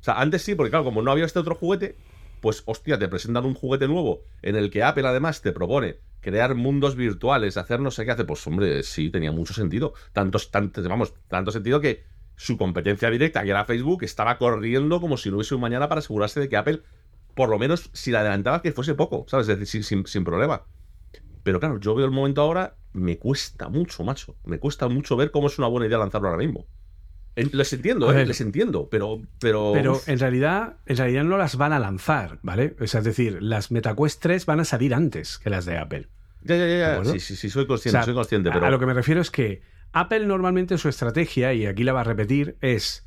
O sea, antes sí, porque claro, como no había este otro juguete, pues hostia, te presentan un juguete nuevo en el que Apple además te propone crear mundos virtuales, hacer no sé qué hace, pues hombre, sí, tenía mucho sentido. Vamos, tanto sentido que su competencia directa, que era Facebook, estaba corriendo como si no hubiese un mañana para asegurarse de que Apple, por lo menos, si la adelantaba, que fuese poco, ¿sabes? Es decir, sin, sin problema. Pero claro, yo veo el momento ahora, me cuesta mucho, macho. Me cuesta mucho ver cómo es una buena idea lanzarlo ahora mismo. Les entiendo, eh, les entiendo, pero, pero. Pero en realidad, en realidad no las van a lanzar, ¿vale? es decir, las MetaQuest 3 van a salir antes que las de Apple. Ya, ya, ya. Sí, sí, sí, soy consciente, soy consciente. Pero... A lo que me refiero es que Apple normalmente su estrategia, y aquí la va a repetir, es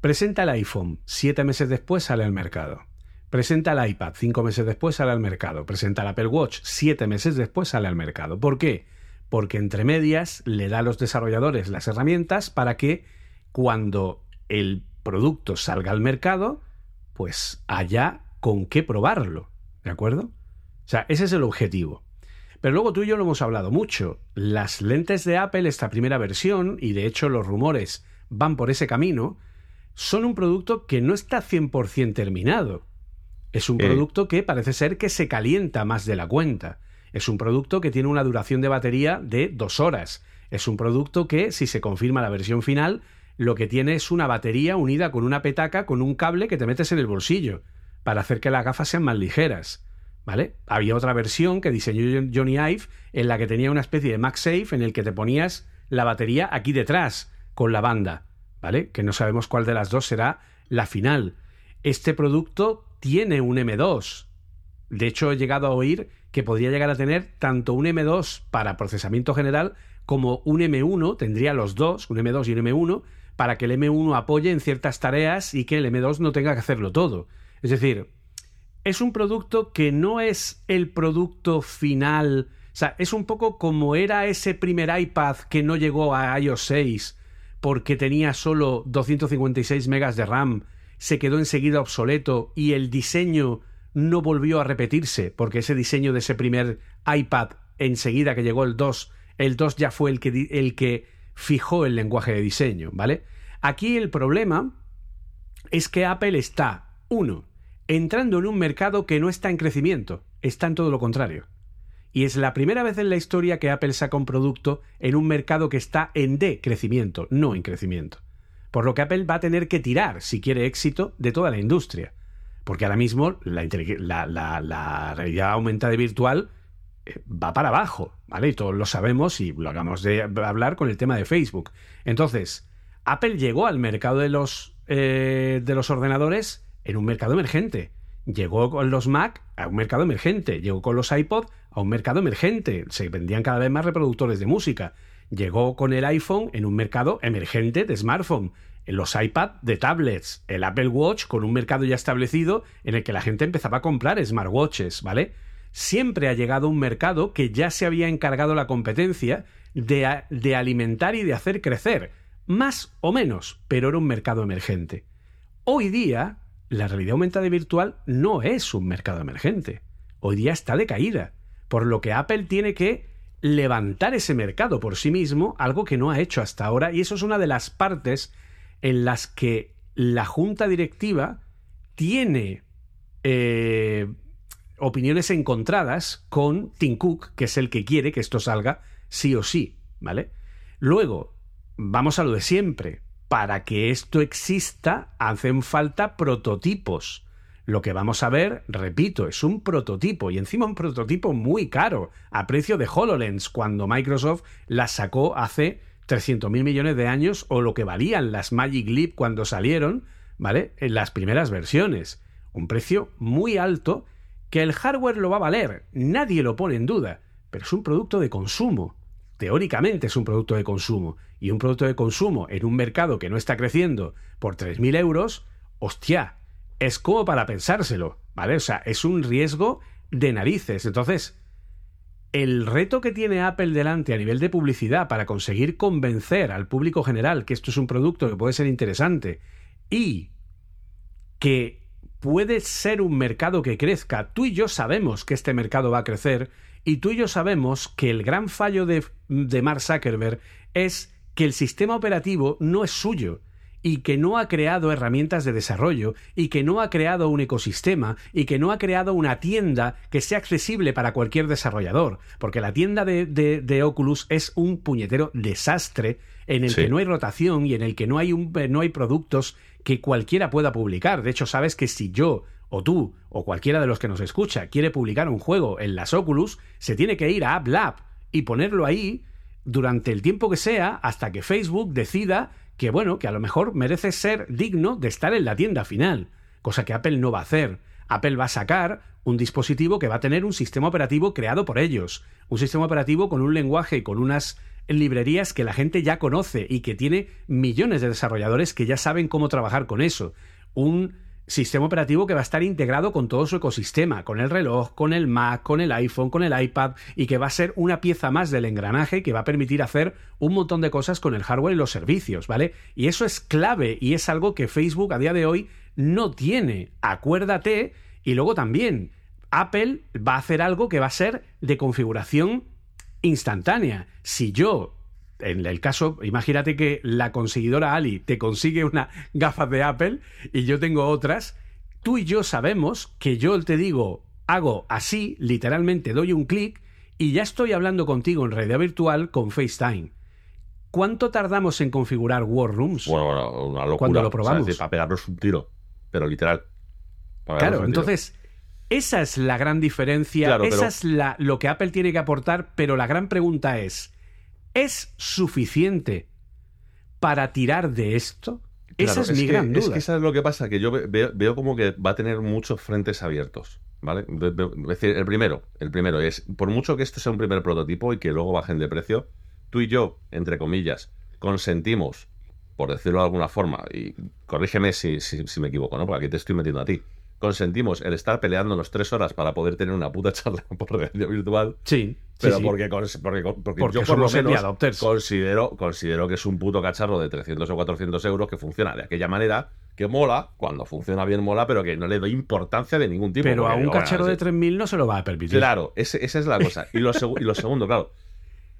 presenta el iPhone, siete meses después sale al mercado. Presenta el iPad, cinco meses después sale al mercado. Presenta el Apple Watch, siete meses después sale al mercado. ¿Por qué? Porque entre medias le da a los desarrolladores las herramientas para que cuando el producto salga al mercado, pues haya con qué probarlo. ¿De acuerdo? O sea, ese es el objetivo. Pero luego tú y yo lo hemos hablado mucho. Las lentes de Apple, esta primera versión, y de hecho los rumores van por ese camino, son un producto que no está 100% terminado. Es un eh. producto que parece ser que se calienta más de la cuenta. Es un producto que tiene una duración de batería de dos horas. Es un producto que, si se confirma la versión final, lo que tiene es una batería unida con una petaca con un cable que te metes en el bolsillo para hacer que las gafas sean más ligeras. ¿Vale? Había otra versión que diseñó Johnny Ive en la que tenía una especie de MagSafe en el que te ponías la batería aquí detrás con la banda, ¿vale? Que no sabemos cuál de las dos será la final. Este producto tiene un M2. De hecho, he llegado a oír que podría llegar a tener tanto un M2 para procesamiento general como un M1, tendría los dos, un M2 y un M1, para que el M1 apoye en ciertas tareas y que el M2 no tenga que hacerlo todo. Es decir, es un producto que no es el producto final. O sea, es un poco como era ese primer iPad que no llegó a iOS 6 porque tenía solo 256 megas de RAM, se quedó enseguida obsoleto y el diseño no volvió a repetirse, porque ese diseño de ese primer iPad, enseguida que llegó el 2, el 2 ya fue el que, el que fijó el lenguaje de diseño, ¿vale? Aquí el problema es que Apple está, uno, entrando en un mercado que no está en crecimiento, está en todo lo contrario. Y es la primera vez en la historia que Apple saca un producto en un mercado que está en decrecimiento, no en crecimiento. Por lo que Apple va a tener que tirar, si quiere éxito, de toda la industria. Porque ahora mismo la, la, realidad aumentada virtual va para abajo, ¿vale? Y todos lo sabemos y lo hagamos de hablar con el tema de Facebook. Entonces, Apple llegó al mercado de los, eh, de los ordenadores en un mercado emergente. Llegó con los Mac a un mercado emergente. Llegó con los iPod a un mercado emergente. Se vendían cada vez más reproductores de música. Llegó con el iPhone en un mercado emergente de smartphone. Los iPad de tablets. El Apple Watch con un mercado ya establecido en el que la gente empezaba a comprar smartwatches, ¿vale? Siempre ha llegado un mercado que ya se había encargado la competencia de, alimentar y de hacer crecer. Más o menos, pero era un mercado emergente. Hoy día, la realidad aumentada virtual no es un mercado emergente. Hoy día está de caída, por lo que Apple tiene que levantar ese mercado por sí mismo, algo que no ha hecho hasta ahora, y eso es una de las partes en las que la junta directiva tiene eh, opiniones encontradas con Tim Cook, que es el que quiere que esto salga sí o sí, ¿vale? Luego, vamos a lo de siempre para que esto exista hacen falta prototipos. Lo que vamos a ver, repito, es un prototipo y encima un prototipo muy caro, a precio de HoloLens, cuando Microsoft la sacó hace 300.000 millones de años o lo que valían las Magic Leap cuando salieron, ¿vale? En las primeras versiones. Un precio muy alto que el hardware lo va a valer, nadie lo pone en duda, pero es un producto de consumo teóricamente es un producto de consumo, y un producto de consumo en un mercado que no está creciendo por 3.000 euros, hostia, es como para pensárselo, ¿vale? O sea, es un riesgo de narices. Entonces, el reto que tiene Apple delante a nivel de publicidad para conseguir convencer al público general que esto es un producto que puede ser interesante y que puede ser un mercado que crezca, tú y yo sabemos que este mercado va a crecer y tú y yo sabemos que el gran fallo de, de Mark Zuckerberg es que el sistema operativo no es suyo y que no ha creado herramientas de desarrollo y que no ha creado un ecosistema y que no ha creado una tienda que sea accesible para cualquier desarrollador. Porque la tienda de, de, Oculus es un puñetero desastre en el que no hay rotación y en el que no hay, un, no hay productos que cualquiera pueda publicar. De hecho, sabes que si yo o tú, o cualquiera de los que nos escucha, quiere publicar un juego en las Oculus, se tiene que ir a AppLab y ponerlo ahí durante el tiempo que sea hasta que Facebook decida que, bueno, que a lo mejor merece ser digno de estar en la tienda final, cosa que Apple no va a hacer. Apple va a sacar un dispositivo que va a tener un sistema operativo creado por ellos, un sistema operativo con un lenguaje y con unas librerías que la gente ya conoce y que tiene millones de desarrolladores que ya saben cómo trabajar con eso, un sistema operativo que va a estar integrado con todo su ecosistema, con el reloj, con el Mac, con el iPhone, con el iPad, y que va a ser una pieza más del engranaje que va a permitir hacer un montón de cosas con el hardware y los servicios, ¿vale? Y eso es clave y es algo que Facebook a día de hoy no tiene. Acuérdate, y luego también, Apple va a hacer algo que va a ser de configuración instantánea. Si yo en el caso, imagínate que la conseguidora Ali te consigue una gafas de Apple y yo tengo otras, tú y yo sabemos que yo te digo, hago así, literalmente doy un clic y ya estoy hablando contigo en realidad virtual con FaceTime. ¿Cuánto tardamos en configurar War Rooms? Bueno, bueno una locura. Cuando lo probamos. para pegarnos un tiro, pero literal. Claro, entonces, esa es la gran diferencia, esa es la, lo que Apple tiene que aportar, pero la gran pregunta es, ¿Es suficiente para tirar de esto? Esa es, mi gran duda. Es que eso es lo que pasa, que yo veo, como que va a tener muchos frentes abiertos. ¿Vale? Es decir, el primero, el primero es, por mucho que esto sea un primer prototipo y que luego bajen de precio, tú y yo, entre comillas, consentimos, por decirlo de alguna forma, y corrígeme si, si, me equivoco, ¿no? Porque aquí te estoy metiendo a ti. Consentimos el estar peleándonos tres horas para poder tener una puta *laughs* charla por realidad virtual. Sí. Pero sí, sí. porque, cons- porque, porque, Porque yo por lo menos adopters. considero, considero que es un puto cacharro de 300 o 400 euros que funciona de aquella manera, que mola, cuando funciona bien mola, pero que no le doy importancia de ningún tipo. Pero a un cacharro sí. de 3.000 no se lo va a permitir. Claro, ese- esa es la cosa. Y lo, y lo segundo, claro,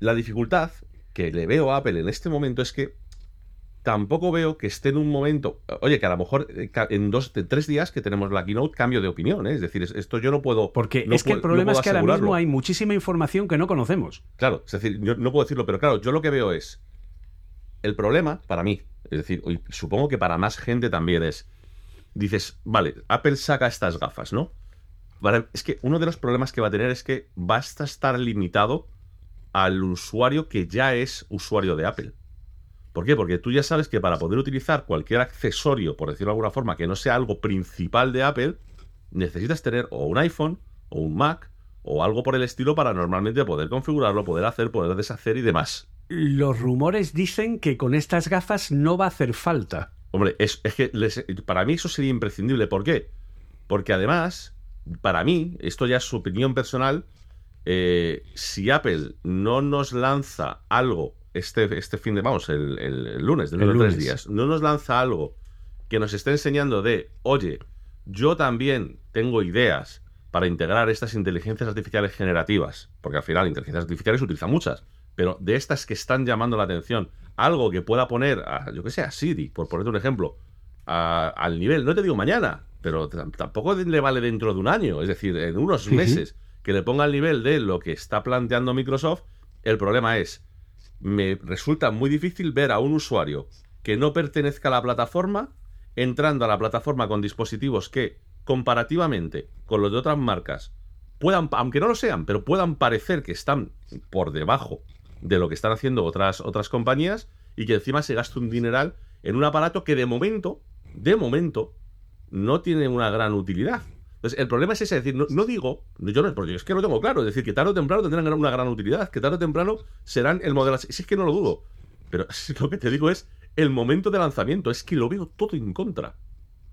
la dificultad que le veo a Apple en este momento es que tampoco veo que esté en un momento. Oye, que a lo mejor eh, en dos, tres días que tenemos la keynote, cambio de opinión, ¿eh? Es decir, es- esto yo no puedo. Porque no es que el puedo- problema es que ahora mismo hay muchísima información que no conocemos. Claro, es decir, yo no puedo decirlo, pero claro, yo lo que veo es. El problema, para mí, es decir, y supongo que para más gente también es. Dices, vale, Apple saca estas gafas, ¿no? Es que uno de los problemas que va a tener es que basta estar limitado al usuario que ya es usuario de Apple. ¿Por qué? Porque tú ya sabes que para poder utilizar cualquier accesorio, por decirlo de alguna forma, que no sea algo principal de Apple, necesitas tener o un iPhone o un Mac o algo por el estilo para normalmente poder configurarlo, poder hacer, poder deshacer y demás. Los rumores dicen que con estas gafas no va a hacer falta. Hombre, es, es que les- para mí eso sería imprescindible. ¿Por qué? Porque además, para mí, esto ya es su opinión personal, eh, si Apple no nos lanza algo este, este fin de, vamos, el, el- el lunes, dentro de tres días, no nos lanza algo que nos esté enseñando de, oye, yo también tengo ideas para integrar estas inteligencias artificiales generativas, porque al final inteligencias artificiales se utilizan muchas, pero de estas que están llamando la atención, algo que pueda poner, a, yo que sé, a Siri, por ponerte un ejemplo, a- al nivel, no te digo mañana, pero tampoco le vale dentro de un año, es decir, en unos meses, que le ponga al nivel de lo que está planteando Microsoft, el problema es, me resulta muy difícil ver a un usuario que no pertenezca a la plataforma entrando a la plataforma con dispositivos que, comparativamente con los de otras marcas, puedan, aunque no lo sean, pero puedan parecer que están por debajo de lo que están haciendo otras, otras compañías y que encima se gaste un dineral en un aparato que de momento, de momento, no tiene una gran utilidad. Entonces, el problema es ese, es decir, no, digo, yo no, porque es que lo tengo claro, es decir, que tarde o temprano tendrán una gran utilidad, que tarde o temprano serán el modelo. Si es que no lo dudo. Pero *laughs* lo que te digo es el momento de lanzamiento, es que lo veo todo en contra.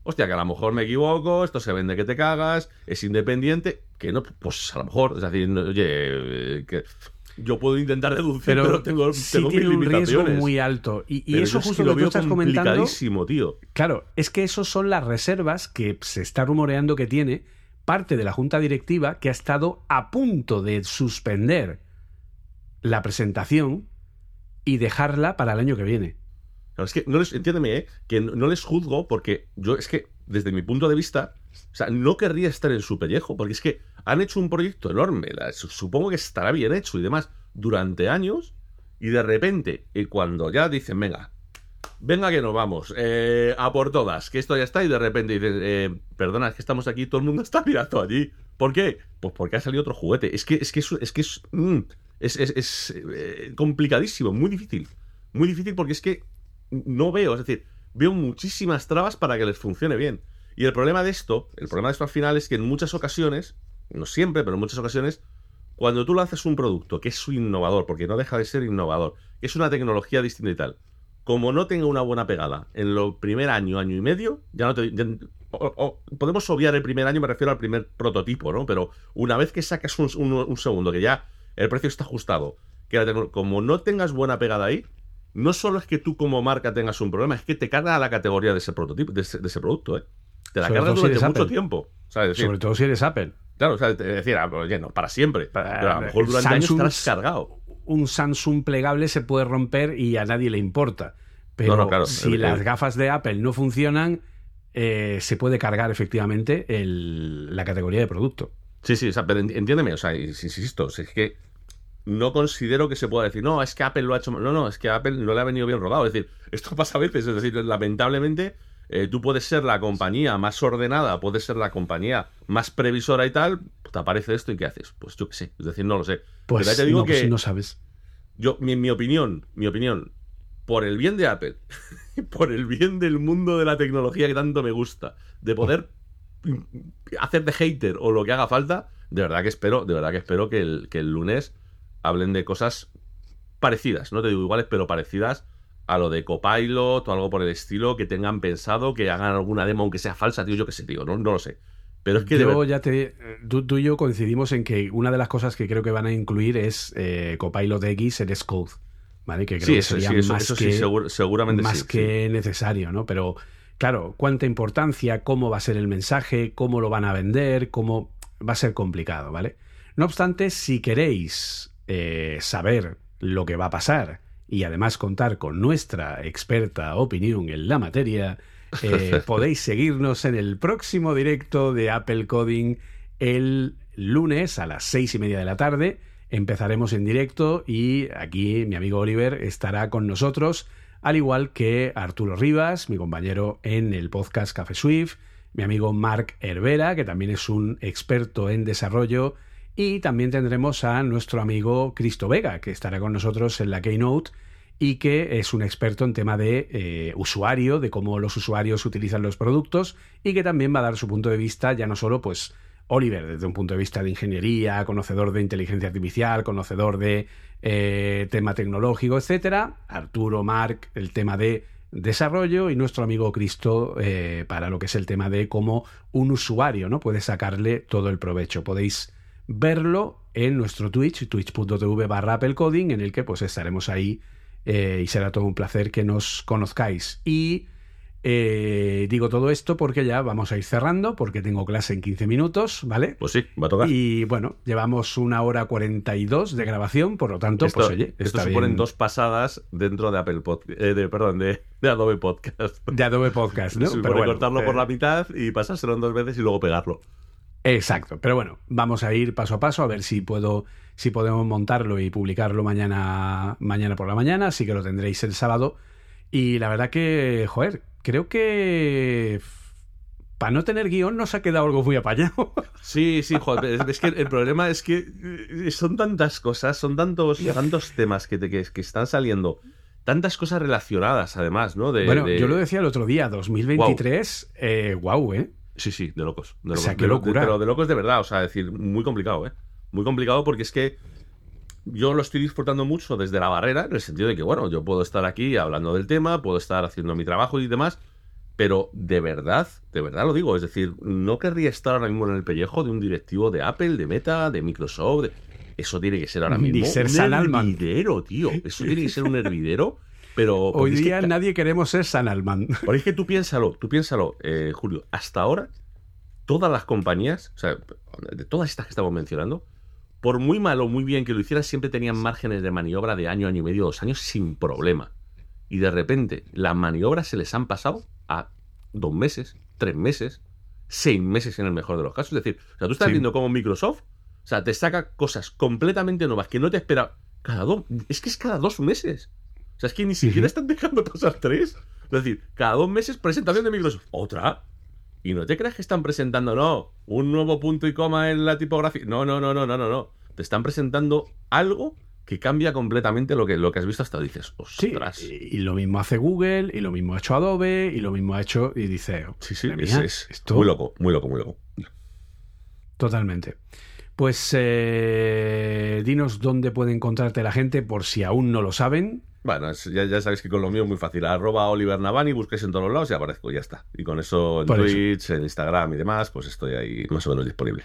Hostia, que a lo mejor me equivoco, esto se vende que te cagas, es independiente, que no, pues a lo mejor, es decir, oye, eh, que yo puedo intentar deducir, pero, Pero, tengo, sí tengo tiene mis un riesgo muy alto. Y, eso es justo que lo que tú estás comentando. tío. Claro, es que esos son las reservas que se está rumoreando que tiene parte de la junta directiva que ha estado a punto de suspender la presentación y dejarla para el año que viene. Claro, es que no les, entiéndeme, ¿eh? que no, no les juzgo porque yo es que, desde mi punto de vista, o sea, no querría estar en su pellejo, porque es que han hecho un proyecto enorme, supongo que estará bien hecho y demás, durante años, y de repente, y cuando ya dicen, venga, venga que nos vamos, eh, a por todas, que esto ya está, y de repente dicen, eh, perdona, es que estamos aquí, todo el mundo está mirando allí. ¿Por qué? Pues porque ha salido otro juguete. Es que es que es, es que es, mm, es- es, eh, complicadísimo, muy difícil. Muy difícil porque es que no veo, es decir, veo muchísimas trabas para que les funcione bien. Y el problema de esto, el problema de esto al final es que en muchas ocasiones, no siempre, pero en muchas ocasiones, cuando tú lanzas un producto que es innovador, porque no deja de ser innovador, que es una tecnología distinta y tal, como no tenga una buena pegada en lo primer año, año y medio, ya no te. podemos obviar el primer año, me refiero al primer prototipo, ¿no? Pero una vez que sacas un, un- un segundo, que ya el precio está ajustado, que la como no tengas buena pegada ahí, no solo es que tú como marca tengas un problema, es que te carga a la categoría de ese prototipo, de ese, de ese producto, ¿eh? Te la Sobre cargas si durante mucho Apple. tiempo. Sobre todo si eres Apple. Claro, o sea, te decía, oye, no, para siempre. Pero a lo mejor durante Samsung- años estarás cargado. Un Samsung plegable se puede romper y a nadie le importa. Pero No, no, claro, si las gafas de Apple no funcionan, eh, se puede cargar efectivamente el- la categoría de producto. Sí, sí, o sea, pero enti- entiéndeme, o sea, insisto, es que no considero que se pueda decir, no, es que Apple lo ha hecho mal. No, no, es que a Apple no le ha venido bien rodado. Es decir, *laughs* esto pasa a veces, es decir, lamentablemente, eh, tú puedes ser la compañía más ordenada, puedes ser la compañía más previsora y tal, te aparece esto y ¿qué haces? Pues yo qué sé, es decir, no lo sé. Pues Pero ya te digo no, pues que no sabes. yo, mi, mi opinión, mi opinión, por el bien de Apple, *laughs* por el bien del mundo de la tecnología que tanto me gusta, de poder hacer de hater o lo que haga falta, de verdad que espero, de verdad que espero que el, que el lunes hablen de cosas parecidas, no te digo iguales, pero parecidas a lo de Copilot o algo por el estilo, que tengan pensado, que hagan alguna demo aunque sea falsa, tío, yo qué sé, tío, no, no lo sé. Pero es que Yo ver- ya te. Tú, tú y yo coincidimos en que una de las cosas que creo que van a incluir es eh, Copilot X en Xcode. ¿Vale? Que creo sí, que eso, sería sí, eso, más eso que, sí, segur- seguramente más que necesario, ¿no? Pero, claro, cuánta importancia, cómo va a ser el mensaje, cómo lo van a vender, cómo. Va a ser complicado, ¿vale? No obstante, si queréis eh, saber lo que va a pasar y además contar con nuestra experta opinión en la materia, eh, *laughs* podéis seguirnos en el próximo directo de Apple Coding el lunes a las seis y media de la tarde. Empezaremos en directo y aquí mi amigo Oliver estará con nosotros, al igual que Arturo Rivas, mi compañero en el podcast Café Swift, mi amigo Mark Hervera, que también es un experto en desarrollo, y también tendremos a nuestro amigo Cristo Vega, que estará con nosotros en la Keynote y que es un experto en tema de eh, usuario, de cómo los usuarios utilizan los productos y que también va a dar su punto de vista, ya no solo pues Oliver desde un punto de vista de ingeniería, conocedor de inteligencia artificial, conocedor de eh, tema tecnológico, etcétera, Arturo, Marc, el tema de desarrollo y nuestro amigo Cristo eh, para lo que es el tema de cómo un usuario no puede sacarle todo el provecho. Podéis verlo en nuestro Twitch, twitch.tv barra Apple Coding, en el que pues estaremos ahí eh, y será todo un placer que nos conozcáis. Y eh, digo todo esto porque ya vamos a ir cerrando, porque tengo clase en 15 minutos, ¿vale? Pues sí, va a tocar. Y bueno, llevamos una hora 42 de grabación, por lo tanto, esto, pues oye, esto suponen bien. dos pasadas dentro de Apple Podcast, de, perdón, de, de Adobe Podcast. de Adobe Podcast, ¿no? Pero bueno, cortarlo por eh, la mitad y pasárselo en dos veces y luego pegarlo. Exacto, pero bueno, vamos a ir paso a paso a ver si puedo, si podemos montarlo y publicarlo mañana, mañana por la mañana, así que lo tendréis el sábado. Y la verdad que, joder, creo que para no tener guion nos ha quedado algo muy apañado. *laughs* Sí, sí, joder, es, que el problema es que eh, son tantas cosas, son tantos, tantos temas que, te, que, que están saliendo, tantas cosas relacionadas además, ¿no? De, bueno, de- yo lo decía el otro día, 2023, eh, guau, ¿eh? Sí, sí, de locos. De O sea, qué De locura. de- pero de locos de verdad, o sea, decir, muy complicado, ¿eh? Muy complicado porque es que yo lo estoy disfrutando mucho desde la barrera, en el sentido de que, bueno, yo puedo estar aquí hablando del tema, puedo estar haciendo mi trabajo y demás, pero de verdad, de verdad lo digo, es decir, no querría estar ahora mismo en el pellejo de un directivo de Apple, de Meta, de Microsoft, de- eso tiene que ser ahora Ni mismo ser un hervidero, tío, eso tiene que ser un hervidero, pero... Hoy porque es que día nadie queremos ser San Alman. *laughs* porque es que tú piénsalo, tú piénsalo, eh, Julio, hasta ahora, todas las compañías, o sea, de todas estas que estamos mencionando, por muy mal o muy bien que lo hicieran, siempre tenían márgenes de maniobra de año, año y medio, dos años sin problema. Y de repente, las maniobras se les han pasado a dos meses, tres meses, seis meses en el mejor de los casos. Es decir, o sea, tú estás Sí. viendo como Microsoft, o sea, te saca cosas completamente nuevas que no te espera cada dos, es que es cada dos meses. O sea, es que ni siquiera están dejando pasar tres. Es decir, cada dos meses presentación de Microsoft. Otra. Y no te creas que están presentando, no, un nuevo punto y coma en la tipografía. No, no, no, no, no, no, no. Te están presentando algo que cambia completamente lo que, lo que has visto hasta dices, Sí, ostras. y y lo mismo hace Google, y lo mismo ha hecho Adobe, y lo mismo ha hecho, y dice, Sí, sí, es esto- muy loco, muy loco, muy loco. Totalmente. Pues eh, dinos dónde puede encontrarte la gente por si aún no lo saben. Bueno, es- ya, ya sabéis que con lo mío es muy fácil. Arroba Oliver Navani, busquéis en todos los lados y aparezco, ya está. Y con eso en Por eso. Twitch, en Instagram y demás, pues estoy ahí más o menos disponible.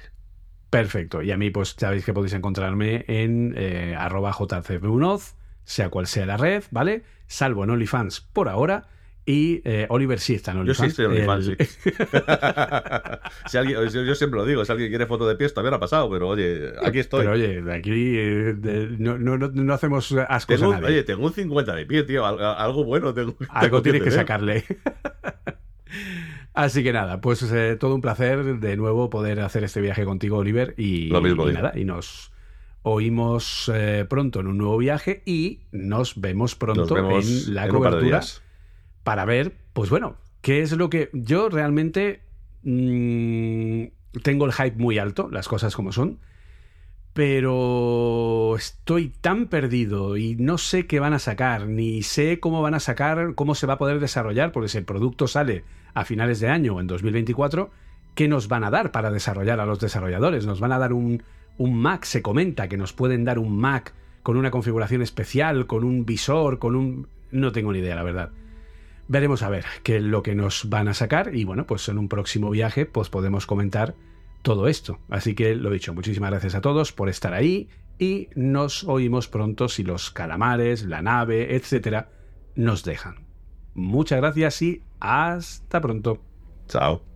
Perfecto. Y a mí, pues sabéis que podéis encontrarme en eh, arroba jcbunoz, sea cual sea la red, ¿vale? Salvo en OnlyFans por ahora. Y eh, Oliver sí está en Yo sí estoy en OnlyFans, El- sí. *laughs* si alguien, yo, yo siempre lo digo, si alguien quiere foto de pies, no ha pasado, pero oye, aquí estoy. Pero oye, aquí eh, no, no, no, hacemos ascos Tengo a nadie. oye, tengo un 50 de pie, tío. al- Algo bueno tengo. Algo tengo tienes que tener. sacarle. *laughs* Así que nada, pues eh, todo un placer de nuevo poder hacer este viaje contigo, Oliver. Y, Lo mismo y nada, y nos oímos eh, pronto en un nuevo viaje y nos vemos pronto Nos vemos en la en un par de cobertura días. Para ver, pues bueno, qué es lo que yo realmente mm, tengo el hype muy alto, las cosas como son, pero estoy tan perdido y no sé qué van a sacar, ni sé cómo van a sacar, cómo se va a poder desarrollar, porque si el producto sale a finales de año o en 2024, ¿qué nos van a dar para desarrollar a los desarrolladores? ¿Nos van a dar un, un Mac? Se comenta que nos pueden dar un Mac con una configuración especial, con un visor, con un... no tengo ni idea, la verdad. Veremos a ver qué es lo que nos van a sacar y bueno, pues en un próximo viaje pues podemos comentar todo esto. Así que lo dicho, muchísimas gracias a todos por estar ahí y nos oímos pronto si los calamares, la nave, etcétera, nos dejan. Muchas gracias y hasta pronto. Chao.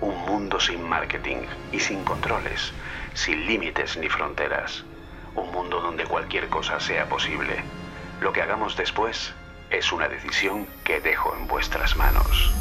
Un mundo sin marketing y sin controles, sin límites ni fronteras. Un mundo donde cualquier cosa sea posible. Lo que hagamos después es una decisión que dejo en vuestras manos.